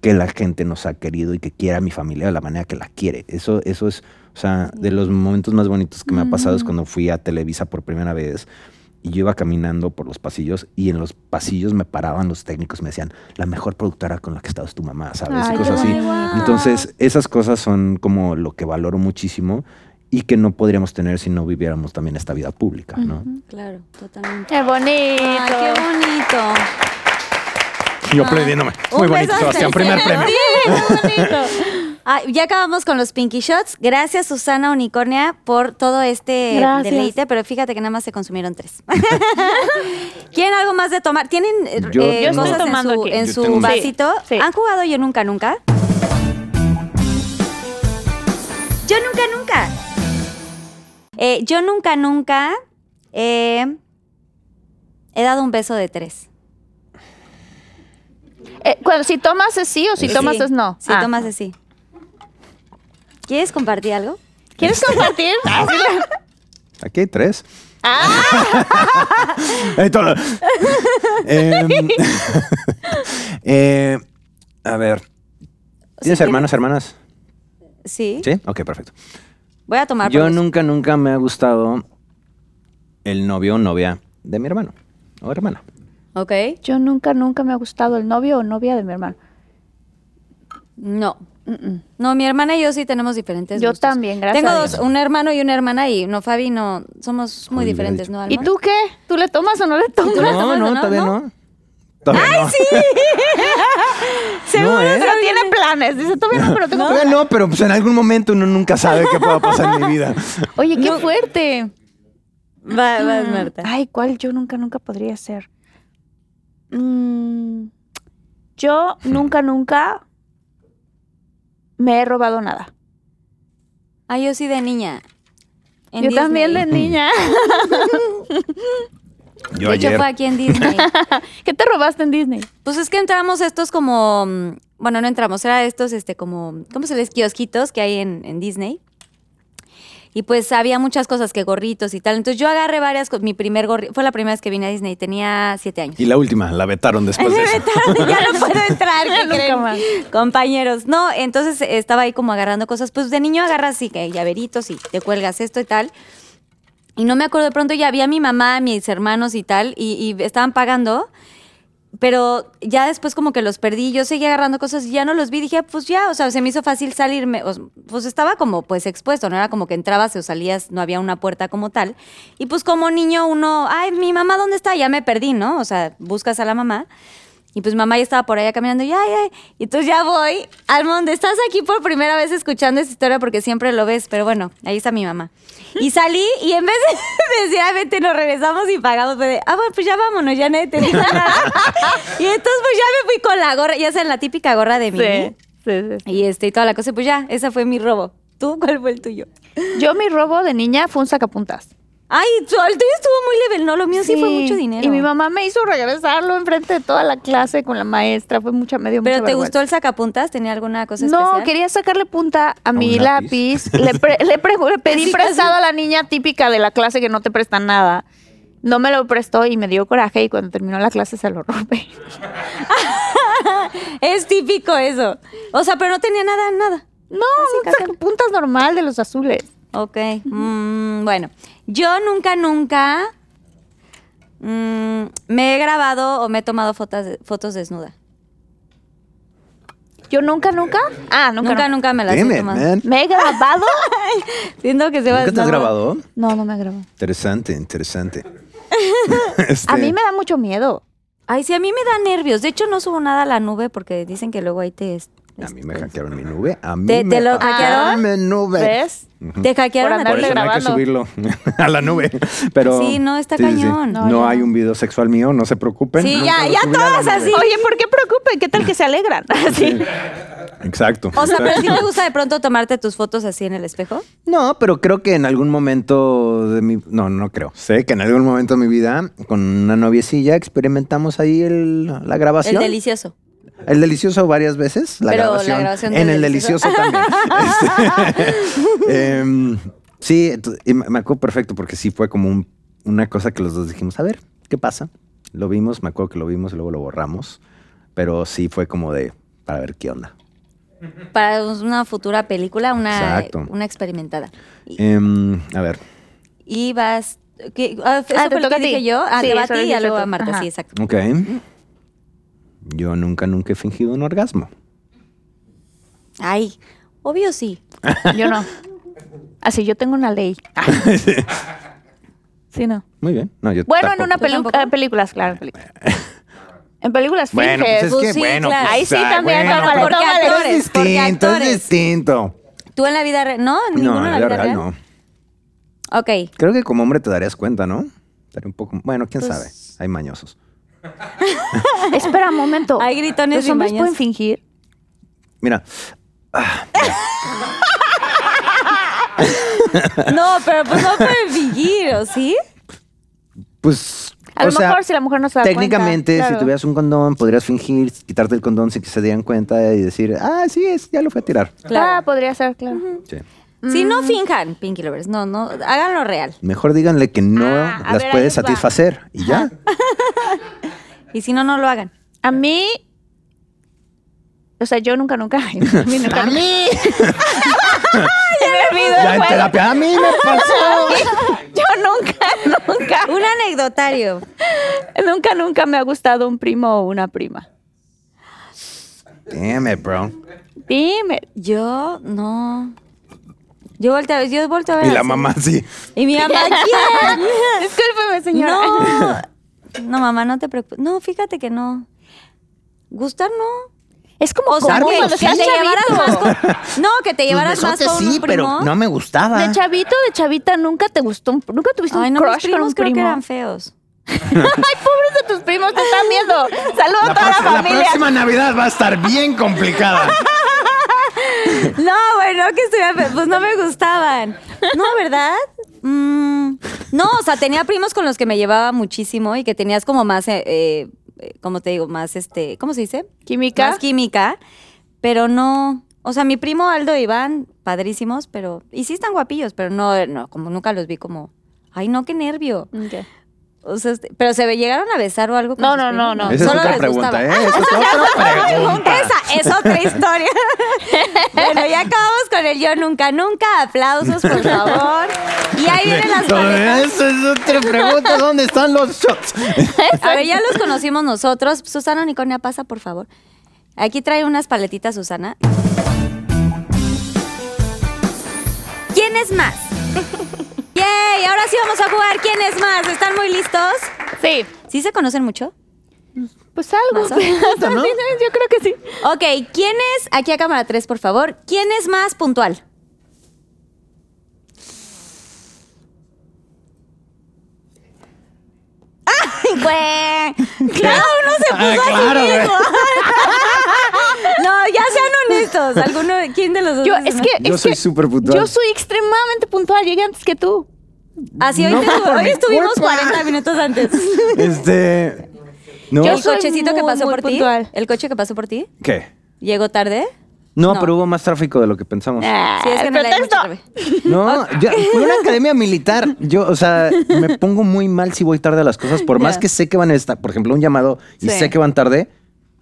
que la gente nos ha querido y que quiere a mi familia de la manera que la quiere. Eso, eso es, o sea, de los momentos más bonitos que me ha pasado es cuando fui a Televisa por primera vez y yo iba caminando por los pasillos y en los pasillos me paraban los técnicos y me decían, la mejor productora con la que estado es tu mamá, ¿sabes? Ay, y cosas así. bonito. Entonces, esas cosas son como lo que valoro muchísimo y que no podríamos tener si no viviéramos también esta vida pública, ¿no? Claro, totalmente. Qué bonito. Ay, qué bonito. Yo aplaudiéndome. Beso hasta el cielo. Sí, qué bonito. Ah, ya acabamos con los Pinky Shots. Gracias, Susana Unicornia, por todo este Gracias. deleite, pero fíjate que nada más se consumieron tres. ¿Quieren algo más de tomar? ¿Tienen eh, Yo eh, cosas en tomando su, aquí. en su tengo- vasito? Sí, sí. ¿Han jugado Yo Nunca Nunca? Yo Nunca Nunca. Eh, yo Nunca Nunca eh, he dado un beso de tres. Eh, cuando- si tomas es sí o si tomas es no. Si Ah. tomas es sí. ¿Quieres compartir algo? ¿Quieres compartir? Ah, Aquí hay tres. Ahí todo. Em, eh, a ver. ¿Tienes Sí, hermanos, hermanas? Sí. Sí. Ok, perfecto. Voy a tomar. Yo por eso. nunca, nunca me ha gustado el novio o novia de mi hermano o hermana. Ok. Yo nunca, nunca me ha gustado el novio o novia de mi hermano. No. No, mi hermana y yo sí tenemos diferentes Yo gustos. también, gracias Tengo dos, un hermano y una hermana y no, Fabi, no, somos muy diferentes. ¿no, ¿Y tú qué? ¿Tú le tomas o no le tomas? le tomas No, no, no? todavía ¿No? no. Todavía no. Seguro, No, ¿eh? pero tiene planes. Dice, todavía no, pero tengo Todavía no, pero pues en algún momento uno nunca sabe qué pueda pasar en mi vida. Oye, qué fuerte. Va, vas, Mm, Marta. Ay, ¿cuál yo nunca, nunca podría ser? Mm, yo nunca, nunca me he robado nada. Ah, yo sí de niña. En Yo también de Disney. niña. Yo de hecho, ayer. fue aquí en Disney. ¿Qué te robaste en Disney? Pues es que entramos estos como, mm, bueno, no entramos, era estos, este, como, ¿cómo se les? Kiosquitos que hay en, en Disney. Y pues había muchas cosas que gorritos y tal. Entonces yo agarré varias, co- mi primer gorrito, fue la primera vez que vine a Disney, tenía siete años. Y la última, la vetaron después de eso. ya no puedo entrar, ¿qué Nunca creen? más. Compañeros. No, entonces estaba ahí como agarrando cosas. Pues de niño agarras sí, que llaveritos y te cuelgas esto y tal. Y no me acuerdo, de pronto ya vi a mi mamá, mis hermanos y tal, y, y estaban pagando. Pero ya después como que los perdí, yo seguía agarrando cosas y ya no los vi, dije, pues ya, o sea, se me hizo fácil salirme, pues estaba como pues expuesto, no era como que entrabas o salías, no había una puerta como tal. Y pues como niño uno, ay, mi mamá, ¿dónde está? Ya me perdí, ¿no? O sea, buscas a la mamá. Y pues mamá ya estaba por allá caminando y ay, ay. Y entonces ya voy al monte. Estás aquí por primera vez escuchando esta historia porque siempre lo ves, pero bueno, ahí está mi mamá. Y salí y en vez de decir, ay, vete, nos regresamos y pagamos, fue de, ah, bueno, pues ya vámonos, ya nadie te dijo nada. y entonces pues ya me fui con la gorra, ya sea la típica gorra de Mimi. Sí, sí, sí. Y este y toda la cosa, pues ya, ese fue mi robo. ¿Tú cuál fue el tuyo? Yo mi robo de niña fue un sacapuntas. Ay, tu- el tuyo estuvo muy level, no, lo mío sí, fue mucho dinero. Y mi mamá me hizo regresarlo enfrente de toda la clase con la maestra. Fue mucha medio ¿Pero mucha te vergüenza. gustó el sacapuntas? ¿Tenía alguna cosa No, especial? quería sacarle punta a mi un lápiz. lápiz? Le, pre- le pre- le pedí Casi, prestado casi. a la niña típica de la clase que no te presta nada. No me lo prestó y me dio coraje y cuando terminó la clase se lo robé. Es típico eso. O sea, pero no tenía nada, nada. No, un sacapuntas normal de los azules. Ok. mm, bueno, yo nunca, nunca mm, me he grabado o me he tomado fotos, fotos desnuda. Yo nunca, nunca. Ah, nunca. Nunca, me las Damn he it, tomado. man. ¿Me he grabado? Siento que se va ¿Nunca te has no. grabado? No, no me he grabado. Interesante, interesante. Este, A mí me da mucho miedo. Ay, sí, a mí me da nervios. De hecho, no subo nada a la nube porque dicen que luego ahí te... A mí me hackearon mi nube. A mí ¿Te- me te lo hackearon? mi nube. ¿Ves? Te hackearon Por eso no hay que subirlo a la nube. Pero, Sí, no, está cañón. No, hay un video sexual mío, no se preocupen. Sí, ya- ya todas así. Oye, ¿por qué preocupen? ¿Qué tal que se alegran? Así. Exacto. O sea, pero sí te gusta de pronto tomarte tus fotos así en el espejo. No, pero creo que en algún momento de mi... No, no creo. Sé que en algún momento de mi vida, con una noviecilla, experimentamos ahí el- la grabación. El delicioso. El delicioso varias veces, la Pero la grabación. en del el delicioso. delicioso también. Este, em, sí, me acuerdo perfecto porque sí fue como un- una cosa que los dos dijimos, a ver, ¿qué pasa? Lo vimos, me acuerdo que lo vimos y luego lo borramos, pero sí fue como de, para ver qué onda. Para una futura película, una, Exacto. una experimentada. Y, Em, a ver, y vas. ¿qué? Ah, ¿Eso Ah, fue lo que dije yo? Ah, Sí, te va a ti y luego a. Marta, Ajá. sí, exacto. ok. Yo nunca, nunca he fingido un orgasmo. Ay, obvio sí. Yo no. Así, yo tengo una ley. Ah. Sí, no. Muy bien. No, yo Bueno, en una ¿Tú pelu- tampoco? eh, películas, claro, en películas. En películas Bueno, finges. pues es Pues que sí, bueno. claro. pues, Ahí sí también, bueno, tómale, porque tómale. actores, Es porque distinto, es distinto. ¿Tú en la vida real? No, en No, en en la la vida real real. no. Ok. Creo que como hombre te darías cuenta, ¿no? Estaría un poco. Bueno, quién Pues- sabe. Hay mañosos. Espera un momento. Hay gritones Los y hombres pueden fingir. Mira, ah, No, pero pues no pueden fingir, ¿o sí? pues. A o lo sea, mejor si la mujer no se da Técnicamente, cuenta, si claro. tuvieras un condón, podrías fingir, quitarte el condón sin que se dieran cuenta y decir, ah, sí, es, ya lo fui a tirar. Claro. Ah, podría ser, claro. Sí. Si Mm. no finjan, Pinky Lovers, no, no, háganlo real. Mejor díganle que no Ah, a las ver, ahí puedes les va. satisfacer y ya. Y si no, no lo hagan. A mí. O sea, yo nunca, nunca. A mí nunca. ¡A mí! me olvidó el Ya en terapia, ¡a mí me pasó! Yo nunca, nunca. Un anecdotario. Nunca, nunca me ha gustado un primo o una prima. Damn it, bro. Dime. Yo, no. Yo volteo, a- yo volteo a ver. Y la así. mamá sí. Y mi mamá, ¿quién? Discúlpeme, señora. No. No, mamá, no te preocupes. No, fíjate que no. Gustar no. Es como O sea, como que, cuando estás te llevaras más con, No, que te llevaras más con besotes un sí, primo. pero no me gustaba. De chavito, de chavita, nunca te gustó un, nunca tuviste Ay, un no, mis crush con primos un creo primo. que eran feos. Ay, pobres de tus primos, te están viendo. Saludos a toda la familia. próxima Navidad va a estar bien complicada. No, bueno, que estuviera Pues no me gustaban. No, ¿verdad? Mm, no, o sea, tenía primos con los que me llevaba muchísimo y que tenías como más, eh, eh, ¿cómo te digo? Más, este, ¿cómo se dice? Química. Más química, pero no, o sea, mi primo Aldo y Iván, padrísimos, pero, y sí están guapillos, pero no, no, como nunca los vi como, ay, no, qué nervio. O sea, este- pero se llegaron a besar o algo. con No, no, no, no. Esa es Solo otra les pregunta, gustaba. ¿eh? Esa es otra pregunta. Esa es otra historia. bueno, ya acabamos con el yo nunca, nunca. Aplausos, por favor. Y ahí vienen las paletas. Eso es otra pregunta. ¿Dónde están los shots? A ver, ya los conocimos nosotros. Susana Unicornia, pasa, por favor. Aquí trae unas paletitas, Susana. ¿Quién es más? ¡Yay! Ahora sí vamos a jugar. ¿Quién es más? ¿Están muy listos? Sí. ¿Sí se conocen mucho? Pues algo. Más o menos, ¿no? Yo creo que sí. Ok, ¿quién es, aquí a cámara 3, por favor, ¿quién es más puntual? ¡Ay, güey! Claro, uno se puso Ah, claro, güey. mismo. no, ya sean honestos. ¿Alguno, ¿Quién de los dos? Yo, es que. Yo es soy súper puntual. Yo soy extremadamente puntual. Llegué antes que tú. Ah, sí, hoy, No te- estuvimos culpa. 40 minutos antes. Este. ¿No? Yo ¿El cochecito que pasó por ti? ¿El coche que pasó por ti? ¿Qué? ¿Llegó tarde? No, No. pero hubo más tráfico de lo que pensamos. Ah, Sí, es que pretexto. tarde. No, ya, fue una academia militar. Yo, o sea, me pongo muy mal si voy tarde a las cosas. Por más que sé que van a estar, por ejemplo, un llamado y Sí. sé que van tarde,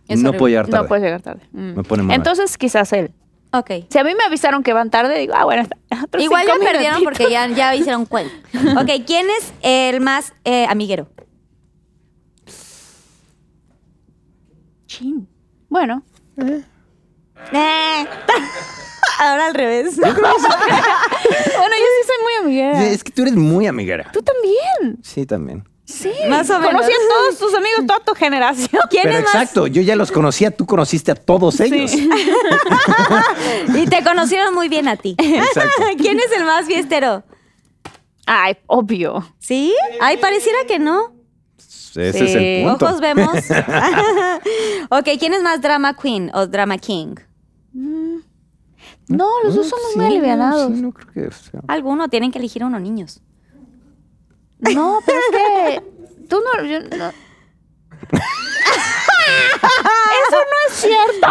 Es no horrible. puedo llegar tarde. No puedes llegar tarde. Mm. Me pone mal. Entonces, quizás él. Ok. Si a mí me avisaron que van tarde, digo, ah, bueno, está- otros Igual ya cinco perdieron minutitos. porque ya, ya hicieron cuenta. Ok, ¿quién es el más eh, amiguero? Chin. Bueno, Eh. Ahora al revés. bueno, yo sí soy muy amiguera. Sí, Es que tú eres muy amiguera. Tú también. Sí, también. Sí. Más o menos. Conocí a todos tus amigos, toda tu generación. ¿Quién Pero es más? exacto, yo ya los conocía, tú conociste a todos ellos. Y te conocieron muy bien a ti. Exacto. ¿Quién es el más fiestero? Ay, obvio. ¿Sí? Ay, pareciera que no. Ese Sí. es el punto. Ojos vemos. ok, ¿quién es más drama queen o drama king? No, los dos somos Sí, muy alivianados. sí, no creo que sea. Alguno, tienen que elegir uno, niños. No, pero es que tú no. yo no- Eso no es cierto.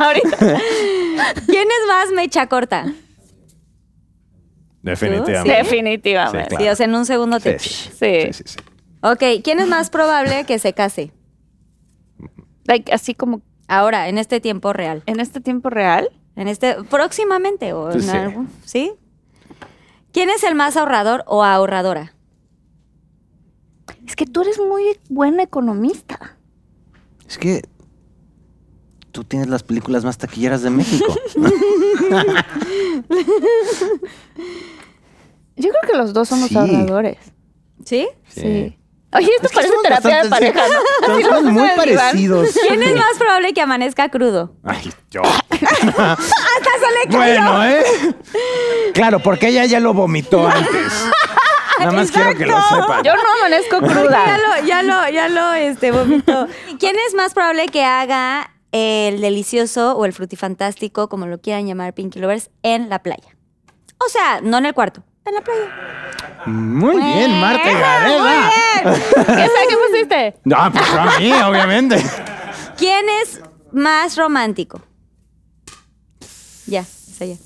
Ahorita. ¿Quién es más mecha corta? Definitivamente. Definitivamente. Sí, claro. Sí, o sea, en un segundo te... Sí, sí, Sí. sí, sí, sí. Ok, ¿quién es más probable que se case? Like, así como Ahora, en este tiempo real. en este tiempo real. En este, próximamente o Pues en sí. algún, ¿sí? ¿Quién es el más ahorrador o ahorradora? Es que tú eres muy buena economista. Es que tú tienes las películas más taquilleras de México. Yo creo que los dos somos Sí. ahorradores. ¿Sí? Sí. Oye, esto Es que parece terapia de pareja, ¿no? Somos Así lo muy parecidos. ¿Quién es más probable que amanezca crudo? Ay, yo. Bueno, ¿eh? Claro, porque ella ya lo vomitó antes. Nada más quiero que lo sepan. Yo no amanezco Ya cruda. lo, ya lo, ya lo este, vomitó. ¿Quién es más probable que haga el delicioso o el frutifantástico, como lo quieran llamar Pinky Lovers, en la playa? O sea, no en el cuarto, en la playa. Muy bien, Marta Gareda. bien. ¿Qué sabes qué pusiste? No, pues a mí, obviamente. ¿Quién es más romántico? Ya, sé ya.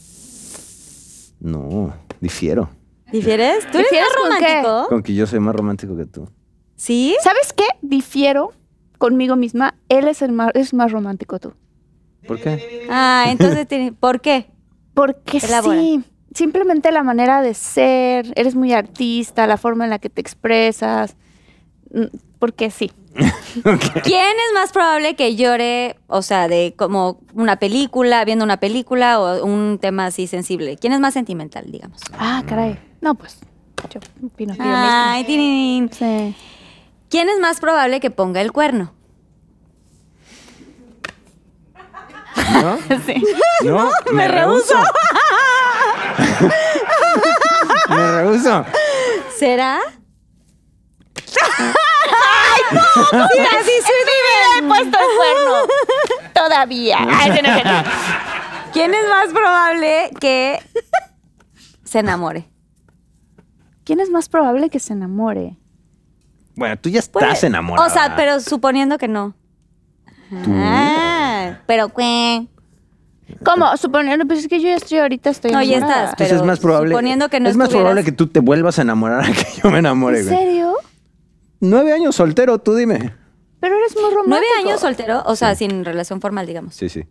No, difiero. ¿Difieres? ¿Tú eres ¿Difieres más con qué? romántico? Con que yo soy más romántico que tú. ¿Sí? ¿Sabes qué? Difiero conmigo misma. Él es el más, es más romántico tú. ¿Por qué? Ah, entonces, tiene- ¿por qué? Porque Elabora. sí, simplemente la manera de ser, eres muy artista, la forma en la que te expresas, mm, porque sí. ¿Quién es más probable que llore, o sea, de como una película, viendo una película o un tema así sensible? ¿Quién es más sentimental, digamos? Ah, caray. No, pues yo opino Ay. Sí. ¿Quién es más probable que ponga el cuerno? ¿No? Sí. No, me rehuso. me rehuso. ¿Será? Sí, así sí, me he puesto el cuerno. Todavía. Ay, sí, no, que- ¿Quién es más probable que se enamore? ¿Quién es más probable que se enamore? Bueno, tú ya estás enamorada. O sea, pero suponiendo que no. Tú. Ah, pero ¿qué? ¿Cómo? Suponiendo, pues es que yo ya estoy ahorita, estoy No, ya enamorada. estás, Entonces pero es más probable. suponiendo que no es más estuvieras- probable que tú te vuelvas a enamorar a que yo me enamore, ¿En güey. serio? Nueve años soltero, tú dime. Pero eres muy romántico. ¿Nueve años soltero? O sea, sin relación formal, digamos. Sí, sí.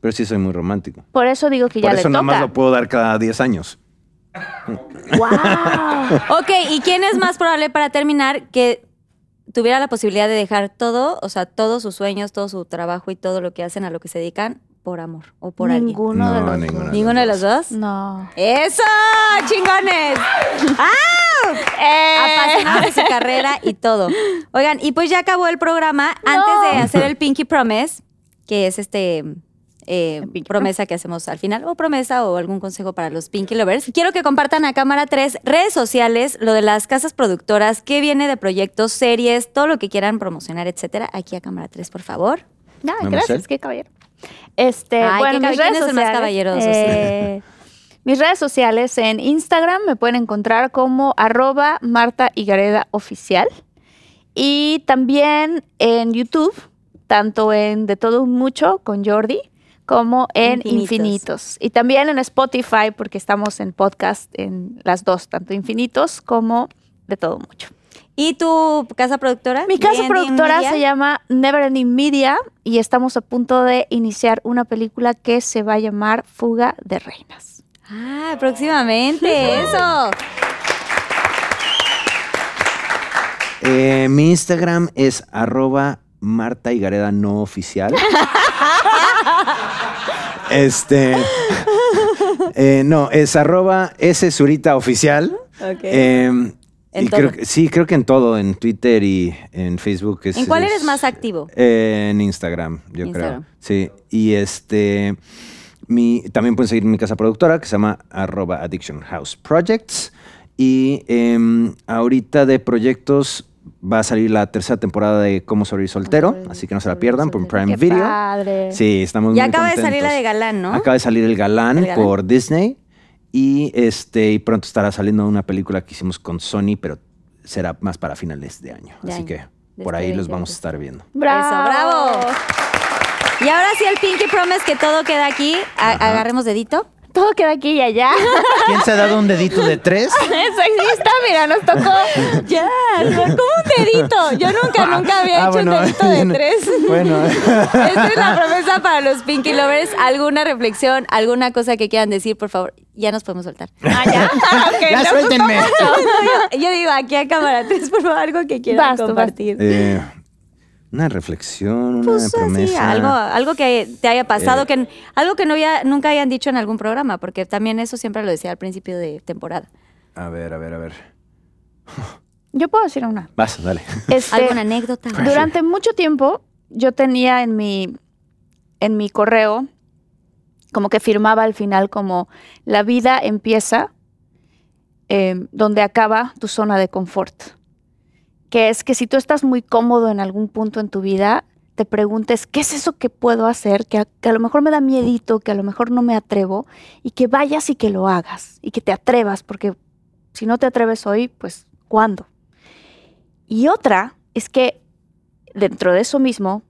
Pero sí soy muy romántico. Por eso digo que Por ya eso le nada más lo puedo dar cada diez años. ¡Wow! Ok, ¿y quién es más probable para terminar que tuviera la posibilidad de dejar todo, o sea, todos sus sueños, todo su trabajo y todo lo que hacen, a lo que se dedican, por amor o por alguien? Ninguno de No, los ninguno. dos. ¿Ninguno de los dos? No. ¡Eso! ¡Chingones! ¡Ah! Apasionados de su carrera y todo. Oigan, y pues ya acabó el programa. Antes de hacer el Pinky Promise, que es este eh, promesa que hacemos al final, o promesa o algún consejo para los Pinky Lovers, quiero que compartan a cámara tres redes sociales, lo de las casas productoras, qué viene de proyectos, series, todo lo que quieran promocionar, etcétera. Aquí a cámara tres, por favor. No, ¿Me gracias, qué caballero. Este, Ay, bueno, mis cab- ¿quién redes más sociales, caballeroso? eh, mis redes sociales en Instagram me pueden encontrar como arroba Marta Higareda Oficial. Y también en YouTube, tanto en De Todo Mucho con Jordi, como en Infinitos. Infinitos. Y también en Spotify, porque estamos en podcast en las dos, tanto Infinitos como De Todo Mucho. ¿Y tu casa productora? Mi casa productora Media. se llama Never Ending Media y estamos a punto de iniciar una película que se va a llamar Fuga de Reinas. Ah, próximamente, eso. Eh, mi Instagram es arroba Marta Higareda no oficial. este. eh, no, es arroba S Zurita oficial. Ok. Eh, En y todo. creo que- sí, creo que en todo, en Twitter y en Facebook. Es, ¿En cuál es- eres más activo? eh, en Instagram, yo Instagram. creo. Sí. Y este. Mi, también pueden seguir mi casa productora que se llama arroba Addiction House Projects. Y em, ahorita de proyectos va a salir la tercera temporada de Cómo sobrevivir soltero, así que no se la pierdan por Prime Qué Video. padre. Sí, estamos Ya muy acaba de salir la de Galán, ¿no? Acaba de salir El Galán, El Galán. por Disney. Y este y pronto estará saliendo una película que hicimos con Sony, pero será más para finales de año. De así año, que de por este ahí los 2020. vamos a estar viendo. Bravo. Eso, bravo. Y ahora sí el Pinky Promise que todo queda aquí. A- agarremos dedito. Todo queda aquí y allá. ¿Quién se ha dado un dedito de tres? Eso existe, mira, nos tocó. Ya, como un dedito. Yo nunca, nunca había Ah, hecho bueno. un dedito de tres. Bueno. Esta es la promesa para los Pinky Lovers. ¿Alguna reflexión, alguna cosa que quieran decir, por favor? Ya nos podemos soltar. Ah, ya. Ah, ok, ya suéltenme. yo, yo digo aquí a cámara 3, por favor, algo que quieran Vas, tú, vas. compartir. Eh, una reflexión, una Pues así, promesa. algo, algo que te haya pasado, Eh. que algo que no había, nunca hayan dicho en algún programa, porque también eso siempre lo decía al principio de temporada. A ver, a ver, a ver. Yo puedo decir una. Vas, dale. Este, ¿Alguna anécdota? Durante mucho tiempo yo tenía en mi, en mi correo como que firmaba al final como la vida empieza eh, donde acaba tu zona de confort. Que es que si tú estás muy cómodo en algún punto en tu vida, te preguntes, ¿qué es eso que puedo hacer? Que a, que a lo mejor me da miedito, que a lo mejor no me atrevo, y que vayas y que lo hagas, y que te atrevas, porque si no te atreves hoy, pues ¿cuándo? Y otra es que dentro de eso mismo,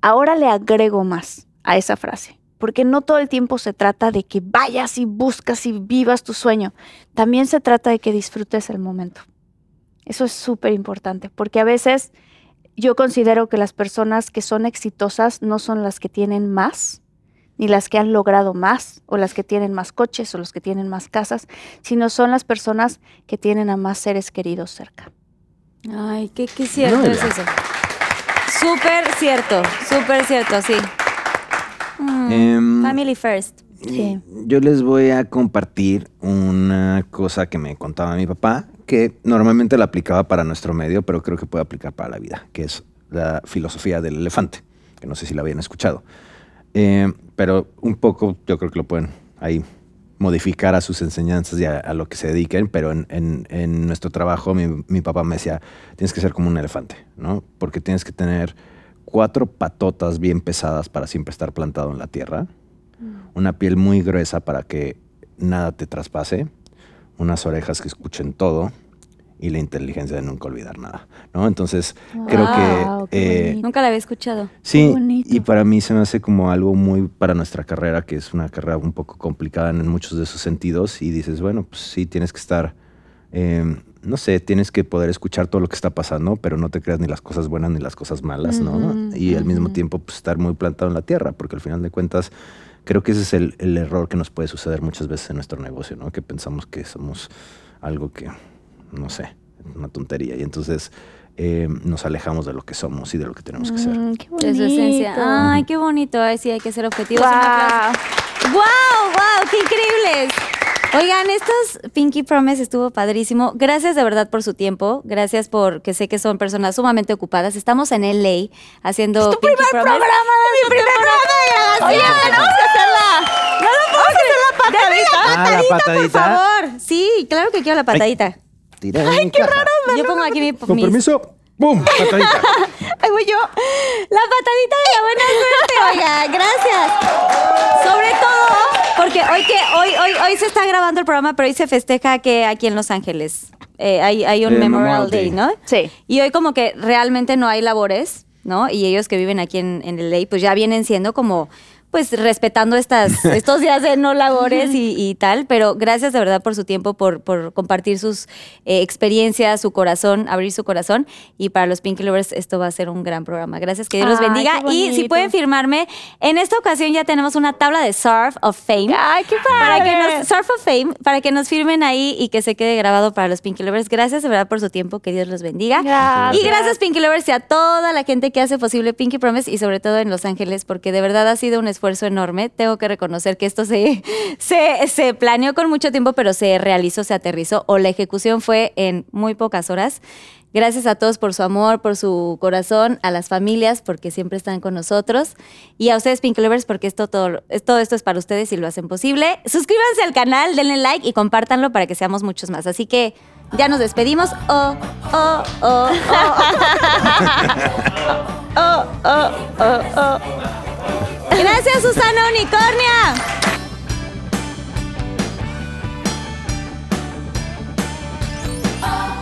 ahora le agrego más a esa frase, porque no todo el tiempo se trata de que vayas y buscas y vivas tu sueño, también se trata de que disfrutes el momento. Eso es súper importante, porque a veces yo considero que las personas que son exitosas no son las que tienen más, ni las que han logrado más, o las que tienen más coches, o los que tienen más casas, sino son las personas que tienen a más seres queridos cerca. Ay, qué, qué cierto No, es eso. Súper cierto, súper cierto, sí. Mm, Em, family first. Sí. Yo les voy a compartir una cosa que me contaba mi papá, que normalmente la aplicaba para nuestro medio, pero creo que puede aplicar para la vida, que es la filosofía del elefante, que no sé si la habían escuchado. Eh, pero un poco yo creo que lo pueden ahí modificar a sus enseñanzas y a, a lo que se dediquen, pero en, en- en nuestro trabajo mi, mi papá me decía, tienes que ser como un elefante, ¿no? Porque tienes que tener cuatro patotas bien pesadas para siempre estar plantado en la tierra, una piel muy gruesa para que nada te traspase, unas orejas que escuchen todo y la inteligencia de nunca olvidar nada, ¿no? Entonces, creo que... eh. Nunca la había escuchado. Sí, y para mí se me hace como algo muy para nuestra carrera, que es una carrera un poco complicada en muchos de esos sentidos. Y dices, bueno, pues sí, tienes que estar, eh, no sé, tienes que poder escuchar todo lo que está pasando, pero no te creas ni las cosas buenas ni las cosas malas, ¿no? Y al mismo tiempo, pues estar muy plantado en la tierra, porque al final de cuentas, creo que ese es el, el error que nos puede suceder muchas veces en nuestro negocio, ¿no? Que pensamos que somos algo que, no sé, una tontería. Y entonces eh, nos alejamos de lo que somos y de lo que tenemos que ser. Mm, qué De su esencia. bonito. Ay, qué bonito. Ay, sí, hay que ser objetivos. Aplauso. ¡Wow! ¡Wow! ¡Qué increíbles! Oigan, estos Pinky Promise estuvo padrísimo. Gracias de verdad por su tiempo. Gracias por que sé que son personas sumamente ocupadas. Estamos en LA haciendo Pinky Promise. programa de mi primer programa de. Oye, tenemos que hacerla. No lo puedo hacer la patadita. Ah, la Por patadita. favor. Sí, claro que quiero la patadita. Ay, qué raro. Yo pongo aquí mi, Con mis- permiso. ¡Pum! Patadita. Ahí voy yo. La patadita de la buena suerte, oiga, gracias. Sobre todo porque hoy que hoy hoy hoy se está grabando el programa, pero hoy se festeja que aquí en Los Ángeles eh, hay, hay un Memorial Memorial Day, Day. ¿no? Sí. Y hoy como que realmente no hay labores, ¿no? Y ellos que viven aquí en, en LA, pues ya vienen siendo como pues respetando estas, estos días de no labores y, y tal, pero gracias de verdad por su tiempo, por, por compartir sus eh, experiencias, su corazón, abrir su corazón. Y para los Pinky Lovers esto va a ser un gran programa. Gracias, que Dios los bendiga. Y si pueden firmarme, en esta ocasión ya tenemos una tabla de Surf of Fame. Ay, qué Para que padre. nos, Surf of Fame, para que nos firmen ahí y que se quede grabado para los Pinky Lovers. Gracias de verdad por su tiempo, que Dios los bendiga. Gracias. Y gracias Pinky Lovers y a toda la gente que hace posible Pinky Promise y sobre todo en Los Ángeles, porque de verdad ha sido un esfuerzo enorme. Tengo que reconocer que esto se, se, se planeó con mucho tiempo, pero se realizó, se aterrizó o la ejecución fue en muy pocas horas. Gracias a todos por su amor, por su corazón, a las familias porque siempre están con nosotros y a ustedes Pink Lovers porque esto todo, esto es para ustedes y lo hacen posible. Suscríbanse al canal, denle like y compártanlo para que seamos muchos más. Así que ya nos despedimos. Oh, oh, oh, oh. oh, oh, oh, oh. oh, oh. Gracias Susana Unicornia. Oh.